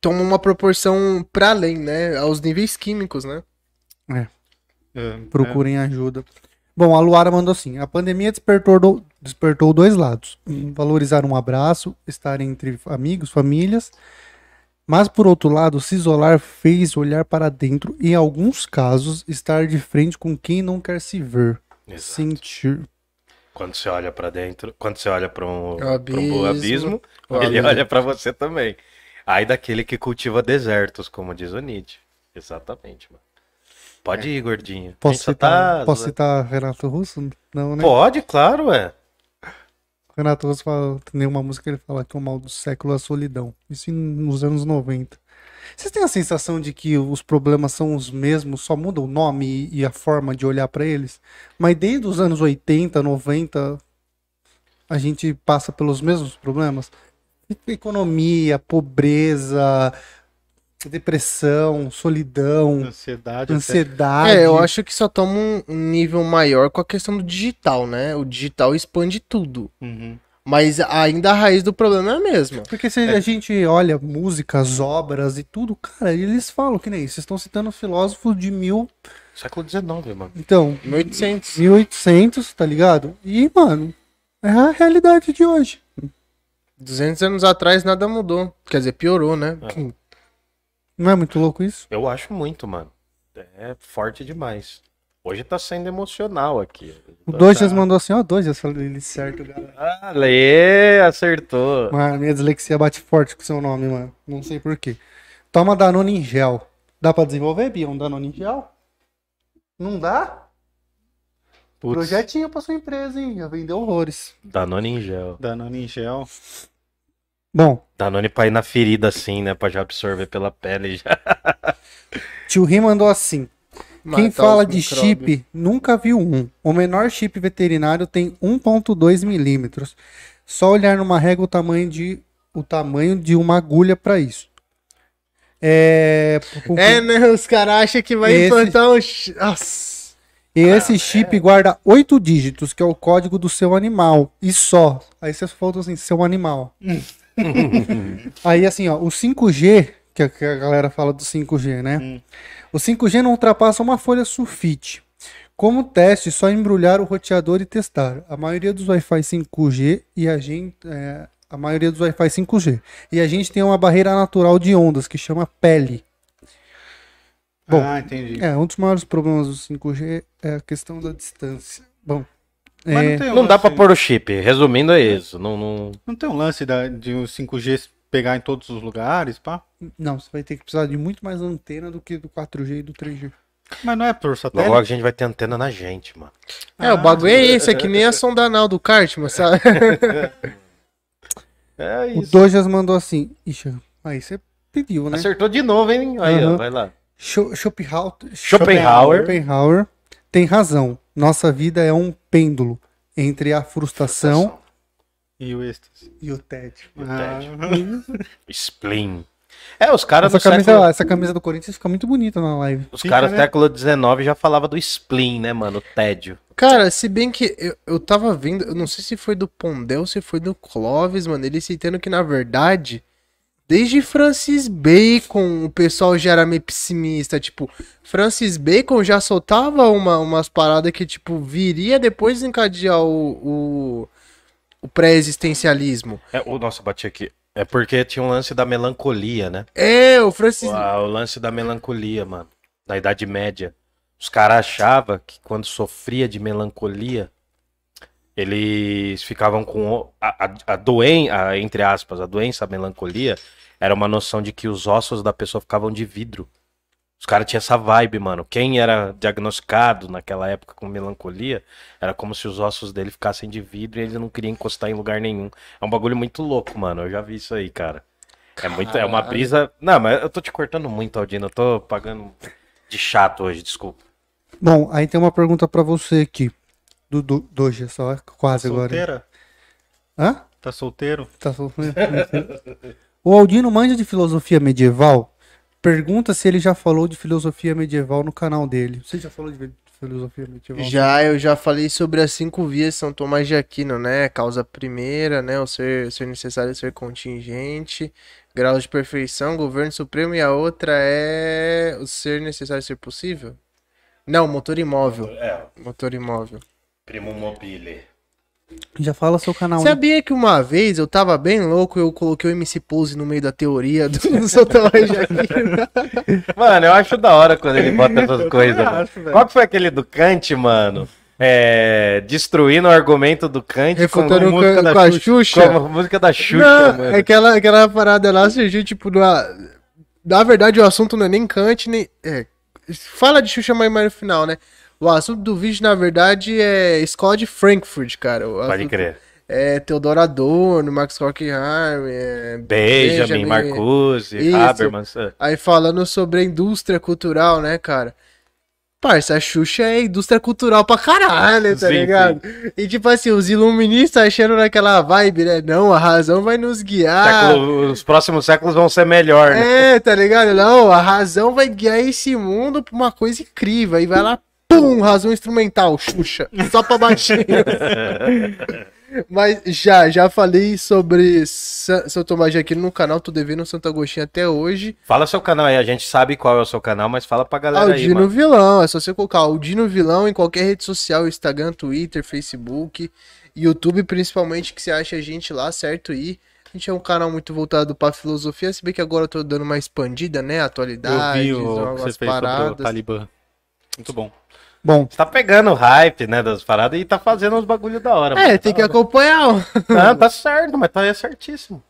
toma uma proporção pra além, né, aos níveis químicos, né? É, Procurem ajuda. Bom, a Luara mandou assim: a pandemia despertou, do- despertou dois lados. Um, Valorizar um abraço, estar entre amigos, famílias. Mas, por outro lado, se isolar fez olhar para dentro e, em alguns casos, estar de frente com quem não quer se ver. Exato. Sentir. Quando você olha pra dentro, quando você olha pra um, um abismo. ele abismo. olha pra você também. Aí daquele que cultiva desertos, como diz o Nietzsche. Exatamente, mano. Pode ir, gordinho. Posso citar, tá- posso citar Renato Russo? Não, né? Pode, claro, é. Renato Russo fala, tem uma música que ele fala que é o mal do século é a solidão. Isso nos anos 90. Vocês têm a sensação de que os problemas são os mesmos, só muda o nome e, a forma de olhar pra eles? Mas desde os anos 80, 90, a gente passa pelos mesmos problemas? Economia, pobreza, depressão, solidão, Ansiedade. ansiedade. É, eu acho que só toma um nível maior com a questão do digital, né? O digital expande tudo. Uhum. Mas ainda a raiz do problema é a mesma. Porque se a gente olha músicas, obras e tudo, cara, eles falam que nem isso. Vocês estão citando filósofos de mil. Século XIX, mano. Então, 1800. 1800, tá ligado? E, mano, é a realidade de hoje. 200 anos atrás nada mudou. Quer dizer, piorou, né? Não é muito louco isso? Eu acho muito, mano. É forte demais. Hoje tá sendo emocional aqui. O Dojas mandou assim, ó, Dojas, falei ele certo, galera. Ah, Lê, acertou. Mano, minha dislexia bate forte com o seu nome, mano. Não sei porquê. Toma Danone em gel. Dá pra desenvolver, Bia, um Danone em gel? Não dá? Putz, Projetinho pra sua empresa, hein? Já vendeu horrores. Danone em gel. Danone em gel. Bom, Danone pra ir na ferida assim, né? Pra já absorver pela pele já. tio Ri mandou assim. Quem fala de micróbios. chip nunca viu um. O menor chip veterinário tem 1.2 milímetros. Só olhar numa régua o tamanho de, o tamanho de uma agulha para isso. É, É, né? Os caras acham que vai Esse- implantar um. Nossa. e esse chip guarda oito dígitos, que é o código do seu animal. E só. Aí você faltou assim, seu animal. Aí assim, ó, o 5G, que a, que a galera fala do 5G, né? O 5G não ultrapassa uma folha sulfite. Como teste, só embrulhar o roteador e testar. A maioria dos Wi-Fi 5G e a gente. é, a maioria dos Wi-Fi 5G. E a gente tem uma barreira natural de ondas que chama pele. Bom, ah, entendi. É, um dos maiores problemas do 5G é a questão da distância. Bom, Mas é, não tem um Não dá pra pôr o chip. Resumindo, é isso. Não, não... Não tem um lance da- de o 5G pegar em todos os lugares, pá? não, você vai ter que precisar de muito mais antena do que do 4G e do 3G. Mas não é por satélite? logo a gente vai ter antena na gente, mano. É, o bagulho é esse, é que nem a sonda anal do Cartman, sabe? É O isso. Dojas mandou assim. Ixi, aí você pediu, né? Acertou de novo, hein? Aí, ó, Aham. vai lá. Scho- Schopenhauer, Schopenhauer. Schopenhauer tem razão. Nossa vida é um pêndulo entre a frustração E o êxtase. e o tédio. E o Ah, Spleen. É, os caras do Essa camisa, século... essa camisa do Corinthians fica muito bonita na live. Os Fica, caras do né? século XIX já falavam do spleen, né, mano? O tédio. Cara, se bem que eu, eu tava vendo, eu não sei se foi do Pondel, se foi do Clóvis, mano, ele citando que na verdade, desde Francis Bacon, o pessoal já era meio pessimista, tipo, Francis Bacon já soltava uma, umas paradas que, tipo, viria depois desencadear o, o, o pré-existencialismo. É, o, nossa, bati aqui. É porque tinha um lance da melancolia, né? É, o Francis... O, o lance da melancolia, mano. Na Idade Média. Os caras achavam que quando sofria de melancolia, eles ficavam com a, a, a doença, entre aspas, a doença, a melancolia, era uma noção de que os ossos da pessoa ficavam de vidro. Os caras tinham essa vibe, mano. Quem era diagnosticado naquela época com melancolia, era como se os ossos dele ficassem de vidro e ele não queria encostar em lugar nenhum. É um bagulho muito louco, mano. Eu já vi isso aí, cara. É muito, é uma brisa. Não, mas eu tô te cortando muito, Aldino. Eu tô pagando de chato hoje, desculpa. Bom, aí tem uma pergunta pra você aqui. Do, do Dojas, só quase agora. Solteira? Hã? Tá solteiro? Tá sofrendo. o Aldino manja de filosofia medieval. Pergunta se ele já falou de filosofia medieval no canal dele. Você já falou de filosofia medieval? Já, eu já falei sobre as cinco vias de São Tomás de Aquino, né? Causa primeira, né? O ser, ser necessário ser contingente, grau de perfeição, governo supremo, e a outra é o ser necessário ser possível. Não, motor imóvel. É, Motor imóvel. Primo Mobile. Já fala seu canal. hein? Sabia que uma vez eu tava bem louco eu coloquei o MC Pose no meio da teoria do seu tamanho aqui. Mano, eu acho da hora quando ele bota essas coisas. mano. Qual que foi aquele do Kant, mano? É, destruindo o argumento do Kant Refutando com, com, música da com a Xuxa. Xuxa. Com a música da Xuxa, Não, mano. é aquela, aquela parada lá surgiu, tipo, na, na verdade o assunto não é nem Kant, nem. É, fala de Xuxa mais mais no final, né? O assunto do vídeo, na verdade, é escola de Frankfurt, cara. O Pode assunto crer. É Theodor Adorno, Max Horkheim, é, Benjamin, Marcuse, Isso. Habermas. é. Aí falando sobre a indústria cultural, né, cara? Parça, a Xuxa é indústria cultural pra caralho, tá Sim, ligado? E tipo assim, os iluministas achando naquela vibe, né? Não, a razão vai nos guiar. Século- os próximos séculos vão ser melhor, né? É, tá ligado? Não, a razão vai guiar esse mundo pra uma coisa incrível. Aí vai lá, pum, razão instrumental, Xuxa. Só pra baixinho. Mas já, já falei sobre Sa- São Tomás de Aquino no canal, tô devendo Santo Agostinho até hoje. Fala seu canal aí, a gente sabe qual é o seu canal, mas fala pra galera aí, Aldino mano. Vilão, é só você colocar Aldino Vilão em qualquer rede social, Instagram, Twitter, Facebook, YouTube principalmente, que você acha a gente lá, certo? E a gente é um canal muito voltado pra filosofia, se bem que agora eu tô dando uma expandida, né? Eu Atualidades, vi o que você fez sobre o paradas. Talibã. Muito bom. Bom, Você tá pegando o hype, né, das paradas e tá fazendo uns bagulho da hora. É, tem que hora. acompanhar. Não, tá certo, mas tá certíssimo.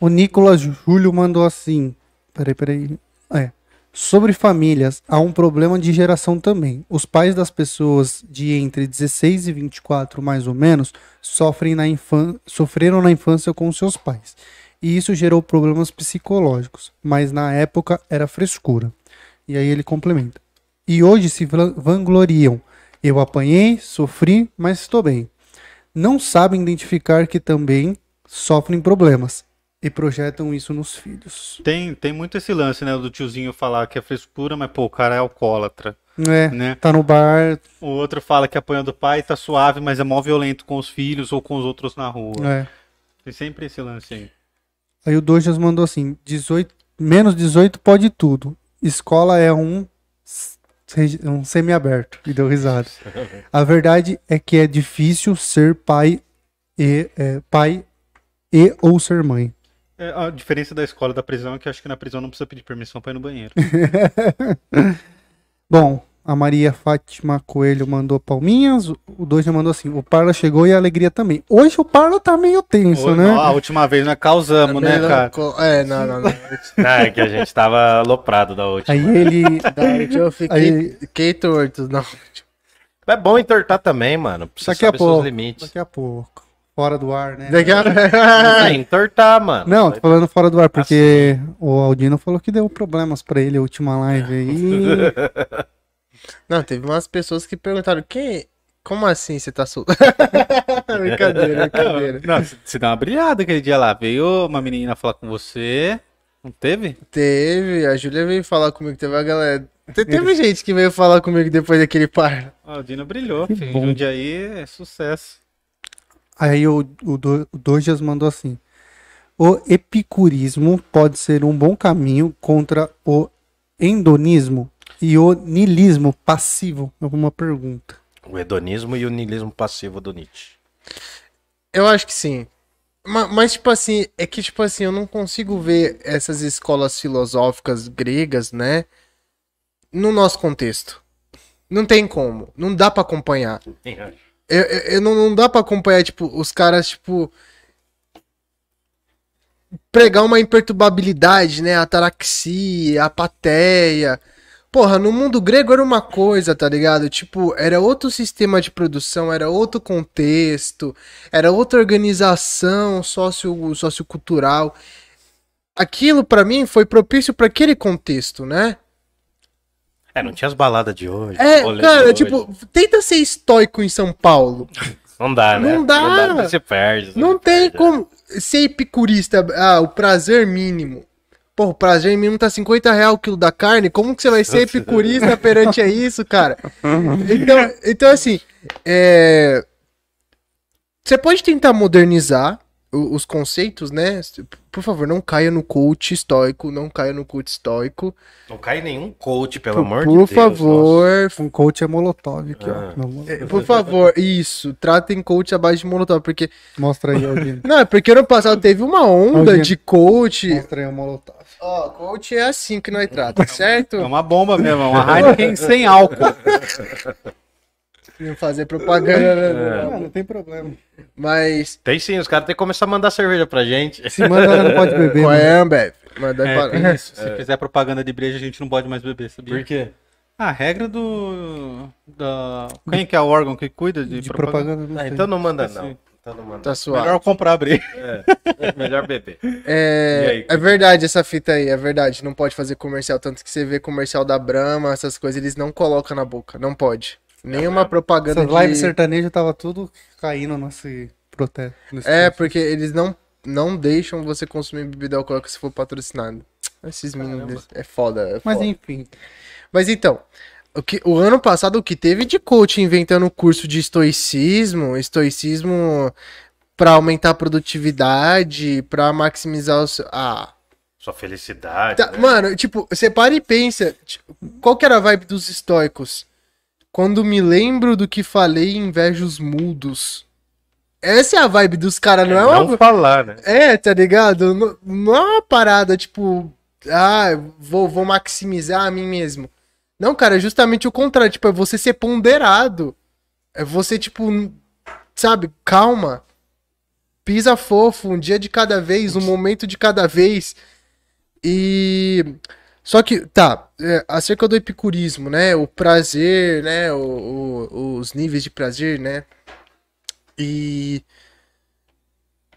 o Nicolas Júlio mandou assim. Peraí, peraí. É. Sobre famílias, há um problema de geração também. Os pais das pessoas de entre 16 e 24, mais ou menos, sofrem na infan... sofreram na infância com seus pais. E isso gerou problemas psicológicos, mas na época era frescura. E aí ele complementa. E hoje se van- vangloriam. Eu apanhei, sofri, mas estou bem. Não sabem identificar que também sofrem problemas e projetam isso nos filhos. Tem, tem muito esse lance, né? Do tiozinho falar que é frescura, mas pô, o cara é alcoólatra, É, né? tá no bar, O outro fala que apanha do pai, tá suave, mas é mó violento com os filhos ou com os outros na rua. é. Tem sempre esse lance aí. Aí o Dojas mandou assim: 18, menos 18 pode tudo. Escola é um, um semi-aberto. E deu risada. A verdade é que é difícil ser pai e é, pai e ou ser mãe. É, a diferença da escola e da prisão é que eu acho que na prisão não precisa pedir permissão pra ir no banheiro. Bom, a Maria Fátima Coelho mandou palminhas. O Doja mandou assim: o Parla chegou e a alegria também. Hoje o Parla tá meio tenso, Ô, né? não, a última vez nós causamos, né, cara? É, não, não, não. Ah, é que a gente tava aloprado da última. Aí ele. Da- Eu fiquei, Aí- fiquei torto. Não. É bom entortar também, mano. Você Daqui a seus pouco. limites. Daqui a pouco. Fora do ar, né? Daqui a... É, entortar, mano. Não, tô falando fora do ar, porque o Aldino falou que deu problemas pra ele a última live aí. Não, teve umas pessoas que perguntaram: quem. Como assim você tá solto? brincadeira, brincadeira. Não, você- deu uma brilhada aquele dia lá. Veio uma menina falar com você. Não teve? Teve, a Júlia veio falar comigo, teve a galera. Te- Teve gente que veio falar comigo depois daquele par. Ó, o Dino brilhou. Que filho. bom. Jundiaí é sucesso. Aí o, o, Do- o Dojas mandou assim: O epicurismo pode ser um bom caminho contra o endonismo e o nilismo passivo. É uma pergunta. O hedonismo e o niilismo passivo do Nietzsche. Eu acho que sim. Ma- Mas, tipo assim, é que, tipo assim, eu não consigo ver essas escolas filosóficas gregas, né? No nosso contexto. Não tem como. Não dá pra acompanhar. Eu, eu- eu não, não dá pra acompanhar, tipo, os caras, tipo. Pregar uma imperturbabilidade, né? Ataraxia, apateia. Porra, no mundo grego era uma coisa, tá ligado? Tipo, era outro sistema de produção, era outro contexto, era outra organização socio, sociocultural. Aquilo, pra mim, foi propício pra aquele contexto, né? É, não tinha as baladas de hoje. É, cara, hoje. tipo, tenta ser estoico em São Paulo. Não dá, né? não dá. Você perde. você Não tem perde, como ser epicurista. Ah, o prazer mínimo. Pô, o prazer mínimo tá 50 reais o quilo da carne. Como que você vai ser epicurista perante a isso, cara? Então, então assim, é... você pode tentar modernizar, os conceitos, né? Por favor, não caia no coach estoico, não caia no coach estoico. Não cai nenhum coach, pelo Por, amor por de Deus. favor, Um coach é Molotov aqui, Ah. ó. Não, é, por favor, isso, tratem coach abaixo de molotov, porque Mostra aí, Aldino. não, é porque ano passado teve uma onda Aldino. de coach. Mostra aí o Molotov. Ó, coach é assim que nós trata, certo? É uma bomba mesmo, é uma Heineken sem álcool. Não fazer propaganda, né? Ah, não tem problema. Mas Tem sim, os caras têm que começar a mandar cerveja pra gente. Se manda, ela não pode beber. qual né? é, Ambev? Manda É, para- isso. Se fizer propaganda de breja, a gente não pode mais beber, sabia? quê? Ah, a regra do. Da... Quem que é o órgão que cuida de, De propaganda? propaganda. não Ah, então não manda não. Manda. Tá suave. Melhor comprar breja. É melhor beber. E É, é verdade essa fita aí, é verdade. Não pode fazer comercial. Tanto que você vê comercial da Brahma, essas coisas, eles não colocam na boca. Não pode. Nenhuma propaganda Essas lives de... sertanejas tava tudo caindo nesse protesto. nesse É, porque eles não, não deixam você consumir bebida alcoólica se for patrocinado. Esses meninos é foda, é Mas foda. enfim. Mas então, o, que, o ano passado o que teve de coach inventando curso de estoicismo, estoicismo pra aumentar a produtividade, pra maximizar o seu... Ah, Sua felicidade. Tá, né? Mano, tipo, você para e pensa, tipo, qual que era a vibe dos estoicos? Quando me lembro do que falei, invejo os mudos. Essa é a vibe dos caras, não é não uma... falar, né? É, tá ligado? Não, não é uma parada, tipo, ah, vou, vou maximizar a mim mesmo. Não, cara, é justamente o contrário, tipo, é você ser ponderado. É você, tipo, sabe, calma. Pisa fofo, um dia de cada vez, um momento de cada vez. E. Só que, tá, é, acerca do epicurismo, né? O prazer, né? o- o- os níveis de prazer, né? E.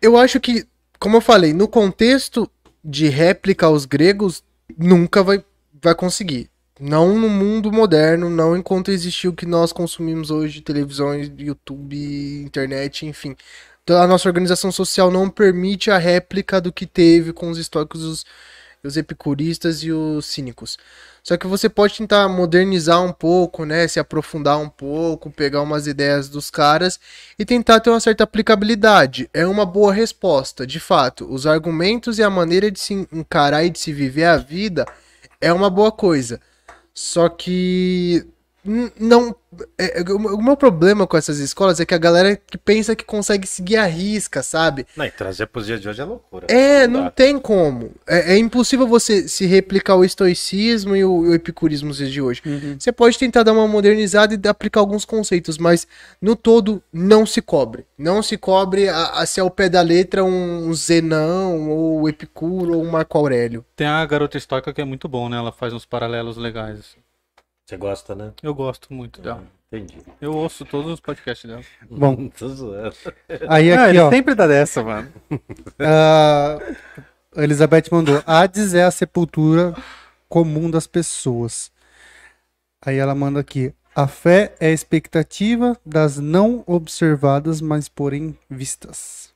Eu acho que, como eu falei, no contexto de réplica aos gregos, nunca vai, vai conseguir. Não no mundo moderno, não enquanto existir o que nós consumimos hoje, televisões, YouTube, internet, enfim. Então, a nossa organização social não permite a réplica do que teve com os estoicos, os, os epicuristas e os cínicos. Só que você pode tentar modernizar um pouco, né? Se aprofundar um pouco, pegar umas ideias dos caras e tentar ter uma certa aplicabilidade. É uma boa resposta, de fato. Os argumentos e a maneira de se encarar e de se viver a vida é uma boa coisa. Só que não. É- é- o meu problema com essas escolas é que a galera que pensa que consegue seguir a risca, sabe? Não, e trazer pros dias de hoje é loucura. É, Não não tem como. É, é impossível você se replicar o estoicismo e o, o epicurismo nos dias de hoje. Você pode tentar dar uma modernizada e aplicar alguns conceitos, mas no todo não se cobre. Não se cobre a, a ser ao pé da letra um Zenão, ou Epicuro, ou um Marco Aurélio. Tem a garota estoica que é muito bom, né? Ela faz uns paralelos legais. Você gosta, né? Eu gosto muito dela. Entendi. Eu ouço todos os podcasts dela. Bom, Tô zoando. aí Ah, aqui, ele ó. sempre dá dessa, mano. a Elizabeth mandou. Hades é a sepultura comum das pessoas. Aí ela manda aqui. A fé é a expectativa das não observadas, mas porém vistas.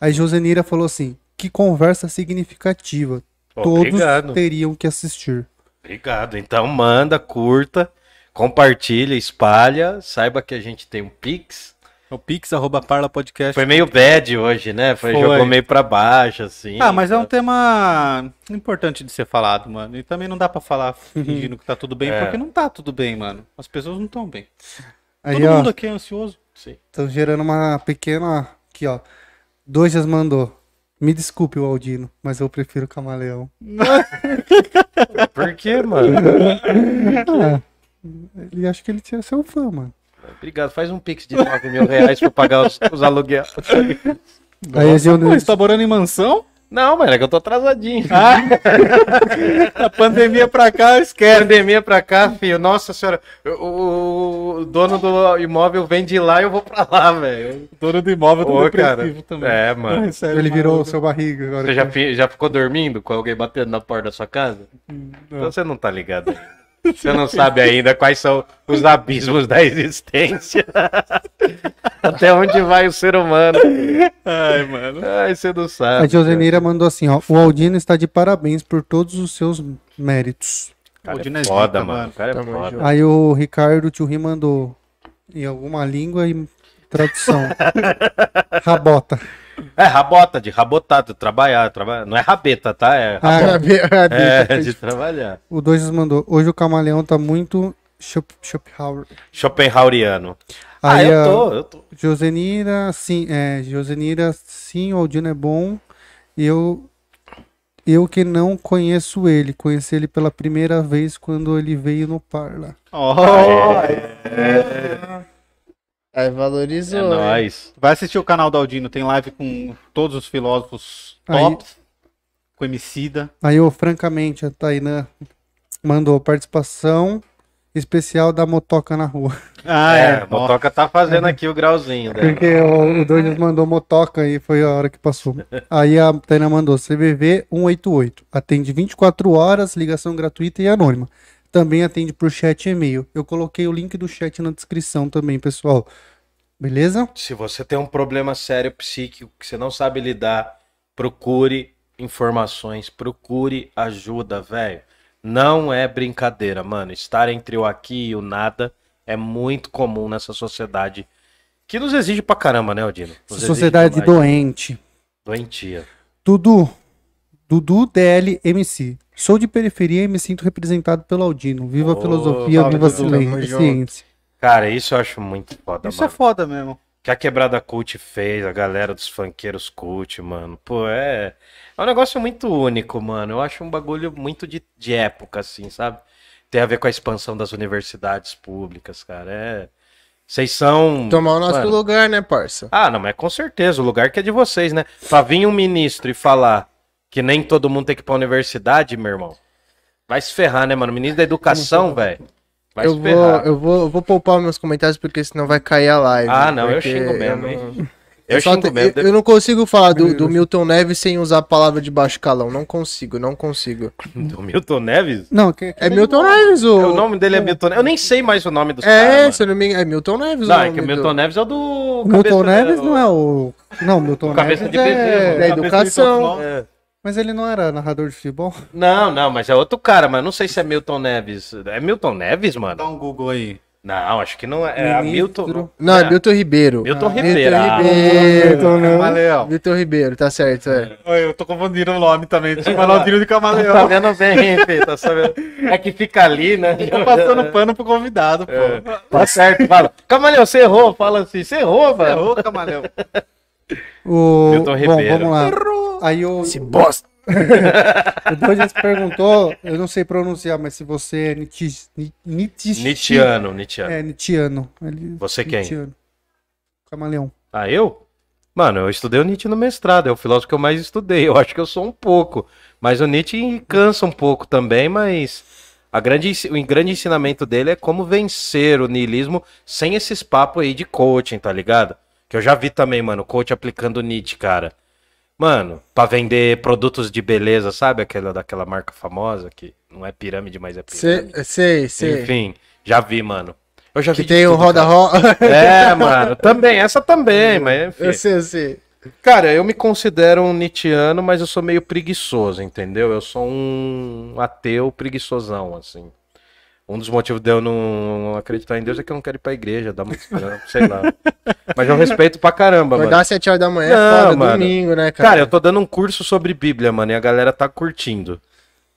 Aí Josenira falou assim: que conversa significativa. Todos Obrigado. teriam que assistir. Obrigado. Então manda, curta, compartilha, espalha. Saiba que a gente tem um Pix. É o Pix, arroba Parla Podcast. Foi meio bad hoje, né? Foi, Foi. jogou meio pra baixo, assim. Ah, mas é um tema importante de ser falado, mano. E também não dá pra falar fingindo que tá tudo bem, É. porque não tá tudo bem, mano. As pessoas não estão bem. Aí, Todo ó, mundo aqui é ansioso. Sim. estão gerando uma pequena. Aqui, ó. Dojas mandou. Me desculpe, o Aldino, mas eu prefiro camaleão. Por quê, mano? Ah, ele acha que ele tinha seu fã, mano. Obrigado. Faz um Pix de 9 mil reais pra pagar os, os aluguel. Aí a Gil- Pô, você tá morando em mansão? Não, mano, é que eu tô atrasadinho. Ah, a pandemia pra cá, esquece. Pandemia pra cá, filho. Nossa senhora. O, o dono do imóvel vem de lá e eu vou pra lá, velho. O dono do imóvel tá Ô, depressivo também. É, mano. Ai, sério, ele virou o seu barriga agora. Você já, fi- já ficou dormindo com alguém batendo na porta da sua casa? Então você não tá ligado. Você não sabe ainda quais são os abismos da existência. Até onde vai o ser humano. Ai, mano. Ai, você não sabe. A Josenira mandou assim, ó. O Aldino está de parabéns por todos os seus méritos. Cara, O é é foda, mano. cara é foda. Aí o Ricardo Tchurri mandou em alguma língua e tradução. Rabota. É, rabota, de rabotar, de trabalhar, trabalhar. Não é rabeta, tá? É, Ah, rabota. é de trabalhar. O Dois nos mandou. Hoje o camaleão tá muito Schop- Schopenhauer. Schopenhaueriano. Ah, Aí, eu ó, tô, eu tô. Josenira, sim, é, Josenira, sim, o Aldino é bom. Eu, eu que não conheço ele, conheci ele pela primeira vez quando ele veio no Parla. Ó, Aí É valorizou. hein? nóis. Vai assistir o canal do Aldino, tem live com todos os filósofos Aí- tops, com Emicida. Aí, eu, francamente, a Tainã mandou participação especial da motoca na rua. Ah, é, a motoca tá fazendo aqui o grauzinho dela. Porque o, o mandou motoca e foi a hora que passou. Aí a Taina mandou CVV 188. Atende 24 horas, ligação gratuita e anônima. Também atende por chat e e-mail. Eu coloquei o link do chat na descrição também, pessoal. Beleza? Se você tem um problema sério psíquico que você não sabe lidar, procure informações, procure ajuda, velho. Não é brincadeira, mano. Estar entre o aqui e o nada é muito comum nessa sociedade que nos exige pra caramba, né, Odino? Nos Sociedade doente. Doentia. Dudu. Dudu DL MC. Sou de periferia e me sinto representado pelo Aldino. Viva a filosofia, viva a ciência. Cara, isso eu acho muito foda, Isso é mano. foda mesmo. que a Quebrada Cult fez, a galera dos funkeiros cult, mano. Pô, é. É um negócio muito único, mano. Eu acho um bagulho muito de, de época, assim, sabe? Tem a ver com a expansão das universidades públicas, cara. É. Vocês são. Tomar o nosso Mano, lugar, né, parça? Ah, não, mas com certeza, o lugar que é de vocês, né? Pra vir um ministro e falar que nem todo mundo tem que ir pra universidade, meu irmão. Vai se ferrar, né, mano? Ministro da educação, velho. Vai Eu se vou, ferrar. eu, vou, eu vou poupar meus comentários porque senão vai cair a live. Ah, não, eu xingo mesmo, não- hein? Eu, xingo te- mesmo. eu- não consigo falar do, do Milton Neves sem usar a palavra de baixo calão. Não consigo, não consigo. Do Milton Neves? Não, que, que É Milton Neves, o. O nome dele é Milton Neves. Eu nem sei mais o nome dos É, eu não me engano, é Milton Neves Não, o é que o do- Milton Neves é o do. O Milton cabeça- Neves não é o. Não, Milton Cabeça Neves de bezerro, é... Da Cabeça educação. É. Mas ele não era narrador de futebol? Não, não, mas é outro cara, mas não sei se é Milton Neves. É Milton Neves, mano? Dá um Google aí. Não, acho que não é. É Ministro. Milton. Não, é Milton Ribeiro. Milton Ah, Ribeiro. Ah, Ribeiro. Milton. Camaleão. Milton Ribeiro, tá certo, é. Oi, Eu tô confundindo o nome também. Aldino de Tá Camaleão. vendo bem, Fê, tá sabendo? É que fica ali, né? Tô passando pano pro convidado, pô. Tá certo, fala. Camaleão, você errou. Fala assim, você errou, mano. Errou, Camaleão. O... Milton Bom, Ribeiro. vamos lá. Aí o, Esse bosta. o Douglas perguntou, eu não sei pronunciar, mas se você é niti, ni- niti- Nietzscheano, Nietzscheano. É, Nietzscheano. Ele- Você quem? Nietzscheano. Camaleão. Ah, eu? Mano, eu estudei o Nietzsche no mestrado, é o filósofo que eu mais estudei. Eu acho que eu sou um pouco. Mas o Nietzsche cansa um pouco também, mas a grande, o grande ensinamento dele é como vencer o niilismo sem esses papos aí de coaching, tá ligado? Que eu já vi também, mano, coach aplicando Nietzsche, cara. Mano, pra vender produtos de beleza, sabe? Aquela daquela marca famosa que não é pirâmide, mas é pirâmide. Sei, sei. Enfim, já vi, mano. Eu já vi Que tem o tudo, Roda cara. Roda. É, mano, também, essa também, mas enfim. Eu sei, eu sei. Cara, eu me considero um Nietzscheano, mas eu sou meio preguiçoso, entendeu? Eu sou um ateu preguiçosão, assim. Um dos motivos de eu não acreditar em Deus é que eu não quero ir pra igreja, dar muito trampo, sei lá. Mas eu respeito pra caramba, mano. Acordar às 7 horas da manhã Não, é foda, mano. domingo, né, cara? Cara, eu tô dando um curso sobre Bíblia, mano, e a galera tá curtindo.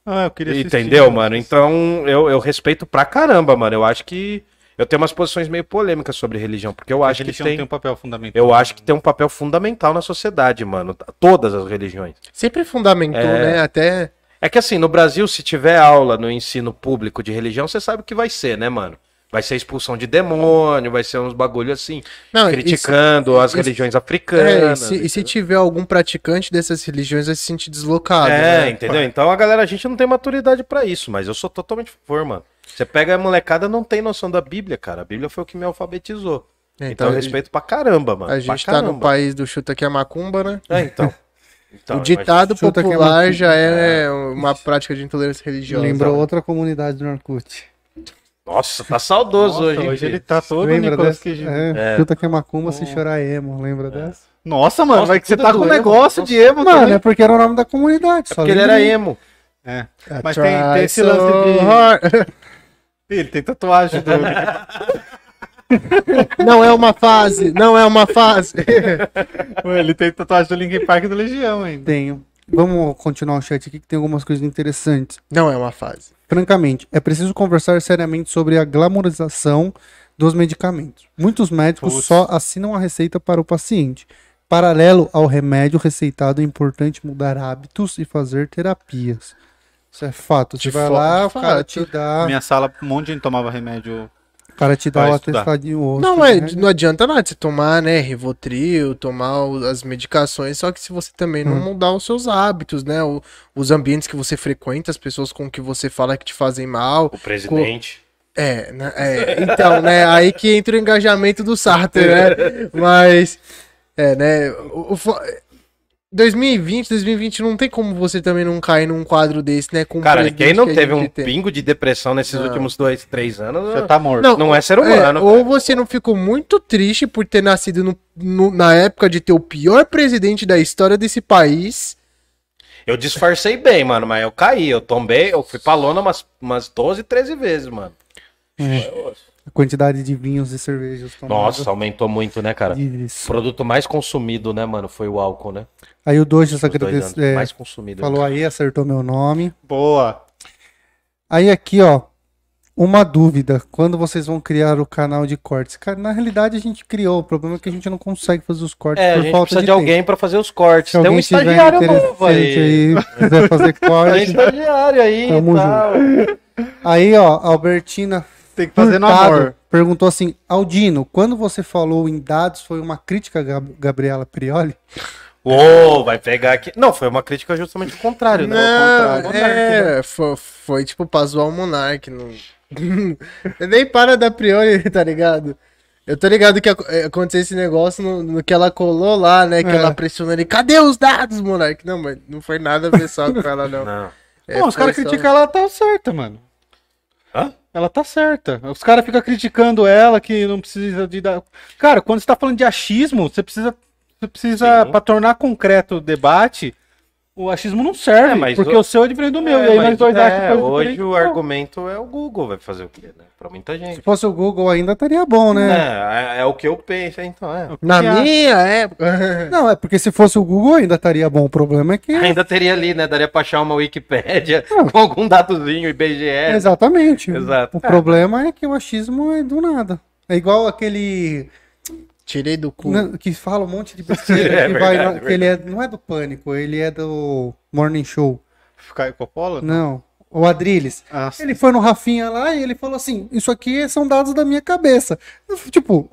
Ah, eu queria assistir. Entendeu, mano? Então eu, eu respeito pra caramba, mano. Eu acho que. Eu tenho umas posições meio polêmicas sobre religião, porque eu A acho que religião tem. tem um papel fundamental. Eu acho que tem um papel fundamental na sociedade, mano. Todas as religiões. Sempre fundamentou, É. né? Até. É que assim, no Brasil, se tiver aula no ensino público de religião, você sabe o que vai ser, né, mano? Vai ser expulsão de demônio, vai ser uns bagulho assim, Não, criticando as religiões É, e africanas. se, e se tiver algum praticante dessas religiões, vai se sentir deslocado. É, né? entendeu? Então a galera, a gente não tem maturidade pra isso, mas eu sou totalmente a favor, mano. Você pega a molecada, não tem noção da Bíblia, cara. A Bíblia foi o que me alfabetizou. É, Então, eu respeito pra caramba, mano. A pra gente tá no país do chuta que é macumba, né? É, então. Então, o ditado é popular macumba. já é uma prática de intolerância religiosa. Lembrou outra comunidade do Orkut. Nossa, tá saudoso Nossa, hoje, hoje filho? ele tá todo Lembra Nicolas dessa? Cage. É, É. Chuta que é macumba se chorar emo. Lembra dessa? Nossa, mano, Nossa, vai que você tá com um negócio de emo Mano, também. é porque era o nome da comunidade. Só Porque ele era emo. É. Mas tem, tem esse so lance de... Ele tem tatuagem do... Não é uma fase, não é uma fase. Ué, Ele tem tatuagem do Linkin Park e do Legião ainda. Tenho. Vamos continuar o chat aqui que tem algumas coisas interessantes. Não é uma fase. Francamente, é preciso conversar seriamente sobre a glamorização dos medicamentos. Muitos médicos Putz. só assinam a receita para o paciente. Paralelo ao remédio receitado, é importante mudar hábitos e fazer terapias. Isso é fato. Você De vai lá, o cara te dá, Minha sala, um monte de gente tomava remédio. O cara te dá o atestadinho rosto, Não, é, né? não adianta nada você tomar, né, Rivotril, tomar as medicações, só que se você também não mudar os seus hábitos, né, o- os ambientes que você frequenta, as pessoas com que você fala que te fazem mal, O presidente. É, né, é, então, né, aí que entra o engajamento do Sartre, né? Mas, é, né, o, o 2020, 2020 não tem como você também não cair num quadro desse, né? Com Cara, quem não que teve um tem. pingo de depressão nesses Não. últimos dois, três anos, Você tá morto. não é ser é, humano. ou você não ficou muito triste por ter nascido no- no- na época de ter o pior presidente da história desse país. Eu disfarcei bem, mano, mas eu caí. Eu tombei, eu fui pra lona umas, umas 12, 13 vezes, mano. A quantidade de vinhos e cervejas tomadas. Nossa, aumentou muito, né, cara? O Isso. produto mais consumido, né, mano, foi o álcool, né? Aí o Dojas Nos dois agradece, anos, é, mais consumido. falou aí, acertou meu nome. Boa. Aí aqui, ó, uma dúvida. Quando vocês vão criar o canal de cortes? Cara, na realidade a gente criou. O problema é que a gente não consegue fazer os cortes É, a por gente falta precisa de, de, alguém pra fazer os cortes. Se Tem um estagiário novo aí. aí, quiser fazer Tem corte. estagiário aí Tamo e tal. Aí, ó, a Albertina Tem que fazer no amor. perguntou assim: Aldino, quando você falou em dados, foi uma crítica a Gab- Gabriela Prioli? Ô, vai pegar aqui. Não, foi uma crítica justamente ao contrário, né? Ao Não, contrário. é, foi, foi tipo pra zoar o Monark. Não... Nem para da Priori, tá ligado? Eu tô ligado que é, aconteceu esse negócio no, no que ela colou lá, né? Que É. ela pressionou ali, cadê os dados, Monark? Não, mas não foi nada a ver só com ela, não. Não. É, Não, os caras só- criticam ela, tá certa, mano. Hã? Ela tá certa. Os caras ficam criticando ela que não precisa de dar. Cara, quando você tá falando de achismo, você precisa. Você precisa, pra tornar concreto o debate, o achismo não serve. É, mas porque o- o seu é diferente do meu. É, e aí mas nós dois é, acham coisa Hoje diferente. o Não. argumento é o Google, vai fazer o quê, né? Pra muita Se gente. fosse o Google ainda estaria bom, né? É, é, é o que eu penso, então é. Na minha época. Não, é porque se fosse o Google ainda estaria bom. O problema é que. Ainda teria ali, né? Daria pra achar uma Wikipédia Não. com algum dadozinho, IBGE. Exatamente. Exato. O problema é que o achismo é do nada. É igual aquele Tirei do cu. né, que fala um monte de besteira. É que vai verdade, que ele é, não é do Pânico, ele é do Morning Show. Caio Coppola? Não. O Adrilles. Ah, Ele foi no Rafinha lá e ele falou assim: Isso aqui são dados da minha cabeça. Tipo,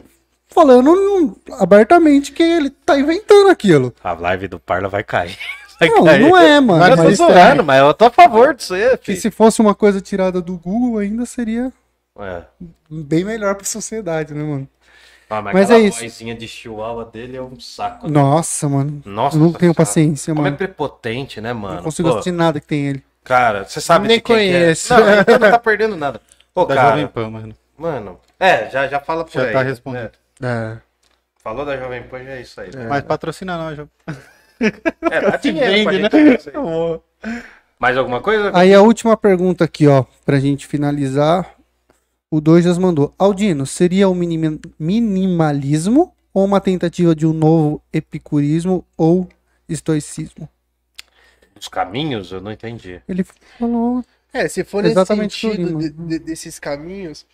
falando abertamente que ele tá inventando aquilo. A live do Parla vai cair. Vai Não, cair. não é, mano. Mas eu tô Mas zoando, mas eu tô a favor disso aí, que se fosse uma coisa tirada do Google, ainda seria É. bem melhor pra sociedade, né, mano? Ah, mas, Mas aquela é isso. vozinha de chihuahua dele é um saco. Nossa, mano. Nossa, eu não tenho paciência, Como é mano. prepotente, né, mano? Não consigo Pô, assistir nada que tem ele. Cara, você sabe Nem de quem que é. conheço. Não, então não tá perdendo nada. Pô, da cara, Jovem Pan, mano. mano. É, já, já fala por Já aí. tá respondendo. né? É. Falou da Jovem Pan, já é isso aí. Mas patrocina nós, já. É, dá dinheiro pra Vende, gente né? Mais alguma coisa? Aí a última pergunta aqui, ó, pra gente finalizar. O Dojas mandou. Aldino, seria o minimi- minimalismo ou uma tentativa de um novo epicurismo ou estoicismo? Os caminhos, eu não entendi. Ele falou. É, se for nesse Exatamente sentido tudo, de- de- desses caminhos,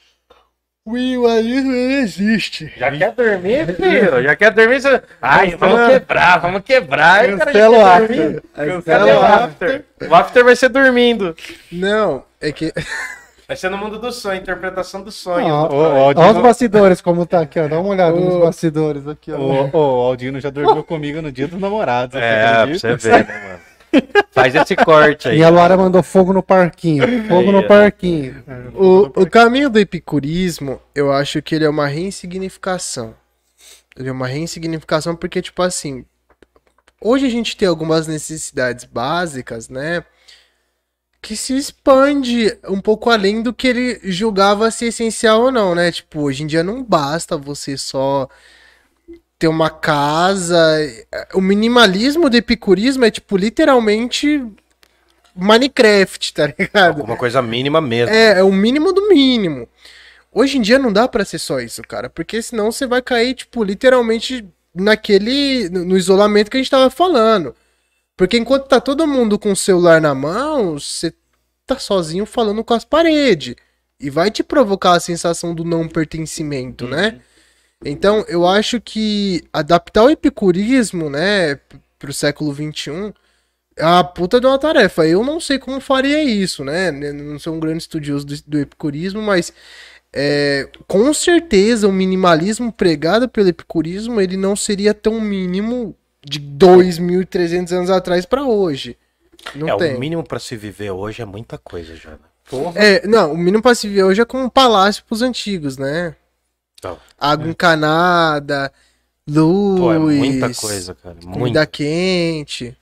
o minimalismo existe. Já quer dormir, filho? Já quer dormir? Você... Ai, vamos quebrar, vamos quebrar. Já Cancela o after. Cancela o after? O after vai ser dormindo. Não, é que. Vai ser no mundo do sonho, interpretação do sonho. Ó, Ô, ô, Olha os Aldino, bastidores como tá aqui, ó. Dá uma olhada nos Ô. bastidores aqui, ó. o Aldino já dormiu comigo no dia dos namorados. É, pra você ver, né, mano? Faz esse corte aí. E a Luara mandou fogo no parquinho. Fogo Aí, no ó. parquinho. O, o caminho do epicurismo, eu acho que ele é uma reinsignificação. Ele é uma reinsignificação porque, tipo assim, hoje a gente tem algumas necessidades básicas, né? Que se expande um pouco além do que ele julgava ser essencial ou não, né? Tipo, hoje em dia não basta você só ter uma casa. O minimalismo do epicurismo é, tipo, literalmente Minecraft, tá ligado? Alguma coisa mínima mesmo. É, é o mínimo do mínimo. Hoje em dia não dá pra ser só isso, cara, porque senão você vai cair, tipo, literalmente naquele. no no isolamento que a gente tava falando. Porque enquanto tá todo mundo com o celular na mão, você tá sozinho falando com as paredes. E vai te provocar a sensação do não pertencimento, né? Então, eu acho que adaptar o epicurismo, né, pro século XXI é uma puta de uma tarefa. Eu não sei como faria isso, né? Eu Não sou um grande estudioso do, do epicurismo, mas é, com certeza o minimalismo pregado pelo epicurismo ele não seria tão mínimo de 2.300 anos atrás pra hoje. Não é, tem. o mínimo pra se viver hoje é muita coisa já. né? É, não, o mínimo pra se viver hoje é como um palácio pros antigos, né? Então, Água encanada, luz, pô, é muita coisa, cara. comida Muita. quente,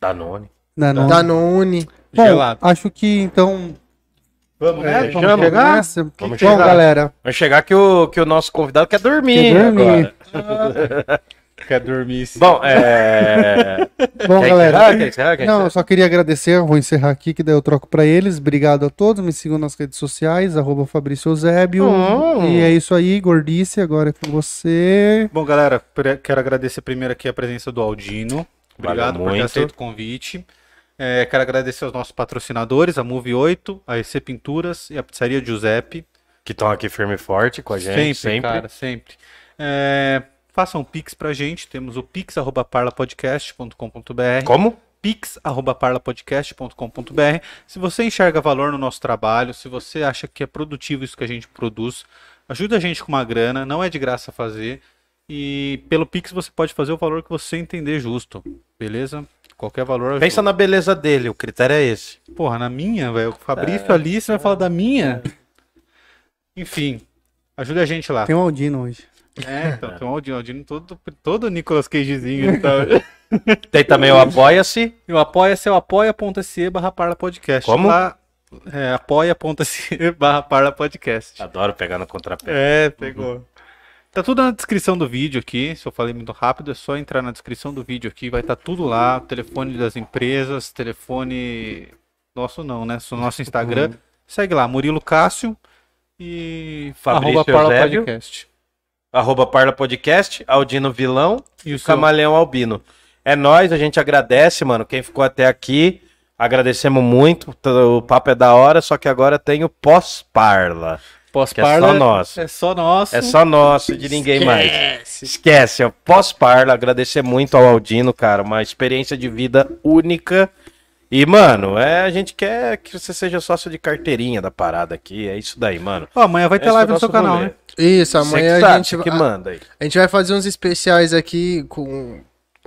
Danone. Danone. Danone. Bom, Gelado. acho que então. Vamos, É, né? vamos Chama. chegar nessa? Vamos Bom, chegar. galera. Vamos chegar que o, que o nosso convidado quer dormir, Quer dormir. agora. Quer dormir sim. Bom, é... Bom, Quer galera. encerrar? Quer encerrar? Quer Não, eu só queria agradecer, vou encerrar aqui, que daí eu troco pra eles. Obrigado a todos, me sigam nas redes sociais, arroba Fabrício Eusébio. Hum. E é isso aí, gordice, agora é com você. Bom, galera, quero agradecer primeiro aqui a presença do Aldino. Obrigado por ter muito. aceito o convite. É, quero agradecer aos nossos patrocinadores, a Move 8, a EC Pinturas e a Pizzaria Giuseppe. Que estão aqui firme e forte com a gente. Sempre. cara, sempre. É, façam um pix pra gente, temos o pix.parlapodcast.com.br Como? pix.parlapodcast.com.br. Se você enxerga valor no nosso trabalho, se você acha que é produtivo isso que a gente produz, ajuda a gente com uma grana, não é de graça fazer. E pelo Pix você pode fazer o valor que você entender justo, beleza? Qualquer valor ajuda. Pensa na beleza dele, o critério é esse. Porra, na minha, velho. O Fabrício ali, você vai falar da minha? Enfim, ajuda a gente lá. Tem um Aldino hoje. É, então, tem o Aldino, todo, todo Nicolas Cagezinho. Então. Tem também o Apoia-se. E o apoia-se é o apoia.se barra parla podcast. Como? Lá, é, apoia.se barra parla podcast. Adoro pegar no contrapé. É, pegou. Tá tudo na descrição do vídeo aqui. Se eu falei muito rápido, é só entrar na descrição do vídeo aqui. Vai estar tudo lá. Telefone das empresas, telefone. Nosso não, né? Nosso Instagram. Segue lá, Murilo Cássio e Fabrício arroba Parla. Podcast. Arroba Parla Podcast, Aldino Vilão E o seu? Camaleão Albino. É nóis, a gente agradece, mano. Quem ficou até aqui, agradecemos muito. O papo é da hora, só que agora tem o pós-parla. Que é Pós-parla. só nosso. É só nosso. É só nosso, de ninguém mais. Esquece, ó. Pós-parla, agradecer muito ao Aldino, cara. Uma experiência de vida única. E, mano, é, a gente quer que você seja sócio de carteirinha da parada aqui. É isso daí, mano. Ó, amanhã vai ter Esse é live no seu canal, rolê. né? Isso, amanhã que a gente, você que a, manda aí. a gente vai fazer uns especiais aqui com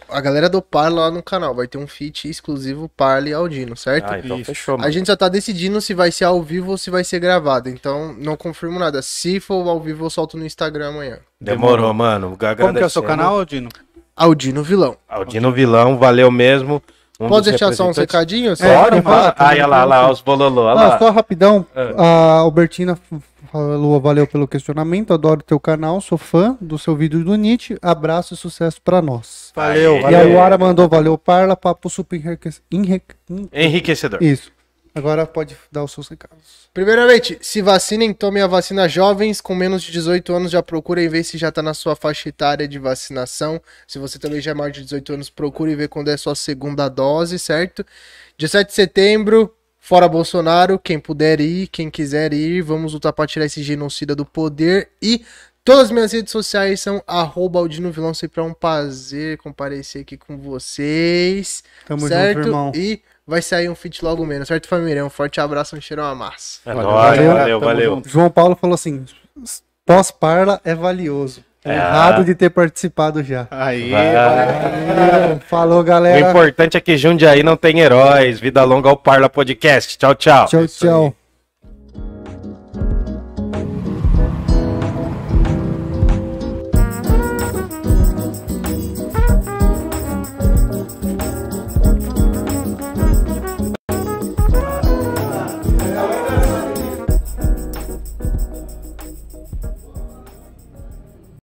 a galera do Parla lá no canal. Vai ter um feat exclusivo Parla e Aldino, certo? Ah, então Isso. fechou, mano. A gente só tá decidindo se vai ser ao vivo ou se vai ser gravado. Então, não confirmo nada. Se for ao vivo, eu solto no Instagram amanhã. Demorou, mano. Como que é o seu canal, Aldino? Aldino Vilão. Aldino Vilão, valeu mesmo. Um Pode deixar só uns recadinhos? É, Pode, fala. Ai, olha lá, olha lá, os bololô, olha Ah, lá. só rapidão, É. a Albertina falou, valeu pelo questionamento, adoro teu canal, sou fã do seu vídeo do Nietzsche, abraço e sucesso pra nós. Valeu, Aê. E valeu. a Luara mandou, valeu Parla, papo super enriquec... enrique- Enriquecedor. Isso. Agora pode dar os seus recados. Primeiramente, se vacinem, tomem a vacina jovens com menos de 18 anos, já procurem ver se já tá na sua faixa etária de vacinação. Se você também já é maior de 18 anos, procure ver quando é sua segunda dose, certo? 17 de setembro, fora Bolsonaro, quem puder ir, quem quiser ir, vamos lutar pra tirar esse genocida do poder e Todas as minhas redes sociais são arroba Aldino Vilão, sempre é um prazer comparecer aqui com vocês. Tamo certo? junto, irmão. E vai sair um feat logo menos, certo, família? Um forte abraço, um cheiro a massa. É Valeu, valeu. valeu, valeu. João Paulo falou assim, pós-Parla é valioso. É. Errado de ter participado já. Aí, Vai. Falou, O galera. importante é que Jundiaí não tem heróis. Vida longa ao Parla Podcast. Tchau, tchau. Tchau, Isso aí. tchau.